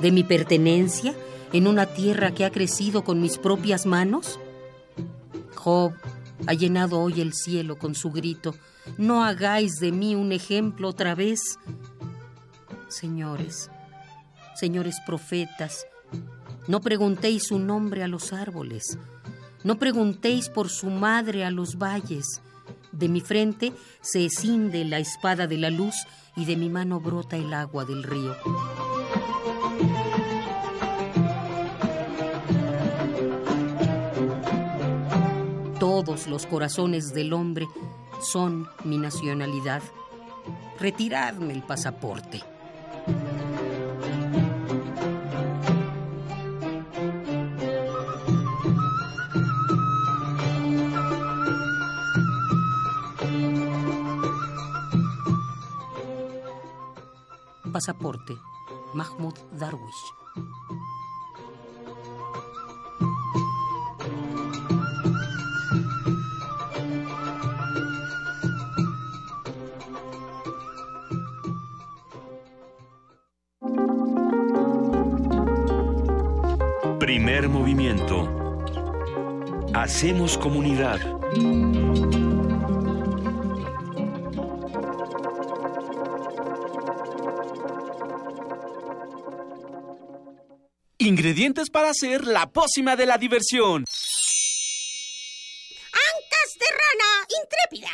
Speaker 22: de mi pertenencia, en una tierra que ha crecido con mis propias manos? Job ha llenado hoy el cielo con su grito. No hagáis de mí un ejemplo otra vez. Señores, señores profetas, no preguntéis su nombre a los árboles, no preguntéis por su madre a los valles. De mi frente se escinde la espada de la luz y de mi mano brota el agua del río. Todos los corazones del hombre son mi nacionalidad. Retiradme el pasaporte. Pasaporte. Mahmoud Darwish.
Speaker 5: Primer movimiento. Hacemos comunidad.
Speaker 25: Ingredientes para hacer la pócima de la diversión.
Speaker 26: Ancas de rana intrépida.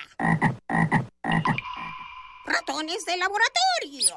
Speaker 26: Ratones de laboratorio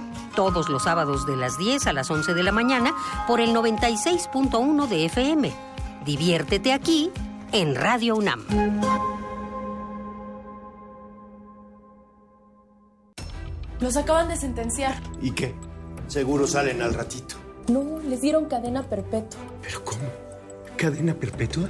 Speaker 22: todos los sábados de las 10 a las 11 de la mañana por el 96.1 de FM. Diviértete aquí en Radio UNAM.
Speaker 27: Los acaban de sentenciar.
Speaker 28: ¿Y qué? Seguro salen al ratito.
Speaker 27: No, les dieron cadena perpetua.
Speaker 28: ¿Pero cómo? ¿Cadena perpetua?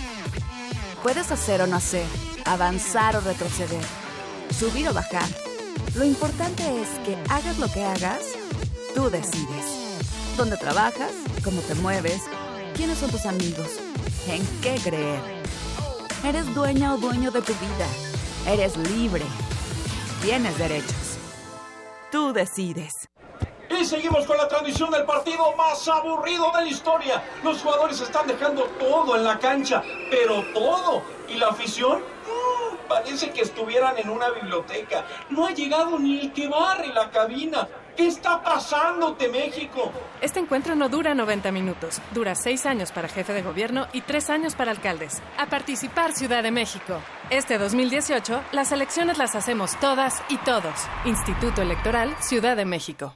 Speaker 21: Puedes hacer o no hacer, avanzar o retroceder, subir o bajar. Lo importante es que hagas lo que hagas, tú decides. ¿Dónde trabajas? ¿Cómo te mueves? ¿Quiénes son tus amigos? ¿En qué creer? Eres dueña o dueño de tu vida. Eres libre. Tienes derechos. Tú decides.
Speaker 29: Y seguimos con la transmisión del partido más aburrido de la historia. Los jugadores están dejando todo en la cancha, pero todo. ¿Y la afición? Mm, parece que estuvieran en una biblioteca. No ha llegado ni el que barre la cabina. ¿Qué está pasándote, México?
Speaker 30: Este encuentro no dura 90 minutos. Dura 6 años para jefe de gobierno y 3 años para alcaldes. A participar, Ciudad de México. Este 2018, las elecciones las hacemos todas y todos. Instituto Electoral, Ciudad de México.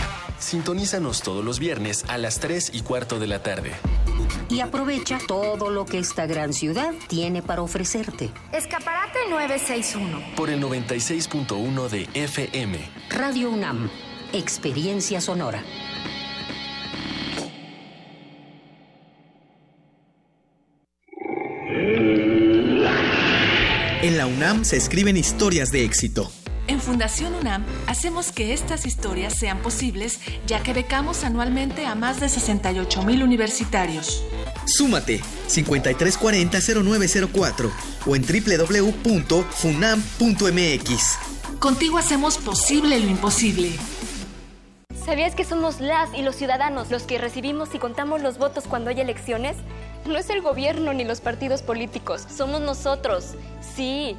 Speaker 31: Sintonízanos todos los viernes a las 3 y cuarto de la tarde.
Speaker 22: Y aprovecha todo lo que esta gran ciudad tiene para ofrecerte.
Speaker 27: Escaparate 961.
Speaker 31: Por el 96.1 de FM.
Speaker 22: Radio UNAM. Experiencia sonora.
Speaker 32: En la UNAM se escriben historias de éxito.
Speaker 33: En Fundación UNAM hacemos que estas historias sean posibles ya que becamos anualmente a más de 68 mil universitarios.
Speaker 32: Súmate 5340-0904 o en www.funam.mx.
Speaker 33: Contigo hacemos posible lo imposible.
Speaker 34: ¿Sabías que somos las y los ciudadanos los que recibimos y contamos los votos cuando hay elecciones? No es el gobierno ni los partidos políticos, somos nosotros. Sí,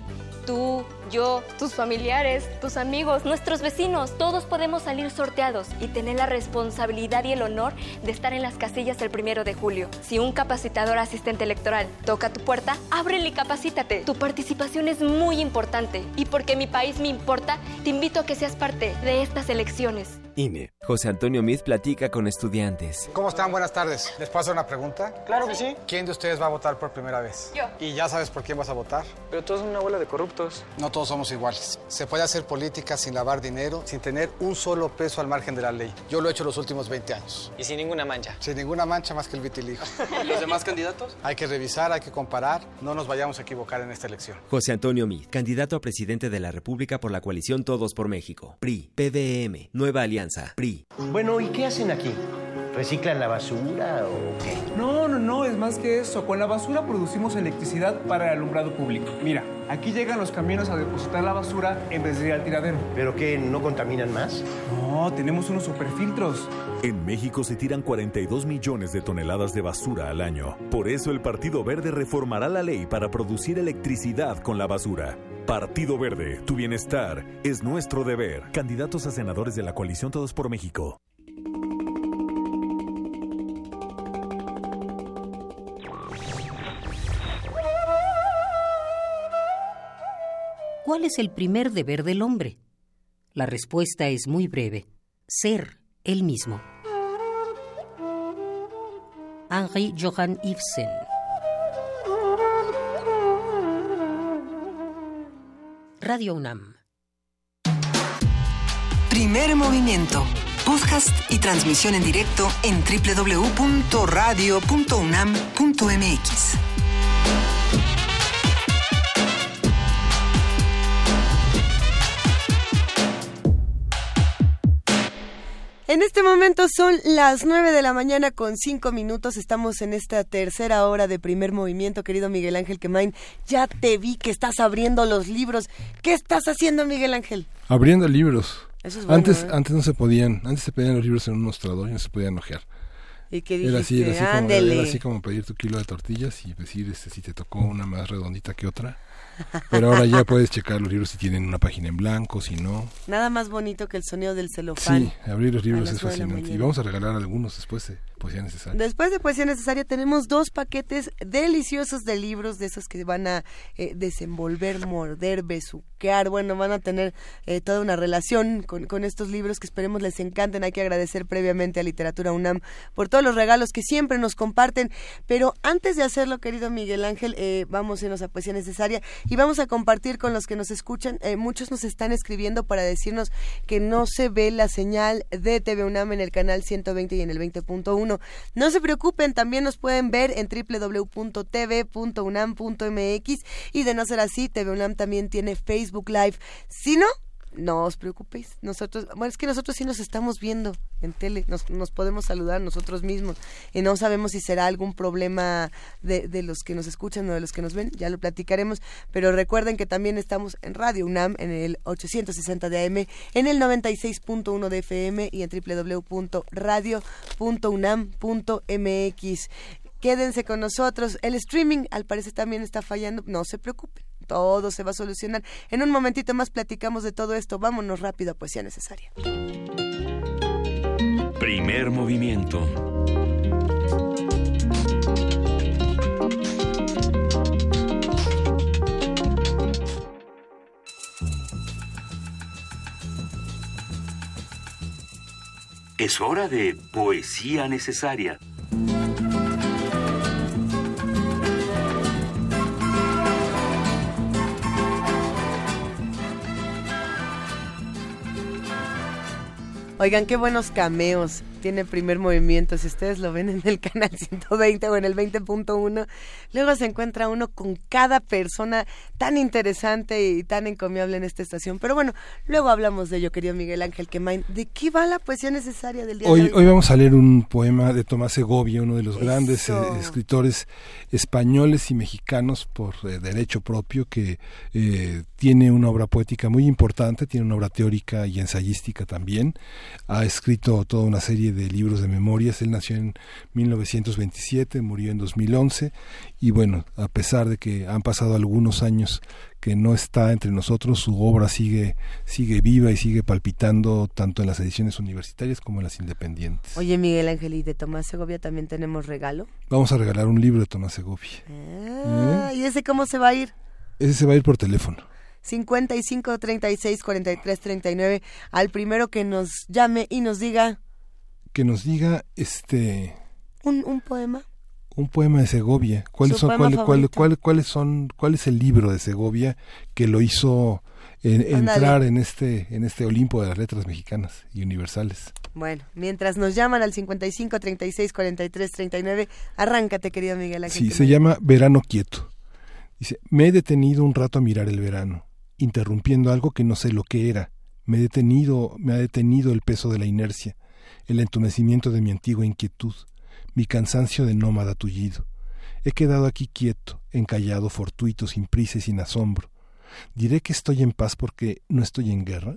Speaker 34: tú, yo, tus familiares, tus amigos, nuestros vecinos, todos podemos salir sorteados y tener la responsabilidad y el honor de estar en las casillas el primero de julio. Si un capacitador asistente electoral toca tu puerta, ábrele y capacítate. Tu participación es muy importante y porque mi país me importa, te invito a que seas parte de estas elecciones.
Speaker 10: INE. José Antonio Miz platica con estudiantes.
Speaker 35: ¿Cómo están? Buenas tardes. ¿Les puedo hacer una pregunta?
Speaker 36: Claro que sí.
Speaker 35: ¿Quién de ustedes va a votar por primera vez?
Speaker 34: Yo.
Speaker 35: ¿Y ya sabes por quién vas a votar?
Speaker 36: Pero todos son una bola de corruptos.
Speaker 35: No todos somos iguales. Se puede hacer política sin lavar dinero, sin tener un solo peso al margen de la ley. Yo lo he hecho los últimos 20 años.
Speaker 36: Y sin ninguna mancha.
Speaker 35: Sin ninguna mancha más que el vitiligo.
Speaker 36: ¿Y los demás candidatos?
Speaker 35: Hay que revisar, hay que comparar. No nos vayamos a equivocar en esta elección.
Speaker 10: José Antonio Miz, candidato a presidente de la República por la coalición Todos por México. PRI, PDM, Nueva Alianza, PRI.
Speaker 37: Bueno, ¿y qué hacen aquí? ¿Reciclan la basura o qué?
Speaker 25: No, no, no, es más que eso. Con la basura producimos electricidad para el alumbrado público. Mira, aquí llegan los camiones a depositar la basura en vez de ir al tiradero.
Speaker 37: ¿Pero qué? ¿No contaminan más?
Speaker 25: No, tenemos unos superfiltros.
Speaker 15: En México se tiran 42 millones de toneladas de basura al año. Por eso el Partido Verde reformará la ley para producir electricidad con la basura. Partido Verde, tu bienestar es nuestro deber. Candidatos a senadores de la coalición Todos por México.
Speaker 22: ¿Cuál es el primer deber del hombre? La respuesta es muy breve. Ser él mismo. Henri Johann Ibsen. Radio UNAM.
Speaker 38: Primer movimiento. Podcast y transmisión en directo en www.radio.unam.mx.
Speaker 2: En este momento son las 9 de la mañana con 5 minutos. Estamos en esta tercera hora de primer movimiento, querido Miguel Ángel Quemain. Ya te vi que estás abriendo los libros. ¿Qué estás haciendo, Miguel Ángel?
Speaker 1: Abriendo libros.
Speaker 2: Eso es bueno,
Speaker 1: antes,
Speaker 2: ¿eh?
Speaker 1: antes no se podían, antes se pedían los libros en un mostrador y no se podían ojear.
Speaker 2: ¿Y qué
Speaker 1: Era así, era
Speaker 2: dijiste?
Speaker 1: así, como, era así como pedir tu kilo de tortillas y decir este, si te tocó una más redondita que otra. Pero ahora ya puedes checar los libros si tienen una página en blanco, si no.
Speaker 2: Nada más bonito que el sonido del celofán.
Speaker 1: Sí, abrir los libros es fascinante. Y vamos a regalar algunos después de
Speaker 2: Después de Poesía Necesaria tenemos dos paquetes deliciosos de libros, de esos que van a eh, desenvolver, morder, besuquear, bueno, van a tener eh, toda una relación con, con estos libros que esperemos les encanten. Hay que agradecer previamente a Literatura UNAM por todos los regalos que siempre nos comparten. Pero antes de hacerlo, querido Miguel Ángel, eh, vamos a irnos a Poesía Necesaria y vamos a compartir con los que nos escuchan. Eh, muchos nos están escribiendo para decirnos que no se ve la señal de TV UNAM en el canal 120 y en el 20.1. No se preocupen, también nos pueden ver en www.tv.unam.mx y de no ser así, TV UNAM también tiene Facebook Live. Si no, no os preocupéis. Nosotros, bueno, es que nosotros sí nos estamos viendo en tele, nos, nos podemos saludar nosotros mismos y no sabemos si será algún problema de, de los que nos escuchan o de los que nos ven, ya lo platicaremos, pero recuerden que también estamos en Radio UNAM en el 860 de AM, en el 96.1 de FM y en www.radio.unam.mx. Quédense con nosotros. El streaming al parecer también está fallando. No se preocupen. Todo se va a solucionar. En un momentito más platicamos de todo esto. Vámonos rápido a Poesía Necesaria.
Speaker 5: Primer movimiento. Es hora de poesía necesaria.
Speaker 2: Oigan, qué buenos cameos tiene primer movimiento. Si ustedes lo ven en el canal 120 o en el 20.1, luego se encuentra uno con cada persona tan interesante y tan encomiable en esta estación. Pero bueno, luego hablamos de ello, querido Miguel Ángel Quemain. ¿De qué va la poesía necesaria del día
Speaker 1: Hoy,
Speaker 2: de hoy?
Speaker 1: hoy vamos a leer un poema de Tomás Segovia, uno de los grandes eh, escritores españoles y mexicanos por eh, derecho propio, que eh, tiene una obra poética muy importante, tiene una obra teórica y ensayística también. Ha escrito toda una serie de libros de memorias. Él nació en 1927, murió en 2011 y bueno, a pesar de que han pasado algunos años que no está entre nosotros, su obra sigue sigue viva y sigue palpitando tanto en las ediciones universitarias como en las independientes.
Speaker 2: Oye, Miguel Ángel, ¿y de Tomás Segovia también tenemos regalo?
Speaker 1: Vamos a regalar un libro de Tomás Segovia.
Speaker 2: Ah, ¿Y ese cómo se va a ir?
Speaker 1: Ese se va a ir por teléfono.
Speaker 2: 55 36 43 39 al primero que nos llame y nos diga
Speaker 1: Que nos diga este
Speaker 2: un, un poema.
Speaker 1: un poema de Segovia. ¿Cuáles son cuál, cuál- cuál- cuáles son cuál es el libro de Segovia que lo hizo entrar en este en este Olimpo de las letras mexicanas y universales?
Speaker 2: Bueno, mientras nos llaman al 55 36 43 39, arráncate, querido Miguel Ángel.
Speaker 1: Sí, se llama Verano Quieto. Dice, me he detenido un rato a mirar el verano, interrumpiendo algo que no sé lo que era. Me he detenido, me ha detenido el peso de la inercia, el entumecimiento de mi antigua inquietud, mi cansancio de nómada tullido. He quedado aquí quieto, encallado, fortuito, sin prisa y sin asombro. ¿Diré que estoy en paz porque no estoy en guerra?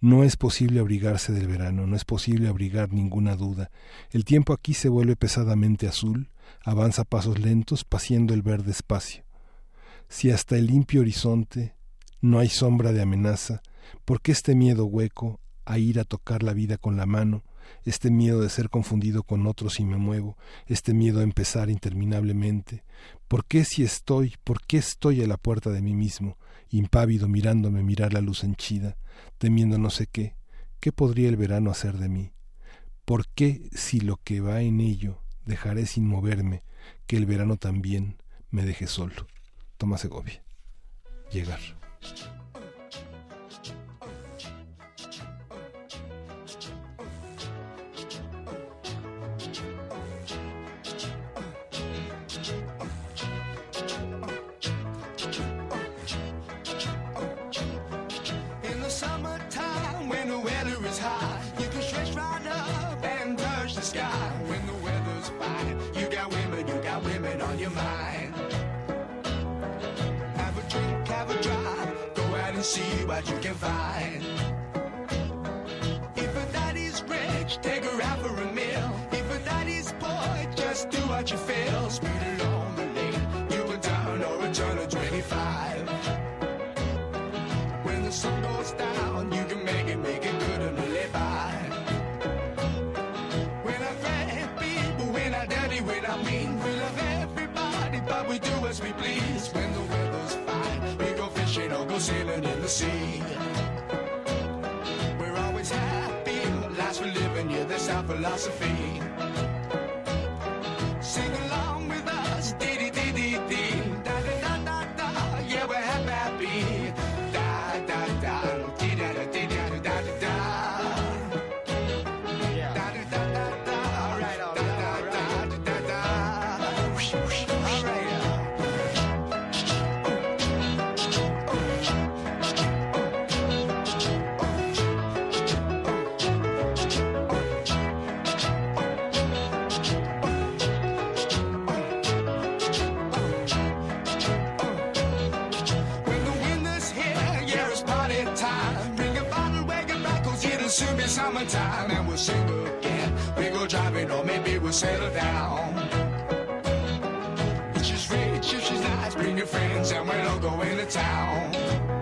Speaker 1: No es posible abrigarse del verano, no es posible abrigar ninguna duda. El tiempo aquí se vuelve pesadamente azul, avanza pasos lentos, paciendo el verde espacio. Si hasta el limpio horizonte no hay sombra de amenaza, ¿por qué este miedo hueco a ir a tocar la vida con la mano, este miedo de ser confundido con otros si me muevo, este miedo a empezar interminablemente? ¿Por qué si estoy, por qué estoy a la puerta de mí mismo, impávido mirándome mirar la luz henchida, temiendo no sé qué? ¿Qué podría el verano hacer de mí? ¿Por qué si lo que va en ello dejaré sin moverme, que el verano también me deje solo? Tomás Segovia. Llegar.
Speaker 39: Cześć. What you can find. If a daddy's rich, take her out for a meal. If a daddy's poor, just do what you feel. Speed along the lane, you can turn or return to 25. When the sun goes down, you can make it, make it good and live by. When I friend people, when I dirty, when I mean, we love everybody, but we do as we please. When the sailing in the sea. We're always happy, lives we live in, yeah, that's our philosophy. Summertime. And we'll sing again. We go driving, or maybe we'll settle down. Just rich, it's just nice. Bring your friends, and we'll all go into town.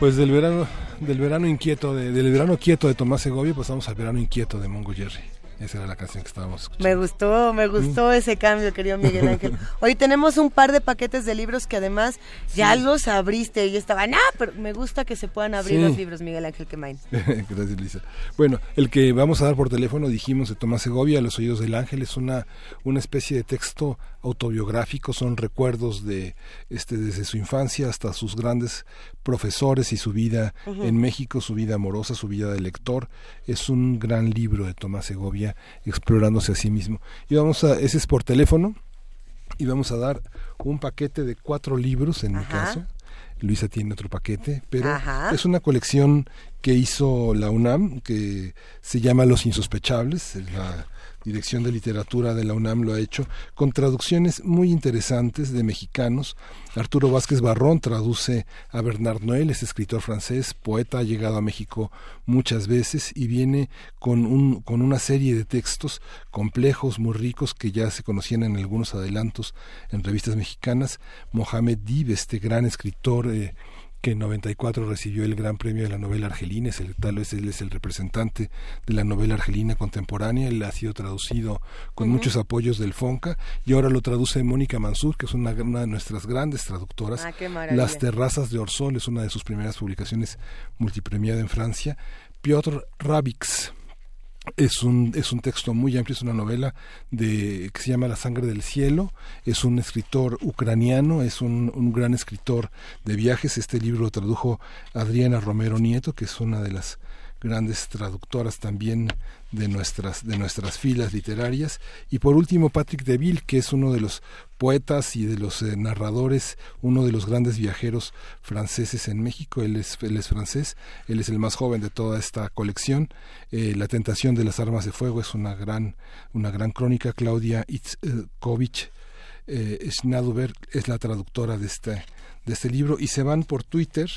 Speaker 1: Pues del verano, del verano inquieto, de- del verano quieto de Tomás Segovia, pasamos al verano inquieto de Mongo Jerry. Esa era la canción que estábamos escuchando.
Speaker 40: Me gustó, me gustó ese cambio, querido Miguel Ángel. Hoy tenemos un par de paquetes de libros que además ya los abriste y estaban, ah, pero me gusta que se puedan abrir
Speaker 1: Sí.
Speaker 40: los libros, Miguel Ángel Quemain.
Speaker 1: Gracias, Lisa. Bueno, el que vamos a dar por teléfono, dijimos, de Tomás Segovia, Los Oídos del Ángel, es una, una especie de texto autobiográfico, son recuerdos de este desde su infancia hasta sus grandes profesores y su vida en México, su vida amorosa, su vida de lector. Es un gran libro de Tomás Segovia explorándose a sí mismo. Y vamos a, ese es por teléfono, y vamos a dar un paquete de cuatro libros en mi caso. Luisa tiene otro paquete, pero
Speaker 41: Ajá.
Speaker 1: es una colección que hizo la UNAM que se llama Los Insospechables. La Dirección de Literatura de la UNAM lo ha hecho con traducciones muy interesantes de mexicanos. Arturo Vázquez Barrón traduce a Bernard Noël, es escritor francés, poeta, ha llegado a México muchas veces y viene con, un, con una serie de textos complejos, muy ricos, que ya se conocían en algunos adelantos en revistas mexicanas. Mohamed Dib, este gran escritor eh, que en 94 recibió el Gran Premio de la Novela Argelina, es el, tal vez él es el representante de la novela argelina contemporánea, él ha sido traducido con muchos apoyos del FONCA y ahora lo traduce Mónica Mansur, que es una, una de nuestras grandes traductoras.
Speaker 40: Ah.
Speaker 1: Las terrazas de Orsol es una de sus primeras publicaciones multipremiada en Francia. Piotr Rabix, es un, es un texto muy amplio, es una novela de, que se llama La sangre del cielo, es un escritor ucraniano, es un, un gran escritor de viajes, este libro lo tradujo Adriana Romero Nieto, que es una de las grandes traductoras también de nuestras de nuestras filas literarias. Y por último Patrick Deville que es uno de los poetas y de los eh, narradores uno de los grandes viajeros franceses en México. Él es él es francés él es el más joven de toda esta colección. Eh, la tentación de las armas de fuego es una gran una gran crónica. Claudia Itzkovich eh, Schnaduber es la traductora de este de este libro. Y se van por Twitter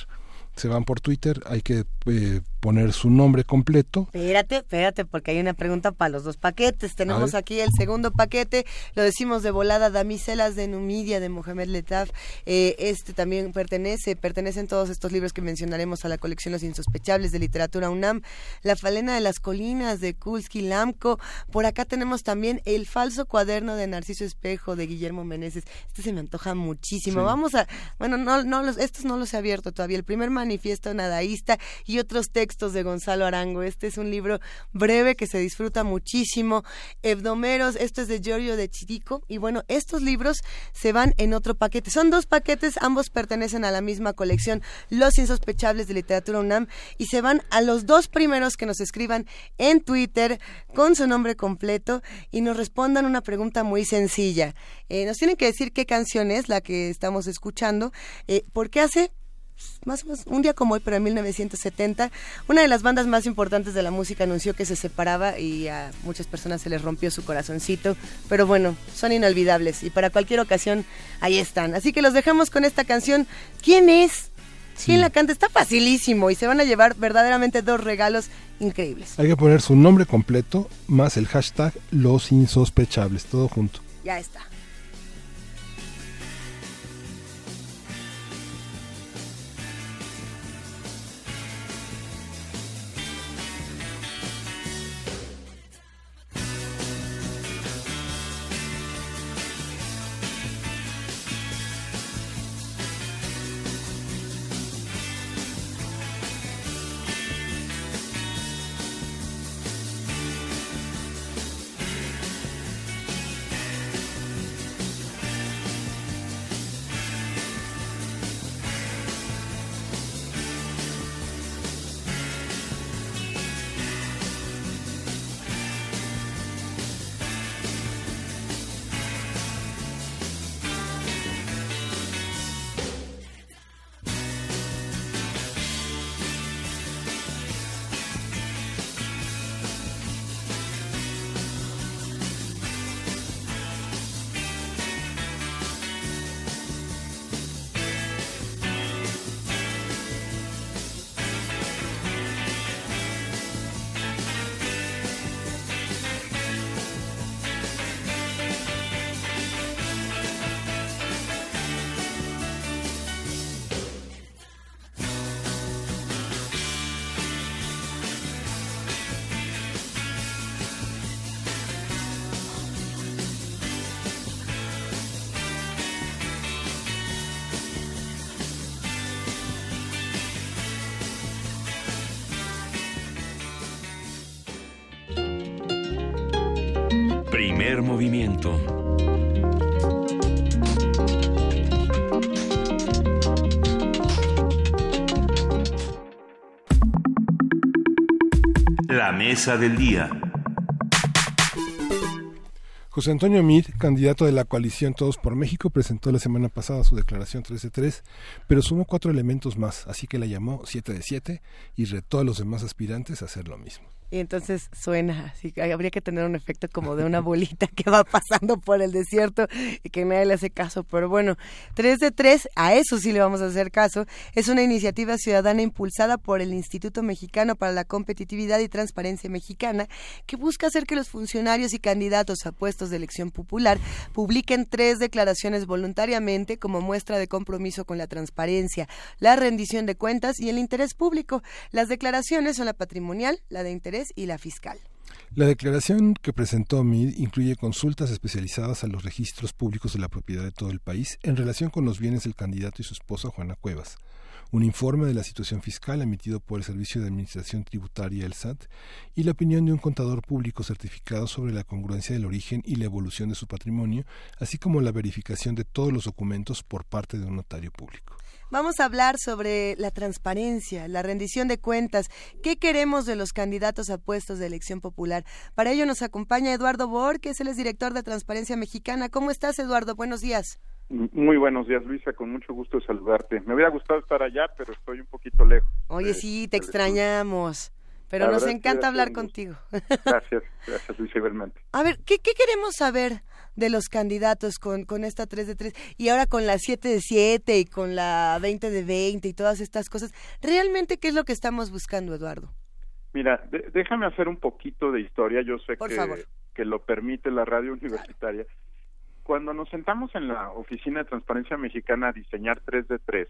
Speaker 1: se van por Twitter, hay que eh, poner su nombre completo.
Speaker 2: Espérate, espérate, porque hay una pregunta para los dos paquetes. Tenemos aquí el segundo paquete, lo decimos de volada, Damiselas de Numidia de Mohamed Letaf. Eh, este también pertenece, pertenecen todos estos libros que mencionaremos a la colección Los Insospechables de Literatura UNAM, La Falena de las Colinas de Kulski Lamco. Por acá tenemos también El Falso Cuaderno de Narciso Espejo de Guillermo Meneses. Este se me antoja muchísimo.
Speaker 1: Sí.
Speaker 2: Vamos a, bueno, no, no los, estos no los he abierto todavía. El primer manifiesto nadaísta y otros textos de Gonzalo Arango. Este es un libro breve que se disfruta muchísimo. Hebdomeros, esto es de Giorgio de Chirico. Y bueno, estos libros se van en otro paquete. Son dos paquetes, ambos pertenecen a la misma colección, Los Insospechables de Literatura UNAM, y se van a los dos primeros que nos escriban en Twitter con su nombre completo y nos respondan una pregunta muy sencilla. Eh, nos tienen que decir qué canción es la que estamos escuchando, eh, porque hace más o menos un día como hoy, pero en 1970, una de las bandas más importantes de la música anunció que se separaba y a muchas personas se les rompió su corazoncito, pero bueno, son inolvidables y para cualquier ocasión ahí están. Así que los dejamos con esta canción. ¿Quién es? ¿Quién la canta? Está facilísimo y se van a llevar verdaderamente dos regalos increíbles.
Speaker 1: Hay que poner su nombre completo más el hashtag Los Insospechables, todo junto.
Speaker 2: Ya está.
Speaker 5: Primer movimiento. La mesa del día.
Speaker 1: José Antonio Mir, candidato de la coalición Todos por México, presentó la semana pasada su declaración 3 de 3, pero sumó cuatro elementos más, así que la llamó 7 de 7 y retó a los demás aspirantes a hacer lo mismo.
Speaker 2: Y entonces suena así, que habría que tener un efecto como de una bolita que va pasando por el desierto y que nadie le hace caso. Pero bueno, 3 de 3, a eso sí le vamos a hacer caso. Es una iniciativa ciudadana impulsada por el Instituto Mexicano para la Competitividad y Transparencia Mexicana que busca hacer que los funcionarios y candidatos a puestos de elección popular publiquen tres declaraciones voluntariamente como muestra de compromiso con la transparencia, la rendición de cuentas y el interés público. Las declaraciones son la patrimonial, la de interés y la fiscal.
Speaker 1: La declaración que presentó MID incluye consultas especializadas a los registros públicos de la propiedad de todo el país en relación con los bienes del candidato y su esposa Juana Cuevas, un informe de la situación fiscal emitido por el Servicio de Administración Tributaria, el SAT, y la opinión de un contador público certificado sobre la congruencia del origen y la evolución de su patrimonio, así como la verificación de todos los documentos por parte de un notario público.
Speaker 2: Vamos a hablar sobre la transparencia, la rendición de cuentas, qué queremos de los candidatos a puestos de elección popular. Para ello nos acompaña Eduardo Bor, que es el director de Transparencia Mexicana. ¿Cómo estás, Eduardo? Buenos días.
Speaker 41: Muy buenos días, Luisa, con mucho gusto de saludarte. Me hubiera gustado estar allá, pero estoy un poquito lejos.
Speaker 2: Oye, sí, te extrañamos, pero nos encanta hablar contigo.
Speaker 41: Gracias, gracias, Luisa, igualmente.
Speaker 2: A ver, ¿qué, qué queremos saber
Speaker 40: de los candidatos con, con esta 3 de 3 y ahora con la 7 de 7 y con la 20 de 20 y todas estas cosas? ¿Realmente qué es lo que estamos buscando, Eduardo?
Speaker 41: Mira, de- déjame hacer un poquito de historia. Yo sé
Speaker 40: Por
Speaker 41: que,
Speaker 40: favor.
Speaker 41: que lo permite la radio universitaria. Cuando nos sentamos en la Oficina de Transparencia Mexicana a diseñar 3 de 3,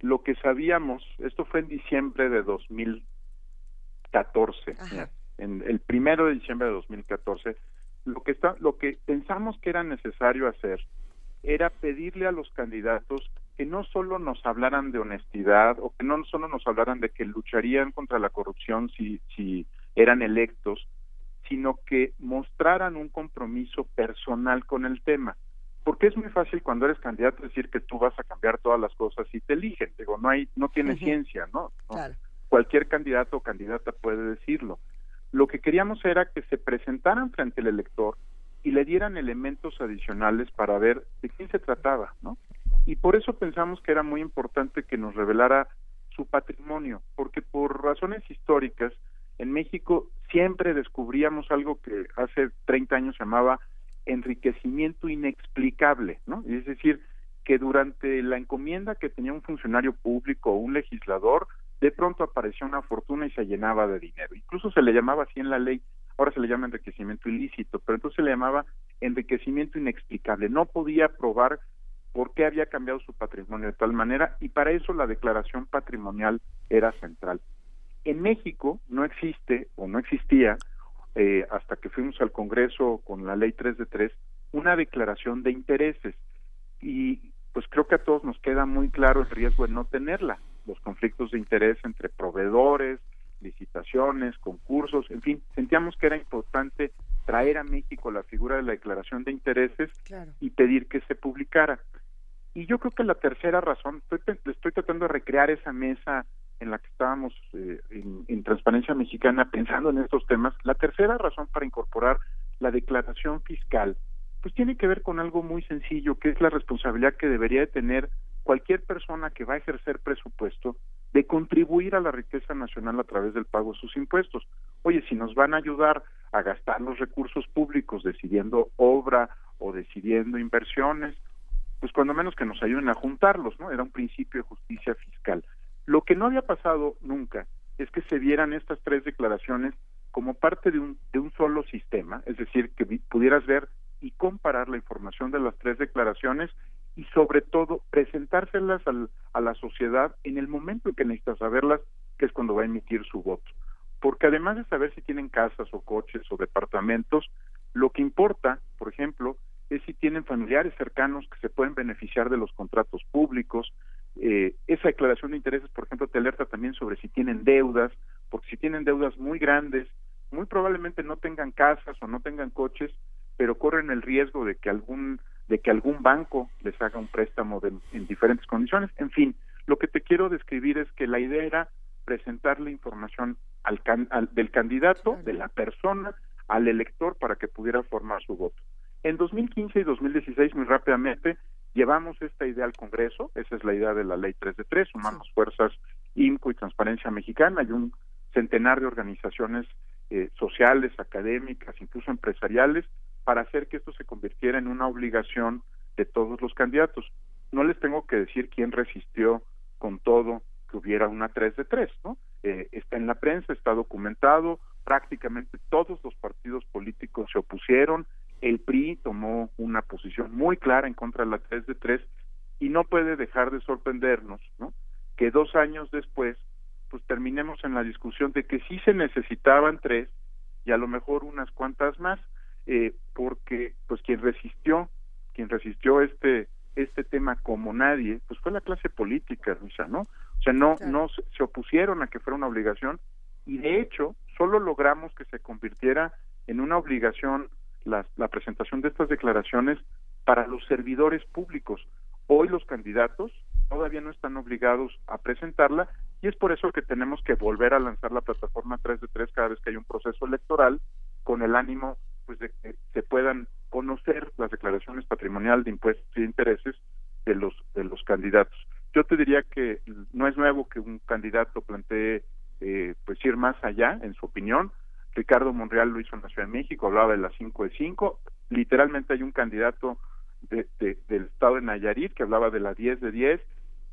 Speaker 41: lo que sabíamos, esto fue en diciembre de 2014, mira, en el primero de diciembre de 2014, lo que está, lo que pensamos que era necesario hacer era pedirle a los candidatos que no solo nos hablaran de honestidad o que no solo nos hablaran de que lucharían contra la corrupción si, si eran electos, sino que mostraran un compromiso personal con el tema. Porque es muy fácil cuando eres candidato decir que tú vas a cambiar todas las cosas y te eligen. Digo, no hay, no tiene ciencia, ¿no? ¿no?
Speaker 40: Claro.
Speaker 41: Cualquier candidato o candidata puede decirlo. Lo que queríamos era que se presentaran frente al elector y le dieran elementos adicionales para ver de quién se trataba, ¿no? Y por eso pensamos que era muy importante que nos revelara su patrimonio, porque por razones históricas en México siempre descubríamos algo que hace 30 años se llamaba enriquecimiento inexplicable, ¿no? Es decir, que durante la encomienda que tenía un funcionario público o un legislador, de pronto aparecía una fortuna y se llenaba de dinero. Incluso se le llamaba así en la ley, ahora se le llama enriquecimiento ilícito, pero entonces se le llamaba enriquecimiento inexplicable. No podía probar por qué había cambiado su patrimonio de tal manera y para eso la declaración patrimonial era central. En México no existe o no existía eh, hasta que fuimos al Congreso con la ley 3 de 3 una declaración de intereses y pues creo que a todos nos queda muy claro el riesgo de no tenerla, los conflictos de interés entre proveedores, licitaciones, concursos, en fin, sentíamos que era importante traer a México la figura de la declaración de intereses
Speaker 40: Claro.
Speaker 41: y pedir que se publicara. Y yo creo que la tercera razón, estoy, estoy tratando de recrear esa mesa en la que estábamos eh, en, en Transparencia Mexicana pensando en estos temas, la tercera razón para incorporar la declaración fiscal, pues tiene que ver con algo muy sencillo, que es la responsabilidad que debería de tener cualquier persona que va a ejercer presupuesto de contribuir a la riqueza nacional a través del pago de sus impuestos. Oye, si nos van a ayudar a gastar los recursos públicos decidiendo obra o decidiendo inversiones, pues cuando menos que nos ayuden a juntarlos, ¿no? Era un principio de justicia fiscal. Lo que no había pasado nunca es que se vieran estas tres declaraciones como parte de un, de un solo sistema, es decir, que pudieras ver y comparar la información de las tres declaraciones y sobre todo presentárselas al- a la sociedad en el momento en que necesita saberlas, que es cuando va a emitir su voto. Porque además de saber si tienen casas o coches o departamentos, lo que importa, por ejemplo, es si tienen familiares cercanos que se pueden beneficiar de los contratos públicos. Eh, esa declaración de intereses, por ejemplo, te alerta también sobre si tienen deudas, porque si tienen deudas muy grandes, muy probablemente no tengan casas o no tengan coches, pero corren el riesgo de que algún de que algún banco les haga un préstamo de- en diferentes condiciones. En fin, lo que te quiero describir es que la idea era presentarle información al, can- al- del candidato, de la persona, al elector para que pudiera formar su voto. En 2015 y 2016, muy rápidamente, llevamos esta idea al Congreso, esa es la idea de la Ley 3 de 3, sumamos fuerzas INCO y Transparencia Mexicana, hay un centenar de organizaciones eh, sociales, académicas, incluso empresariales, para hacer que esto se convirtiera en una obligación de todos los candidatos. No les tengo que decir quién resistió con todo que hubiera una 3 de 3, ¿no? Eh, está en la prensa, está documentado, prácticamente todos los partidos políticos se opusieron, el PRI tomó una posición muy clara en contra de la 3 de 3 y no puede dejar de sorprendernos, ¿no? Que dos años después, pues terminemos en la discusión de que sí se necesitaban tres y a lo mejor unas cuantas más, eh, porque pues quien resistió, quien resistió este este tema como nadie, pues fue la clase política, Luisa, ¿no? O sea, no no se, se opusieron a que fuera una obligación y de hecho solo logramos que se convirtiera en una obligación la, la presentación de estas declaraciones para los servidores públicos. Hoy los candidatos todavía no están obligados a presentarla y es por eso que tenemos que volver a lanzar la plataforma 3 de 3 cada vez que hay un proceso electoral con el ánimo pues de que se puedan conocer las declaraciones patrimoniales de impuestos y de intereses de los de los candidatos. Yo te diría que no es nuevo que un candidato plantee eh, pues ir más allá en su opinión, Ricardo Monreal lo hizo en la Ciudad de México, hablaba de las 5 de 5. Literalmente hay un candidato de, de- del estado de Nayarit que hablaba de la 10 de 10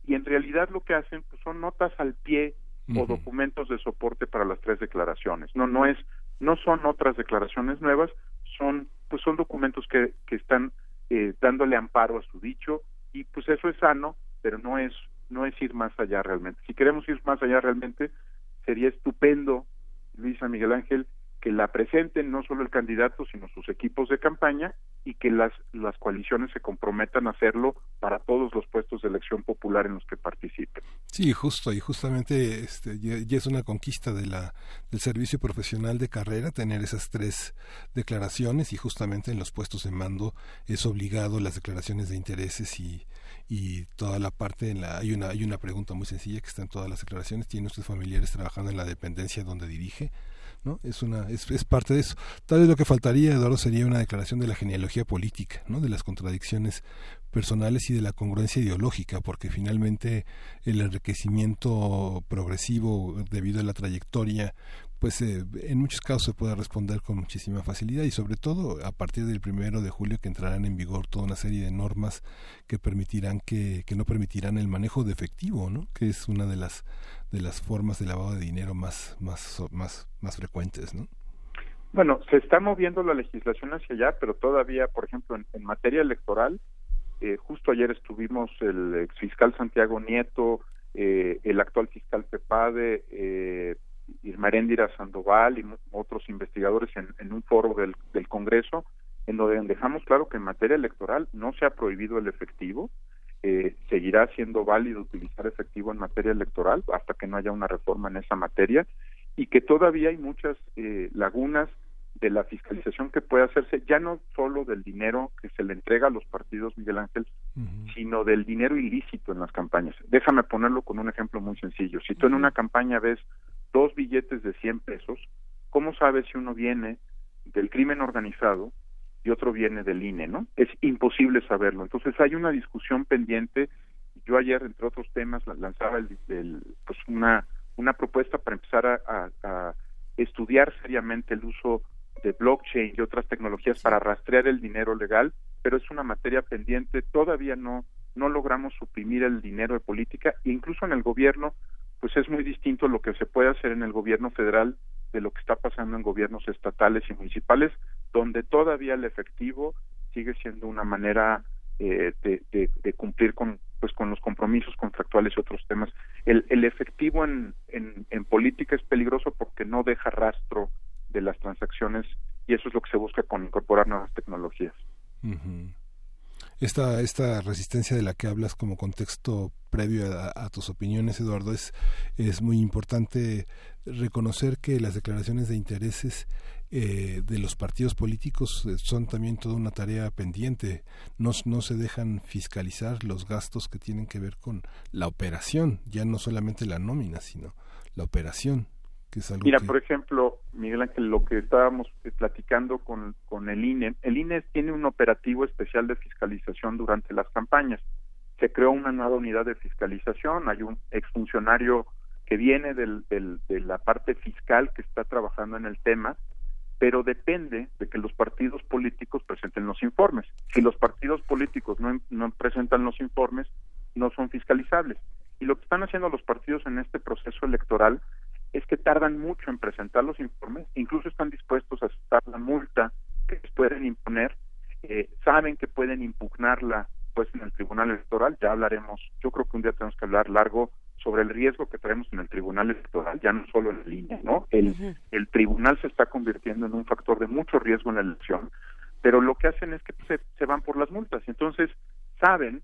Speaker 41: y en realidad lo que hacen pues, son notas al pie o documentos de soporte para las tres declaraciones. No, no es, no son otras declaraciones nuevas, son, pues son documentos que, que están eh, dándole amparo a su dicho y pues eso es sano, pero no es, no es ir más allá realmente. Si queremos ir más allá realmente, sería estupendo, Luisa Miguel Ángel, que la presenten no solo el candidato, sino sus equipos de campaña y que las, las coaliciones se comprometan a hacerlo para todos los puestos de elección popular en los que participen.
Speaker 1: Sí, justo, y justamente este, ya, es una conquista de la, del servicio profesional de carrera tener esas tres declaraciones y justamente en los puestos de mando es obligado las declaraciones de intereses y, y toda la parte en la hay una hay una pregunta muy sencilla que está en todas las declaraciones tiene usted familiares trabajando en la dependencia donde dirige ¿no? Es una es, es parte de eso. Tal vez lo que faltaría, Eduardo, sería una declaración de la genealogía política, ¿no? De las contradicciones personales y de la congruencia ideológica, porque finalmente el enriquecimiento progresivo debido a la trayectoria pues eh, en muchos casos se puede responder con muchísima facilidad y sobre todo a partir del primero de julio que entrarán en vigor toda una serie de normas que permitirán que, que no permitirán el manejo de efectivo, ¿no? que es una de las de las formas de lavado de dinero más más más más frecuentes, ¿no?
Speaker 41: Bueno, se está moviendo la legislación hacia allá, pero todavía, por ejemplo, en, materia electoral, eh, justo ayer estuvimos el ex fiscal Santiago Nieto, eh, el actual fiscal Pepade, eh, Irma Eréndira Sandoval y otros investigadores en, en un foro del, del Congreso, en donde dejamos claro que en materia electoral no se ha prohibido el efectivo, eh, seguirá siendo válido utilizar efectivo en materia electoral hasta que no haya una reforma en esa materia y que todavía hay muchas eh, lagunas de la fiscalización que puede hacerse ya no solo del dinero que se le entrega a los partidos Miguel Ángel sino del dinero ilícito en las campañas. Déjame ponerlo con un ejemplo muy sencillo. Si tú en una campaña ves dos billetes de 100 pesos cómo sabes si uno viene del crimen organizado y otro viene del INE, ¿no? Es imposible saberlo. Entonces hay una discusión pendiente. Yo ayer, entre otros temas, la- lanzaba el, el- pues una, una propuesta para empezar a, a- a estudiar seriamente el uso de blockchain y otras tecnologías para rastrear el dinero legal, pero es una materia pendiente. Todavía no, no logramos suprimir el dinero de política e incluso en el gobierno, pues es muy distinto lo que se puede hacer en el gobierno federal de lo que está pasando en gobiernos estatales y municipales, donde todavía el efectivo sigue siendo una manera eh, de, cumplir con pues con los compromisos contractuales y otros temas. El, el efectivo en, política es peligroso porque no deja rastro de las transacciones y eso es lo que se busca con incorporar nuevas tecnologías.
Speaker 1: Esta, esta resistencia de la que hablas como contexto previo a, tus opiniones, Eduardo, es, es muy importante reconocer que las declaraciones de intereses eh, de los partidos políticos eh, son también toda una tarea pendiente. No, no se dejan fiscalizar los gastos que tienen que ver con la operación, ya no solamente la nómina, sino la operación, que es algo
Speaker 41: Mira,
Speaker 1: que...
Speaker 41: por ejemplo, Miguel Ángel, lo que estábamos eh, platicando con, con el INE, el INE tiene un operativo especial de fiscalización durante las campañas. Se creó una nueva unidad de fiscalización, hay un exfuncionario que viene del, del- de la parte fiscal que está trabajando en el tema, pero depende de que los partidos políticos presenten los informes. Si los partidos políticos no, no presentan los informes, no son fiscalizables. Y lo que están haciendo los partidos en este proceso electoral es que tardan mucho en presentar los informes, incluso están dispuestos a aceptar la multa que les pueden imponer, eh, saben que pueden impugnarla pues en el Tribunal Electoral, ya hablaremos, yo creo que un día tenemos que hablar largo sobre el riesgo que traemos en el Tribunal Electoral, ya no solo en línea, ¿no? El, el tribunal se está convirtiendo en un factor de mucho riesgo en la elección, pero lo que hacen es que se, se van por las multas, entonces saben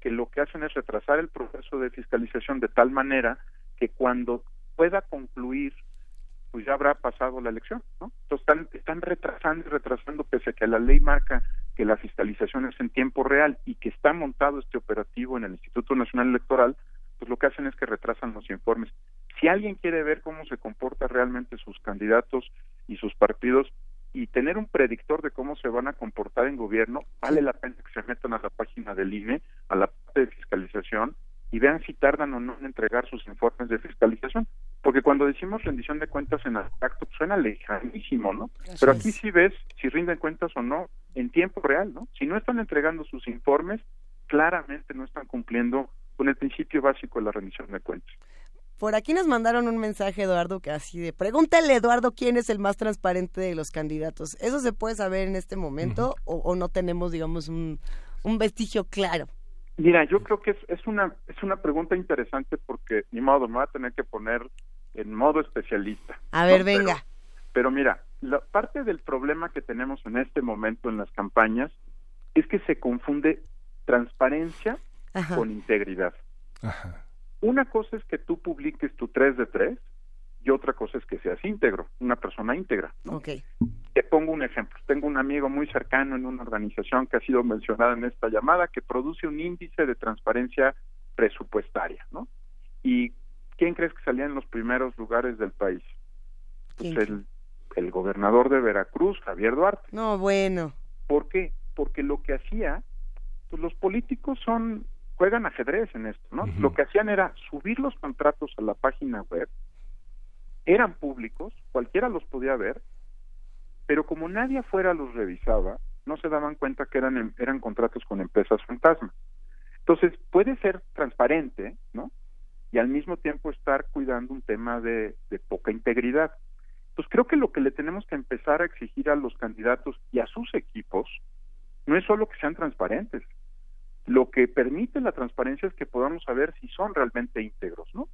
Speaker 41: que lo que hacen es retrasar el proceso de fiscalización de tal manera que cuando pueda concluir, pues ya habrá pasado la elección, ¿no? Entonces están, están retrasando y retrasando, pese a que la ley marca que la fiscalización es en tiempo real y que está montado este operativo en el Instituto Nacional Electoral, pues lo que hacen es que retrasan los informes. Si alguien quiere ver cómo se comporta realmente sus candidatos y sus partidos y tener un predictor de cómo se van a comportar en gobierno, vale la pena que se metan a la página del INE, a la parte de fiscalización y vean si tardan o no en entregar sus informes de fiscalización. Porque cuando decimos rendición de cuentas en abstracto, pues suena lejanísimo, ¿no?
Speaker 40: Así
Speaker 41: Pero
Speaker 40: es.
Speaker 41: aquí sí ves si rinden cuentas o no en tiempo real, ¿no? Si no están entregando sus informes, claramente no están cumpliendo con el principio básico de la rendición de cuentas.
Speaker 40: Por aquí nos mandaron un mensaje, Eduardo, que así de, pregúntale, Eduardo, quién es el más transparente de los candidatos. ¿Eso se puede saber en este momento o, o no tenemos, digamos, un, un vestigio claro?
Speaker 41: Mira, yo creo que es, es una es una pregunta interesante porque ni modo me voy a tener que poner en modo especialista.
Speaker 40: A ver, venga.
Speaker 41: Pero, mira, la parte del problema que tenemos en este momento en las campañas es que se confunde transparencia
Speaker 40: Ajá.
Speaker 41: con integridad. Una cosa es que tú publiques tu 3 de 3 y otra cosa es que seas íntegro, una persona íntegra. ¿no?
Speaker 40: Ok.
Speaker 41: Te pongo un ejemplo. Tengo un amigo muy cercano en una organización que ha sido mencionada en esta llamada que produce un índice de transparencia presupuestaria, ¿no? ¿Y quién crees que salía en los primeros lugares del país? Pues el, el gobernador de Veracruz, Javier Duarte.
Speaker 40: No, bueno.
Speaker 41: ¿Por qué? Porque lo que hacía, pues los políticos son juegan ajedrez en esto, ¿no? Lo que hacían era subir los contratos a la página web, eran públicos, cualquiera los podía ver, pero como nadie afuera los revisaba, no se daban cuenta que eran eran contratos con empresas fantasma. Entonces, puede ser transparente, ¿no? Y al mismo tiempo estar cuidando un tema de, de poca integridad. Pues creo que lo que le tenemos que empezar a exigir a los candidatos y a sus equipos no es solo que sean transparentes. Lo que permite la transparencia es que podamos saber si son realmente íntegros, ¿no?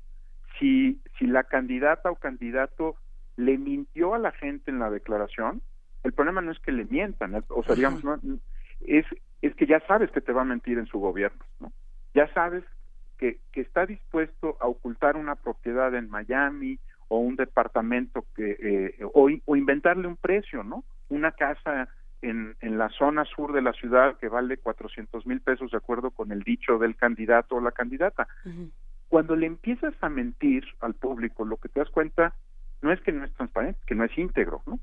Speaker 41: Si, si la candidata o candidato le mintió a la gente en la declaración, el problema no es que le mientan, o sea, digamos, no, es, es que ya sabes que te va a mentir en su gobierno, ¿no? Ya sabes que, que está dispuesto a ocultar una propiedad en Miami o un departamento que eh, o, o inventarle un precio, ¿no? Una casa en, en la zona sur de la ciudad que vale 400 mil pesos de acuerdo con el dicho del candidato o la candidata. Cuando le empiezas a mentir al público, lo que te das cuenta no es que no es transparente, que no es íntegro, ¿no?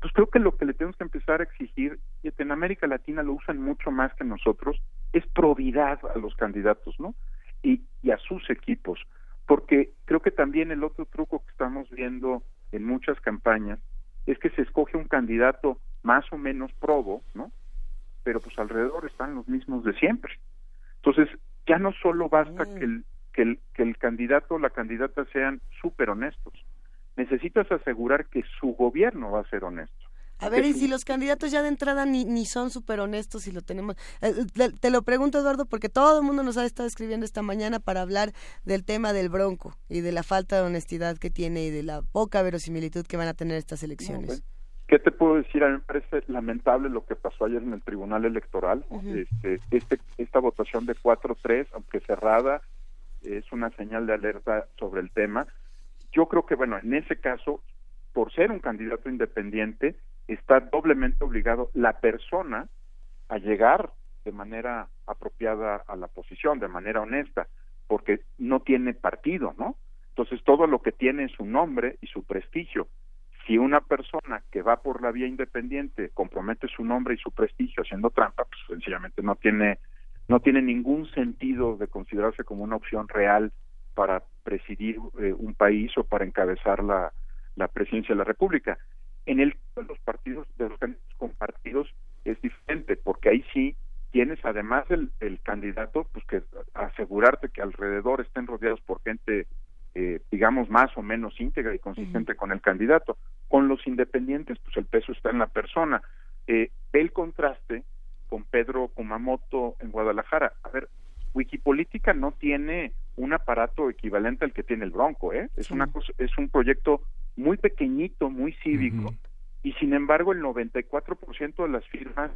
Speaker 41: Pues creo que lo que le tenemos que empezar a exigir, y en América Latina lo usan mucho más que nosotros, es probidad a los candidatos, ¿no? Y, y a sus equipos. Porque creo que también el otro truco que estamos viendo en muchas campañas es que se escoge un candidato más o menos probo, ¿no? Pero pues alrededor están los mismos de siempre. Entonces, ya no solo basta que, el, que, el, que el candidato o la candidata sean súper honestos, necesitas asegurar que su gobierno va a ser honesto.
Speaker 40: A ver, y si los candidatos ya de entrada ni, ni son súper honestos y lo tenemos... eh, te, te lo pregunto, Eduardo, porque todo el mundo nos ha estado escribiendo esta mañana para hablar del tema del bronco y de la falta de honestidad que tiene y de la poca verosimilitud que van a tener estas elecciones.
Speaker 41: ¿Qué te puedo decir? A mí me parece lamentable lo que pasó ayer en el Tribunal Electoral. Este, este, esta votación de 4-3, aunque cerrada, es una señal de alerta sobre el tema. Yo creo que, bueno, en ese caso, por ser un candidato independiente, está doblemente obligado la persona a llegar de manera apropiada a la posición, de manera honesta, porque no tiene partido, ¿no? Entonces todo lo que tiene es su nombre y su prestigio. Si una persona que va por la vía independiente compromete su nombre y su prestigio haciendo trampa, pues sencillamente no tiene no tiene ningún sentido de considerarse como una opción real para presidir eh, un país o para encabezar la, la presidencia de la República. En el caso de los partidos, de los candidatos con partidos, es diferente, porque ahí sí tienes además el, el candidato, pues que asegurarte que alrededor estén rodeados por gente, eh, digamos, más o menos íntegra y consistente con el candidato. Con los independientes, pues el peso está en la persona. Eh, ve el contraste con Pedro Kumamoto en Guadalajara. A ver, Wikipolítica no tiene un aparato equivalente al que tiene el Bronco, ¿eh? Es una cosa, es un proyecto muy pequeñito, muy cívico, y sin embargo el 94% de las firmas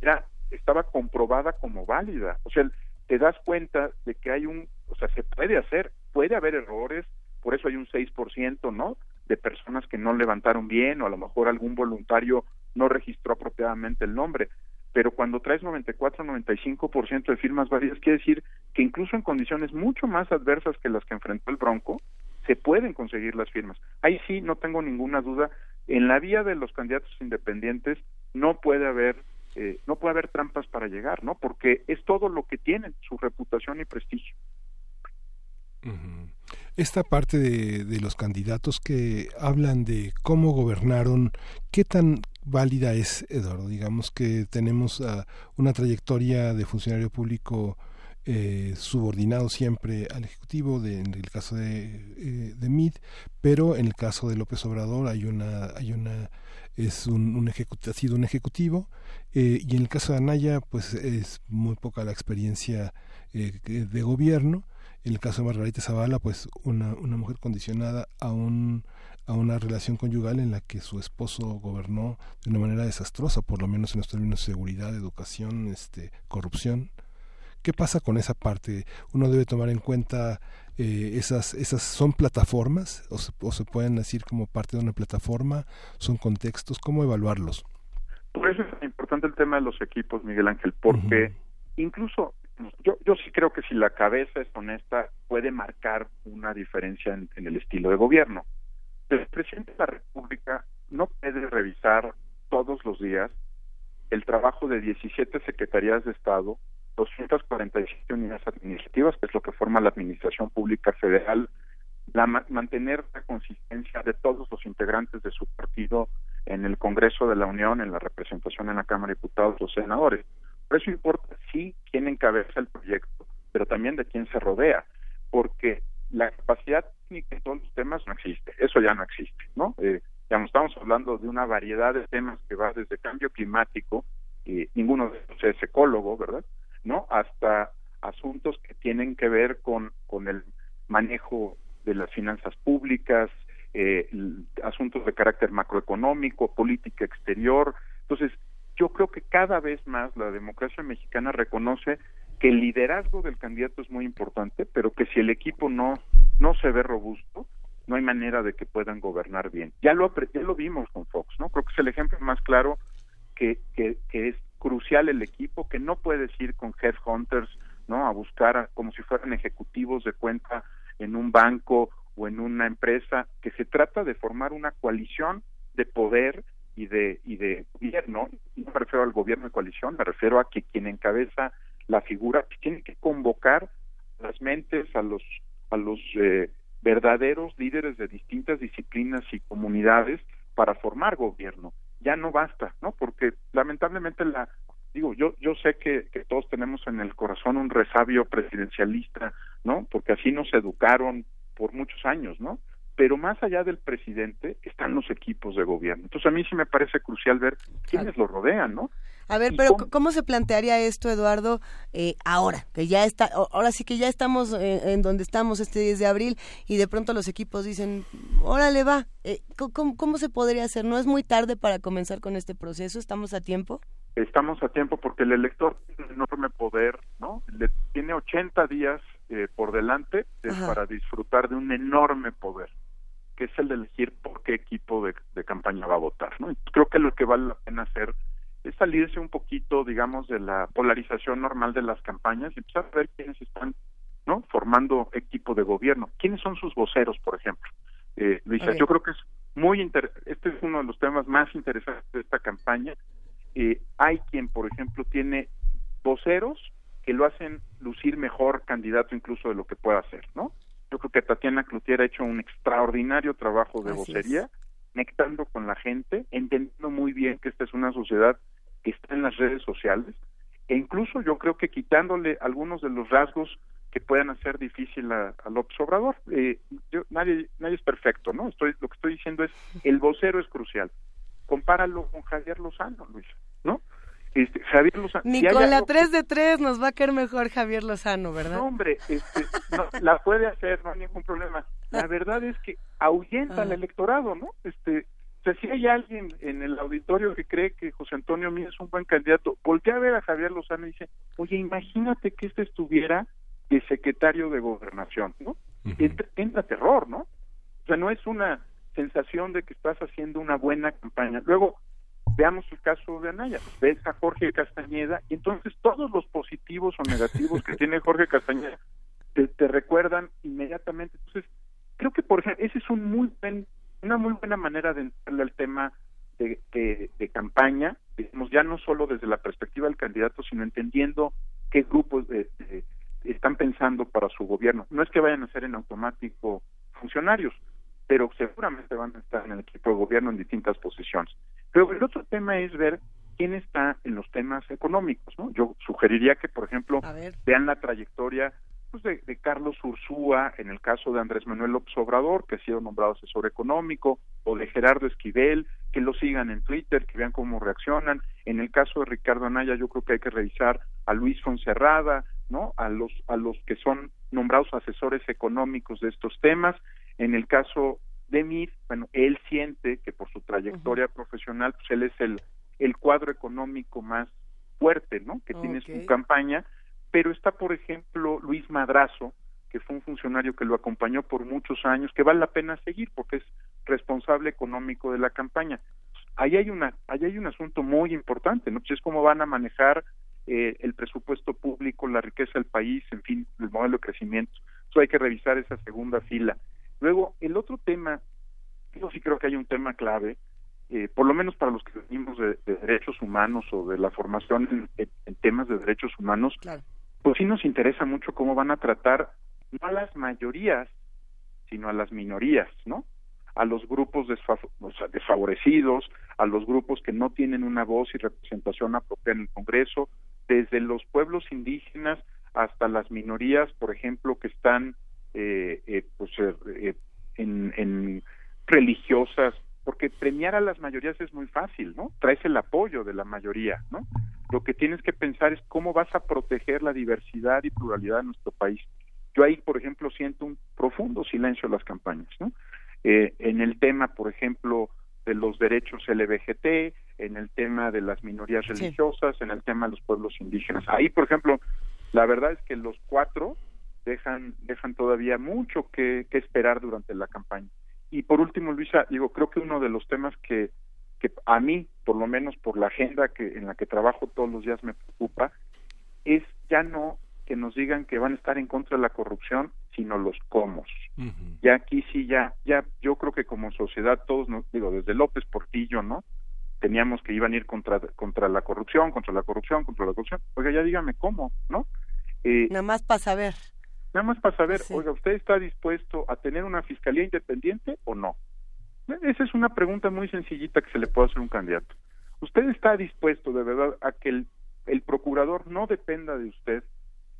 Speaker 41: era estaba comprobada como válida. O sea, te das cuenta de que hay un, o sea, se puede hacer, puede haber errores, por eso hay un 6%, ¿no? De personas que no levantaron bien o a lo mejor algún voluntario no registró apropiadamente el nombre. Pero cuando traes 94, 95% de firmas válidas, quiere decir que incluso en condiciones mucho más adversas que las que enfrentó el Bronco, se pueden conseguir las firmas. Ahí sí, no tengo ninguna duda, en la vía de los candidatos independientes no puede haber eh, no puede haber trampas para llegar, ¿no? Porque es todo lo que tienen, su reputación y prestigio.
Speaker 1: esta parte de los candidatos que hablan de cómo gobernaron, qué tan válida es, Eduardo. Digamos que tenemos ah, una trayectoria de funcionario público eh, subordinado siempre al Ejecutivo, de, en el caso de, eh, de Mid, pero en el caso de López Obrador hay una, hay una es un, un ha sido un ejecutivo eh, y en el caso de Anaya pues es muy poca la experiencia eh, de gobierno en el caso de Margarita Zavala pues una, una mujer condicionada a un a una relación conyugal en la que su esposo gobernó de una manera desastrosa por lo menos en los términos de seguridad educación este corrupción ¿Qué pasa con esa parte? ¿Uno debe tomar en cuenta eh, esas, esas son plataformas o se, o se pueden decir como parte de una plataforma? ¿Son contextos? ¿Cómo evaluarlos?
Speaker 41: Por eso es importante el tema de los equipos, Miguel Ángel, porque incluso yo, yo sí creo que si la cabeza es honesta, puede marcar una diferencia en, en el estilo de gobierno. El presidente de la República no puede revisar todos los días el trabajo de 17 secretarías de Estado, 247 unidades administrativas, que es lo que forma la Administración Pública Federal, la, ma- mantener la consistencia de todos los integrantes de su partido en el Congreso de la Unión, en la representación en la Cámara de Diputados, los senadores. Por eso importa sí quién encabeza el proyecto, pero también de quién se rodea, porque la capacidad técnica en todos los temas no existe, eso ya no existe, ¿no? Eh, no estamos hablando de una variedad de temas que va desde cambio climático, y ninguno de ellos es ecólogo, ¿verdad? ¿No? Hasta asuntos que tienen que ver con, con el manejo de las finanzas públicas, eh, asuntos de carácter macroeconómico, política exterior. Entonces, yo creo que cada vez más la democracia mexicana reconoce que el liderazgo del candidato es muy importante, pero que si el equipo no no se ve robusto, no hay manera de que puedan gobernar bien. Ya lo ya lo vimos con Fox, ¿no? Creo que es el ejemplo más claro que, que, es crucial el equipo, que no puedes ir con headhunters, ¿no? A buscar como si fueran ejecutivos de cuenta en un banco o en una empresa, que se trata de formar una coalición de poder y de y de gobierno. No me refiero al gobierno de coalición, me refiero a que quien encabeza la figura tiene que convocar las mentes, a los a los eh, verdaderos líderes de distintas disciplinas y comunidades para formar gobierno. Ya no basta, ¿no? Porque lamentablemente la digo, yo yo sé que, que todos tenemos en el corazón un resabio presidencialista, ¿no? Porque así nos educaron por muchos años, ¿no? Pero más allá del presidente están los equipos de gobierno. Entonces a mí sí me parece crucial ver quiénes lo rodean, ¿no?
Speaker 40: A ver,
Speaker 41: ¿Y
Speaker 40: pero
Speaker 41: cómo?
Speaker 40: ¿cómo se plantearía esto, Eduardo, eh, ahora? Que ya está, ahora sí que ya estamos en donde estamos este 10 de abril y de pronto los equipos dicen, órale va, eh, ¿cómo- ¿cómo, cómo se podría hacer? ¿No es muy tarde para comenzar con este proceso? ¿Estamos a tiempo?
Speaker 41: estamos a tiempo porque el elector tiene un enorme poder, ¿no? Le, tiene 80 días eh, por delante para disfrutar de un enorme poder, que es el de elegir por qué equipo de, de campaña va a votar, ¿no? Creo que lo que vale la pena hacer es salirse un poquito, digamos, de la polarización normal de las campañas y empezar a ver quiénes están, ¿no? Formando equipo de gobierno. ¿Quiénes son sus voceros, por ejemplo? Eh, Luisa, yo creo que es muy inter este es uno de los temas más interesantes de esta campaña. Eh, hay quien, por ejemplo, tiene voceros que lo hacen lucir mejor candidato incluso de lo que pueda hacer, ¿no? Yo creo que Tatiana Cloutier ha hecho un extraordinario trabajo de
Speaker 40: Así es.
Speaker 41: vocería, conectando con la gente, entendiendo muy bien que esta es una sociedad está en las redes sociales, e incluso yo creo que quitándole algunos de los rasgos que puedan hacer difícil a, a López Obrador. Eh, yo- nadie, nadie es perfecto, ¿no? Estoy, lo que estoy diciendo es, el vocero es crucial. Compáralo con Javier Lozano, Luis, ¿no? Este, Javier Lozano.
Speaker 40: Ni
Speaker 41: si
Speaker 40: con la
Speaker 41: algo que-
Speaker 40: 3 de 3 nos va a caer mejor Javier Lozano, ¿verdad?
Speaker 41: no, hombre, este, no, la puede hacer, no hay ningún problema. La verdad es que ahuyenta al electorado, ¿no? Este, sea, si hay alguien en el auditorio que cree que José Antonio Mía es un buen candidato, voltea a ver a Javier Lozano y dice, oye, imagínate que este estuviera de secretario de gobernación, ¿no? Entra, entra terror, ¿no? O sea, no es una sensación de que estás haciendo una buena campaña. Luego, veamos el caso de Anaya, ves a Jorge Castañeda y entonces todos los positivos o negativos que tiene Jorge Castañeda te, te recuerdan inmediatamente. Entonces, creo que por ejemplo, ese es un muy buen, una muy buena manera de entrarle al tema de, de, de campaña, digamos, ya no solo desde la perspectiva del candidato, sino entendiendo qué grupos de, de- están pensando para su gobierno. No es que vayan a ser en automático funcionarios, pero seguramente van a estar en el equipo de gobierno en distintas posiciones. Pero el otro tema es ver quién está en los temas económicos, ¿no? Yo sugeriría que, por ejemplo, vean la trayectoria pues, de, de Carlos Ursúa, en el caso de Andrés Manuel López Obrador, que ha sido nombrado asesor económico, o de Gerardo Esquivel, que lo sigan en Twitter, que vean cómo reaccionan. En el caso de Ricardo Anaya, yo creo que hay que revisar a Luis Fonserrada, ¿no? A los, a los que son nombrados asesores económicos de estos temas. En el caso de Mir, bueno, él siente que por su trayectoria profesional, pues él es el, el cuadro económico más fuerte, ¿no? Que tiene su campaña, pero está, por ejemplo, Luis Madrazo, que fue un funcionario que lo acompañó por muchos años, que vale la pena seguir porque es responsable económico de la campaña. Ahí hay una, ahí hay un asunto muy importante, ¿no? Pues es cómo van a manejar eh, el presupuesto público, la riqueza del país, en fin, el modelo de crecimiento. Eso hay que revisar esa segunda fila. Luego, el otro tema, yo sí creo que hay un tema clave, eh, por lo menos para los que venimos de, de derechos humanos o de la formación en, en- en temas de derechos humanos, pues sí nos interesa mucho cómo van a tratar no a las mayorías, sino a las minorías, ¿no? A los grupos desfa- o sea, desfavorecidos, a los grupos que no tienen una voz y representación apropiada en el Congreso, desde los pueblos indígenas hasta las minorías, por ejemplo, que están eh, eh, pues, eh, eh, en, en religiosas, porque premiar a las mayorías es muy fácil, ¿no? Traes el apoyo de la mayoría, ¿no? Lo que tienes que pensar es cómo vas a proteger la diversidad y pluralidad de nuestro país. Yo ahí, por ejemplo, siento un profundo silencio en las campañas, ¿no? Eh, en el tema, por ejemplo, de los derechos LBGT, en el tema de las minorías religiosas, en el tema de los pueblos indígenas. Ahí, por ejemplo, la verdad es que los cuatro dejan dejan todavía mucho que, que esperar durante la campaña. Y por último, Luisa, digo, creo que uno de los temas que, que a mí, por lo menos por la agenda que en la que trabajo todos los días me preocupa, es ya no que nos digan que van a estar en contra de la corrupción, sino los cómo. Ya aquí sí, ya, ya, yo creo que como sociedad todos, nos, digo, desde López Portillo, ¿no? Teníamos que iban a ir contra, contra la corrupción, contra la corrupción, contra la corrupción. Oiga, ya dígame cómo, ¿no? Eh,
Speaker 40: Nada más para saber.
Speaker 41: Nada más para saber, oiga, ¿usted está dispuesto a tener una fiscalía independiente o no? Esa es una pregunta muy sencillita que se le puede hacer a un candidato. ¿Usted está dispuesto de verdad a que el, el procurador no dependa de usted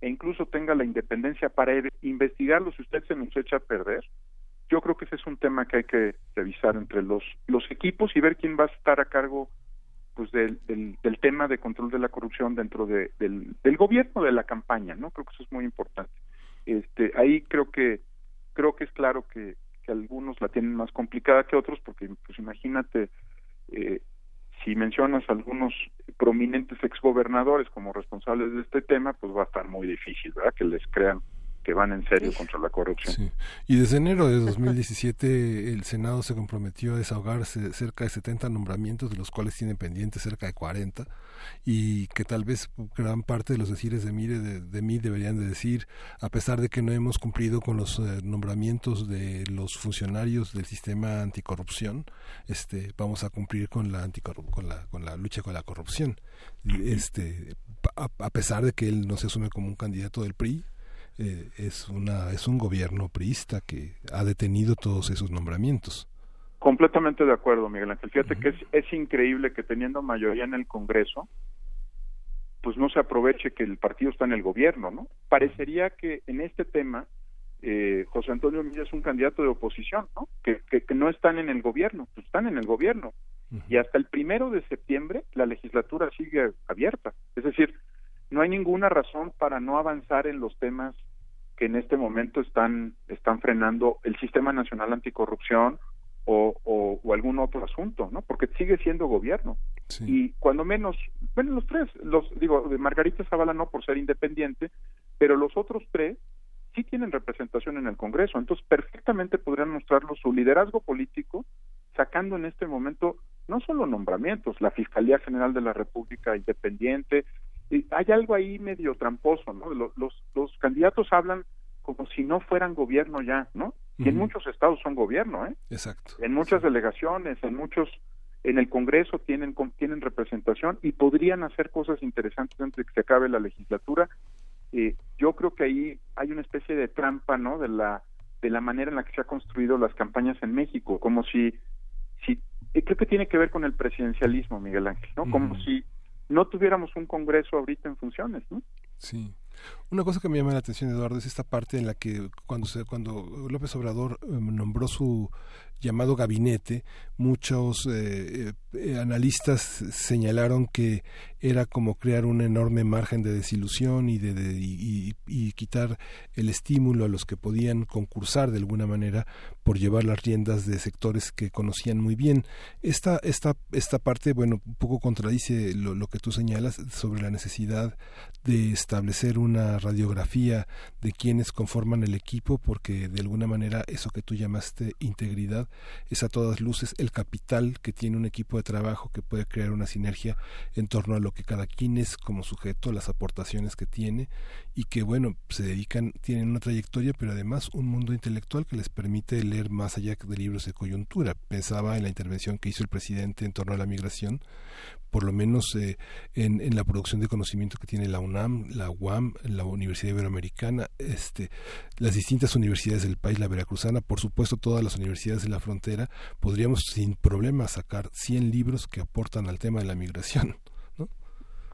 Speaker 41: e incluso tenga la independencia para investigarlo si usted se nos echa a perder? Yo creo que ese es un tema que hay que revisar entre los, los equipos y ver quién va a estar a cargo pues del, del, del tema de control de la corrupción dentro de- del, del gobierno de la campaña, ¿no? Creo que eso es muy importante. Este, ahí creo que creo que es claro que, que algunos la tienen más complicada que otros porque pues imagínate eh, si mencionas algunos prominentes exgobernadores como responsables de este tema pues va a estar muy difícil verdad que les crean que van en serio contra la corrupción.
Speaker 1: Y desde enero de 2017 el Senado se comprometió a desahogarse cerca de 70 nombramientos, de los cuales tiene pendientes cerca de 40, y que tal vez gran parte de los decires de, Mire, de, de mí deberían de decir, a pesar de que no hemos cumplido con los eh, nombramientos de los funcionarios del sistema anticorrupción, este, vamos a cumplir con la, con la, con la lucha con la corrupción. Este, a, a pesar de que él no se asume como un candidato del PRI, eh, es una es un gobierno priista que ha detenido todos esos nombramientos.
Speaker 41: completamente de acuerdo Miguel Ángel. Fíjate que es, es increíble que teniendo mayoría en el Congreso pues no se aproveche que el partido está en el gobierno no parecería que en este tema eh, José Antonio Milla es un candidato de oposición no que, que, que no están en el gobierno pues están en el gobierno. Y hasta el primero de septiembre la legislatura sigue abierta. Es decir no hay ninguna razón para no avanzar en los temas que en este momento están están frenando el sistema nacional anticorrupción o, o, o algún otro asunto no porque sigue siendo gobierno. Y cuando menos bueno los tres los digo de Margarita Zavala no por ser independiente pero los otros tres sí tienen representación en el Congreso. Entonces perfectamente podrían mostrarlo su liderazgo político sacando en este momento no solo nombramientos la Fiscalía General de la República independiente hay algo ahí medio tramposo, ¿no? Los, los, los candidatos hablan como si no fueran gobierno ya, ¿no? Y en muchos estados son gobierno, ¿eh?
Speaker 1: Exacto.
Speaker 41: En muchas delegaciones, en muchos, en el Congreso tienen tienen representación y podrían hacer cosas interesantes antes de que se acabe la legislatura. eh, yo creo que ahí hay una especie de trampa, ¿no? De la de la manera en la que se ha construido las campañas en México, como si si eh, creo que tiene que ver con el presidencialismo, Miguel Ángel, ¿no? Como si no tuviéramos un Congreso ahorita en funciones, ¿no?
Speaker 1: Sí. Una cosa que me llama la atención, Eduardo, es esta parte en la que cuando se, cuando López Obrador eh, nombró su llamado gabinete, muchos eh, eh, analistas señalaron que era como crear un enorme margen de desilusión y de, de- y, quitar el estímulo a los que podían concursar de alguna manera por llevar las riendas de sectores que conocían muy bien. Esta, esta, esta parte, bueno, un poco contradice lo, lo que tú señalas sobre la necesidad de establecer una radiografía de quienes conforman el equipo, porque de alguna manera eso que tú llamaste integridad es a todas luces el capital que tiene un equipo de trabajo que puede crear una sinergia en torno a lo que cada quien es como sujeto, las aportaciones que tiene y que bueno, se dedican, tienen una trayectoria, pero además un mundo intelectual que les permite leer más allá de libros de coyuntura. Pensaba en la intervención que hizo el presidente en torno a la migración, por lo menos eh, en, en la producción de conocimiento que tiene la UNAM, la UAM, la Universidad Iberoamericana, este, las distintas universidades del país, la veracruzana, por supuesto todas las universidades de la frontera, podríamos sin problema sacar 100 libros que aportan al tema de la migración.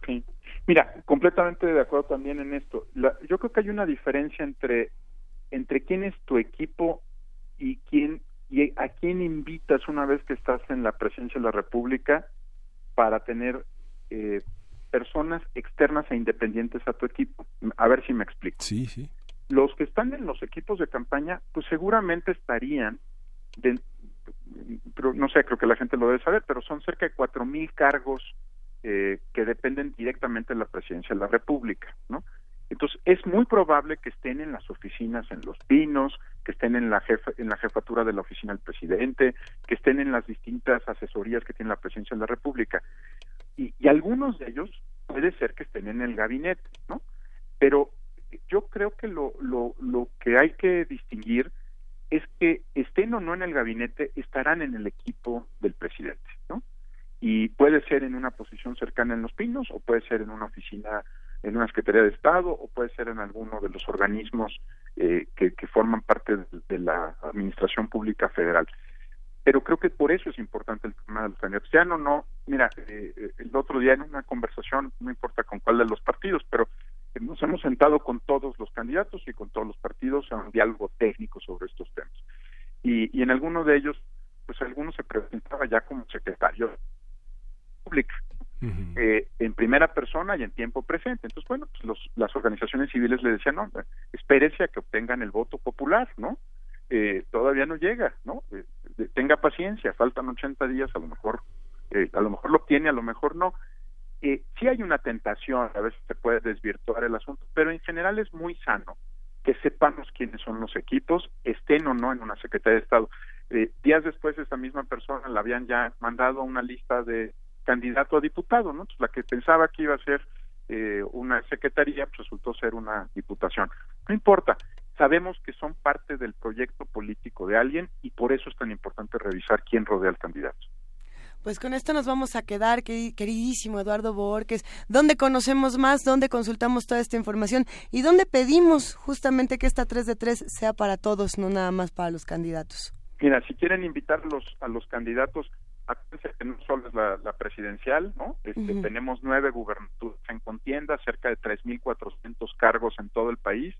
Speaker 41: Sí. Mira, completamente de acuerdo también en esto. La- yo creo que hay una diferencia entre entre quién es tu equipo y quién y a quién invitas una vez que estás en la presidencia de la República para tener eh, personas externas e independientes a tu equipo. A ver si me explico.
Speaker 1: Sí, sí.
Speaker 41: Los que están en los equipos de campaña, pues seguramente estarían, de- pero no sé, creo que la gente lo debe saber, pero son cerca de cuatro mil cargos eh, que dependen directamente de la presidencia de la República, ¿no? Entonces es muy probable que estén en las oficinas en Los Pinos, que estén en la jefa, en la jefatura de la oficina del presidente, que estén en las distintas asesorías que tiene la presidencia de la República, y, y algunos de ellos puede ser que estén en el gabinete, ¿no? Pero yo creo que lo, lo, lo que hay que distinguir es que estén o no en el gabinete, estarán en el equipo del presidente, ¿no? Y puede ser en una posición cercana en Los Pinos, o puede ser en una oficina, en una Secretaría de Estado, o puede ser en alguno de los organismos eh, que, que forman parte de, la Administración Pública Federal. Pero creo que por eso es importante el tema de los candidatos. Ya no, no, mira, eh, eh, el otro día en una conversación, no importa con cuál de los partidos, pero nos hemos sentado con todos los candidatos y con todos los partidos a un diálogo técnico sobre estos temas. Y, y en alguno de ellos, pues algunos se presentaba ya como secretario público eh, en primera persona y en tiempo presente. Entonces, bueno, pues los, las organizaciones civiles le decían, no, espérese a que obtengan el voto popular, ¿no? Eh, todavía no llega, ¿no? Eh, tenga paciencia, faltan 80 días, a lo mejor, eh, a lo mejor lo obtiene, a lo mejor no. Eh, sí hay una tentación, a veces se puede desvirtuar el asunto, pero en general es muy sano que sepamos quiénes son los equipos, estén o no en una Secretaría de Estado. Eh, días después esa misma persona la habían ya mandado a una lista de candidato a diputado, ¿no? Entonces, la que pensaba que iba a ser eh, una secretaría pues, resultó ser una diputación. No importa, sabemos que son parte del proyecto político de alguien y por eso es tan importante revisar quién rodea al candidato.
Speaker 40: Pues con esto nos vamos a quedar, queri- queridísimo Eduardo Borges. ¿Dónde conocemos más? ¿Dónde consultamos toda esta información? ¿Y dónde pedimos justamente que esta 3 de 3 sea para todos, no nada más para los candidatos?
Speaker 41: Mira, si quieren invitar a los, a los candidatos, acuérdense que no solo es la, la presidencial, ¿no? Este. Tenemos nueve gubernaturas en contienda, cerca de 3.400 cargos en todo el país.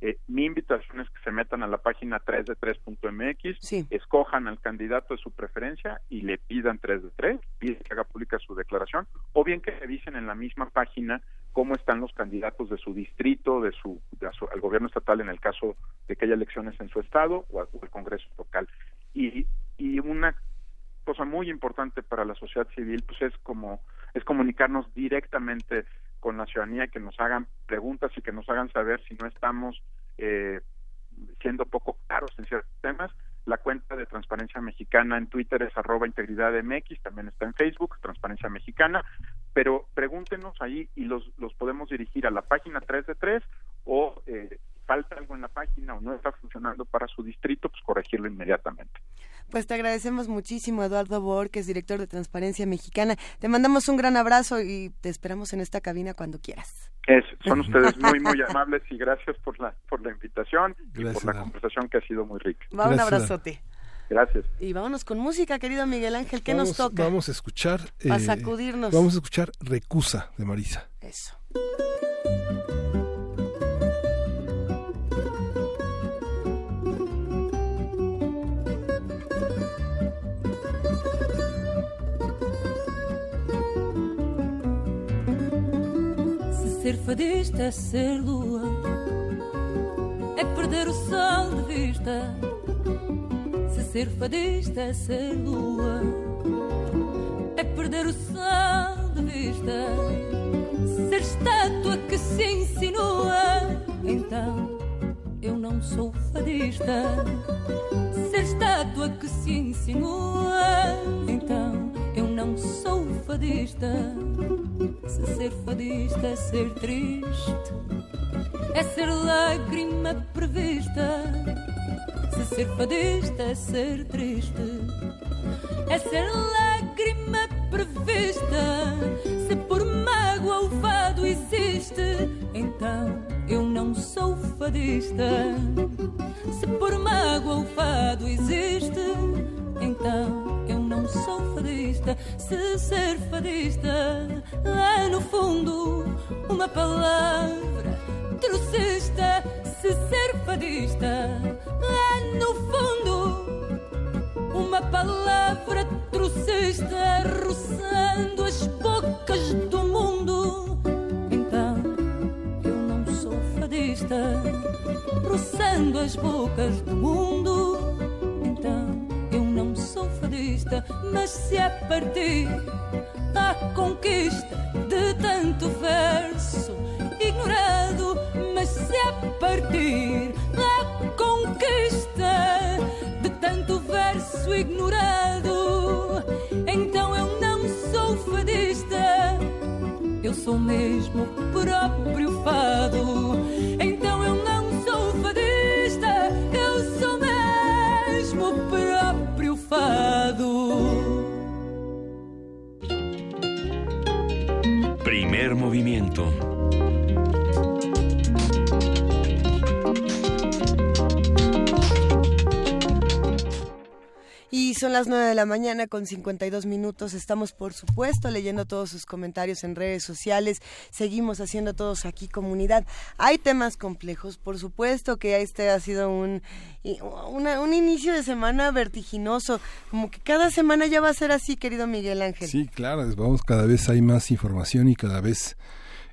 Speaker 41: Eh, mi invitación es que se metan a la página 3de3.mx, escojan al candidato de su preferencia y le pidan 3 de 3, piden que haga pública su declaración, o bien que revisen en la misma página cómo están los candidatos de su distrito, de su, de su- al gobierno estatal en el caso de que haya elecciones en su estado o al Congreso local. Y, y una cosa muy importante para la sociedad civil pues es como es comunicarnos directamente con la ciudadanía que nos hagan preguntas y que nos hagan saber si no estamos eh, siendo poco claros en ciertos temas. La cuenta de Transparencia Mexicana en Twitter es arroba integridad MX, también está en Facebook, Transparencia Mexicana, pero pregúntenos ahí y los, los podemos dirigir a la página 3 de 3 o eh, falta algo en la página o no está funcionando para su distrito, pues corregirlo inmediatamente.
Speaker 2: Pues te agradecemos muchísimo, Eduardo Borges, director de Transparencia Mexicana. Te mandamos un gran abrazo y te esperamos en esta cabina cuando quieras.
Speaker 41: Es, son ustedes muy, muy amables y gracias por la, por la invitación y por la conversación que ha sido muy rica.
Speaker 2: Va un abrazote.
Speaker 41: Gracias.
Speaker 2: Y vámonos con música, querido Miguel Ángel. ¿Qué
Speaker 1: vamos,
Speaker 2: nos toca?
Speaker 1: Vamos a escuchar. eh,
Speaker 2: A sacudirnos.
Speaker 1: Vamos a escuchar Recusa de Marisa.
Speaker 2: Eso.
Speaker 7: Ser fadista é ser lua, é perder o sol de vista. Se ser fadista é ser lua, é perder o sol de vista. Ser estátua que se insinua, então eu não sou fadista. Ser estátua que se insinua, então eu não sou fadista. Se ser fadista é ser triste, é ser lágrima prevista. Se ser fadista é ser triste, é ser lágrima prevista. Se por mágoa o fado existe, então eu não sou fadista. Se por mágoa o fado existe, então eu não sou fadista. Se ser fadista é no fundo uma palavra trocista. Se ser fadista é no fundo uma palavra trocista roçando as bocas do mundo. Então eu não sou fadista, roçando as bocas do mundo. Sou fadista, mas se é partir à conquista de tanto verso ignorado, mas se é partir à conquista de tanto verso ignorado, então eu não sou fadista, eu sou mesmo o próprio fado.
Speaker 5: Movimiento.
Speaker 2: Y son las 9 de la mañana con 52 minutos. Estamos, por supuesto, leyendo todos sus comentarios en redes sociales. Seguimos haciendo todos aquí comunidad. Hay temas complejos, por supuesto que este ha sido un, un inicio de semana vertiginoso. Como que cada semana ya va a ser así, querido Miguel Ángel.
Speaker 1: Sí, claro, vamos, cada vez hay más información y cada vez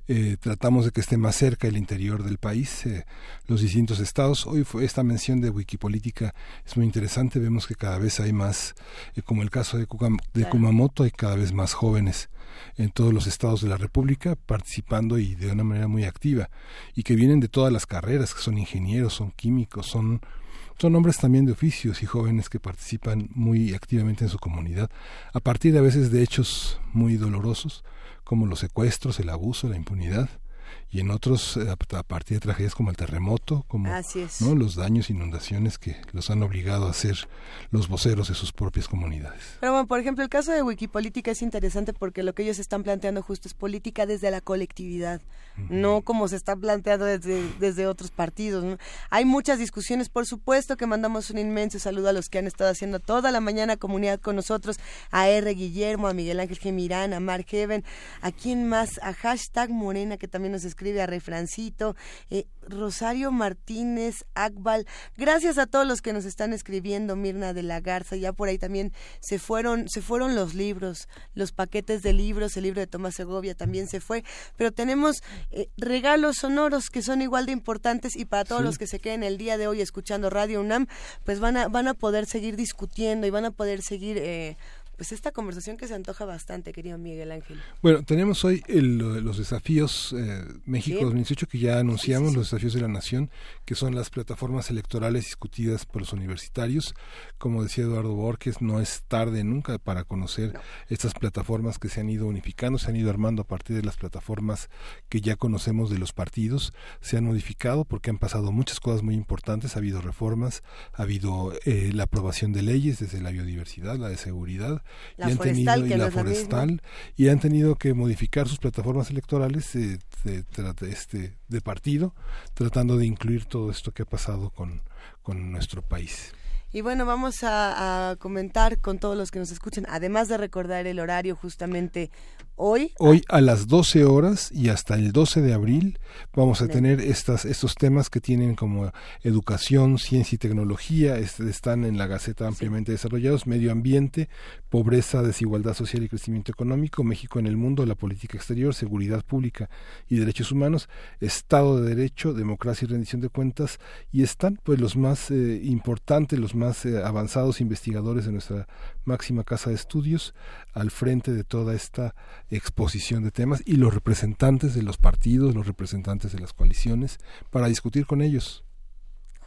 Speaker 1: eh, tratamos de que esté más cerca el interior del país, eh, los distintos estados. Hoy fue esta mención de Wikipolítica es muy interesante, vemos que cada vez hay más, eh, como el caso de, Kukam- de Kumamoto, hay cada vez más jóvenes en todos los estados de la República participando y de una manera muy activa y que vienen de todas las carreras, que son ingenieros, son químicos, son son hombres también de oficios y jóvenes que participan muy activamente en su comunidad, a partir a veces de hechos muy dolorosos, como los secuestros, el abuso, la impunidad, y en otros eh, a partir de tragedias como el terremoto, como los daños, inundaciones que los han obligado a ser los voceros de sus propias comunidades.
Speaker 2: Pero bueno, por ejemplo, el caso de Wikipolítica es interesante porque lo que ellos están planteando justo es política desde la colectividad, no como se está planteando desde, desde otros partidos. ¿no? Hay muchas discusiones, por supuesto que mandamos un inmenso saludo a los que han estado haciendo toda la mañana comunidad con nosotros, a R. Guillermo, a Miguel Ángel Gemirán, a Mark Heaven, a quién más, a hashtag Morena que también nos escribe, a Refrancito, eh, Rosario Martínez, Akbal, gracias a todos los que nos están escribiendo, Mirna de la Garza, ya por ahí también se fueron, se fueron los libros, los paquetes de libros, el libro de Tomás Segovia también se fue, pero tenemos eh, regalos sonoros que son igual de importantes y para todos
Speaker 1: Sí.
Speaker 2: los que se queden el día de hoy escuchando Radio UNAM, pues van a, van a poder seguir discutiendo y van a poder seguir eh, pues esta conversación que se antoja bastante, querido Miguel Ángel.
Speaker 1: Bueno, tenemos hoy el, los desafíos eh, México
Speaker 2: Sí.
Speaker 1: 2018 que ya anunciamos, los desafíos de la nación, que son las plataformas electorales discutidas por los universitarios. Como decía Eduardo Borges, no es tarde nunca para conocer estas plataformas que se han ido unificando, se han ido armando a partir de las plataformas que ya conocemos de los partidos, se han modificado porque han pasado muchas cosas muy importantes, ha habido reformas, ha habido eh, la aprobación de leyes desde la biodiversidad, la de seguridad,
Speaker 2: La
Speaker 1: y han
Speaker 2: forestal,
Speaker 1: tenido, y
Speaker 2: que no
Speaker 1: la forestal, y han tenido que modificar sus plataformas electorales eh, de, este, de partido, tratando de incluir todo esto que ha pasado con, con nuestro país.
Speaker 2: Y bueno, vamos a, a comentar con todos los que nos escuchan, además de recordar el horario justamente hoy.
Speaker 1: Hoy a las 12 horas y hasta el 12 de abril vamos a tener estas, estos temas que tienen como educación, ciencia y tecnología, est- están en la Gaceta ampliamente desarrollados, medio ambiente, pobreza, desigualdad social y crecimiento económico, México en el mundo, la política exterior, seguridad pública y derechos humanos, Estado de Derecho, democracia y rendición de cuentas, y están pues los más eh, importantes, los más eh, avanzados investigadores de nuestra máxima casa de estudios al frente de toda esta exposición de temas y los representantes de los partidos, los representantes de las coaliciones, para discutir con ellos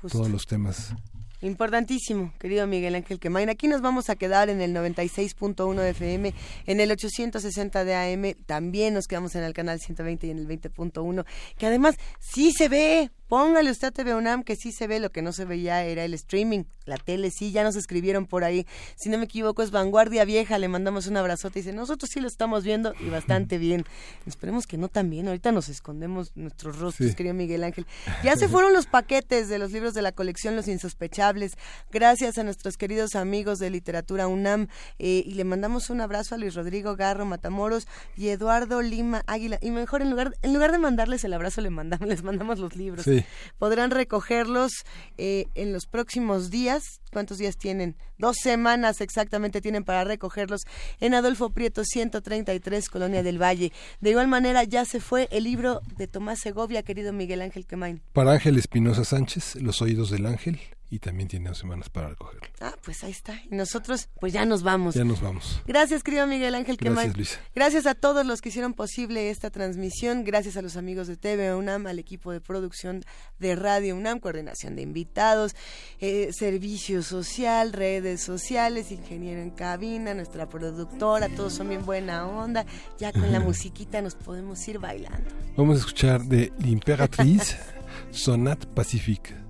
Speaker 2: Justo.
Speaker 1: todos los temas.
Speaker 2: Importantísimo, querido Miguel Ángel Quemain. Aquí nos vamos a quedar en el 96.1 de FM, en el 860 de AM, también nos quedamos en el canal 120 y en el 20.1, que además sí se ve, póngale usted a TV UNAM que sí se ve, lo que no se veía era el streaming, la tele sí, ya nos escribieron por ahí, si no me equivoco es Vanguardia Vieja, le mandamos un abrazote y dice, nosotros sí lo estamos viendo y bastante bien. Esperemos que no tan bien, ahorita nos escondemos nuestros rostros,
Speaker 42: Sí.
Speaker 2: querido Miguel Ángel. Ya se fueron los paquetes de los libros de la colección Los Insospechables, gracias a nuestros queridos amigos de Literatura UNAM eh, y le mandamos un abrazo a Luis Rodrigo Garro Matamoros y Eduardo Lima Águila y mejor en lugar en lugar de mandarles el abrazo le mandamos les mandamos los libros.
Speaker 1: Sí.
Speaker 2: Podrán recogerlos eh, en los próximos días. ¿Cuántos días tienen? Dos semanas exactamente tienen para recogerlos en Adolfo Prieto 133, Colonia del Valle. De igual manera ya se fue el libro de Tomás Segovia, querido Miguel Ángel Quemain.
Speaker 1: Para Ángel Espinosa Sánchez, Los oídos del ángel, y también tiene dos semanas para recogerlo.
Speaker 2: Ah, pues ahí está. Y nosotros, pues ya nos vamos.
Speaker 1: Ya nos vamos.
Speaker 2: Gracias, querido Miguel Ángel
Speaker 1: Gracias. Luisa.
Speaker 2: Gracias a todos los que hicieron posible esta transmisión. Gracias a los amigos de TV UNAM, al equipo de producción de Radio UNAM, coordinación de invitados, eh, servicio social, redes sociales, ingeniero en cabina, nuestra productora. Todos son bien buena onda. Ya con la musiquita nos podemos ir bailando.
Speaker 1: Vamos a escuchar de L'Impératrice, Sonat Pacifique.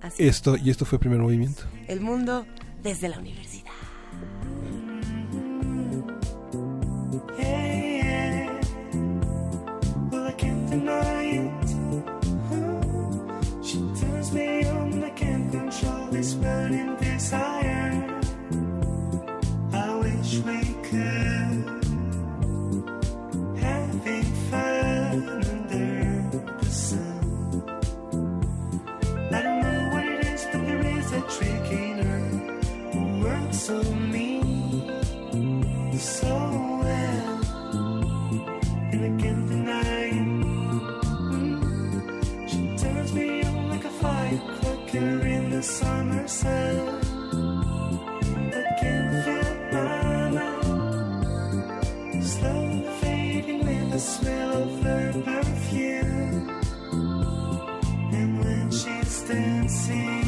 Speaker 2: Así es.
Speaker 1: Esto, y esto fue el primer movimiento.
Speaker 2: El mundo desde la universidad.
Speaker 40: Yeah. So well, and I can't deny it. Mm. She turns me on like a firecracker in the summer sun. I can't my mind slowly fading with the smell of her perfume. And when she's dancing,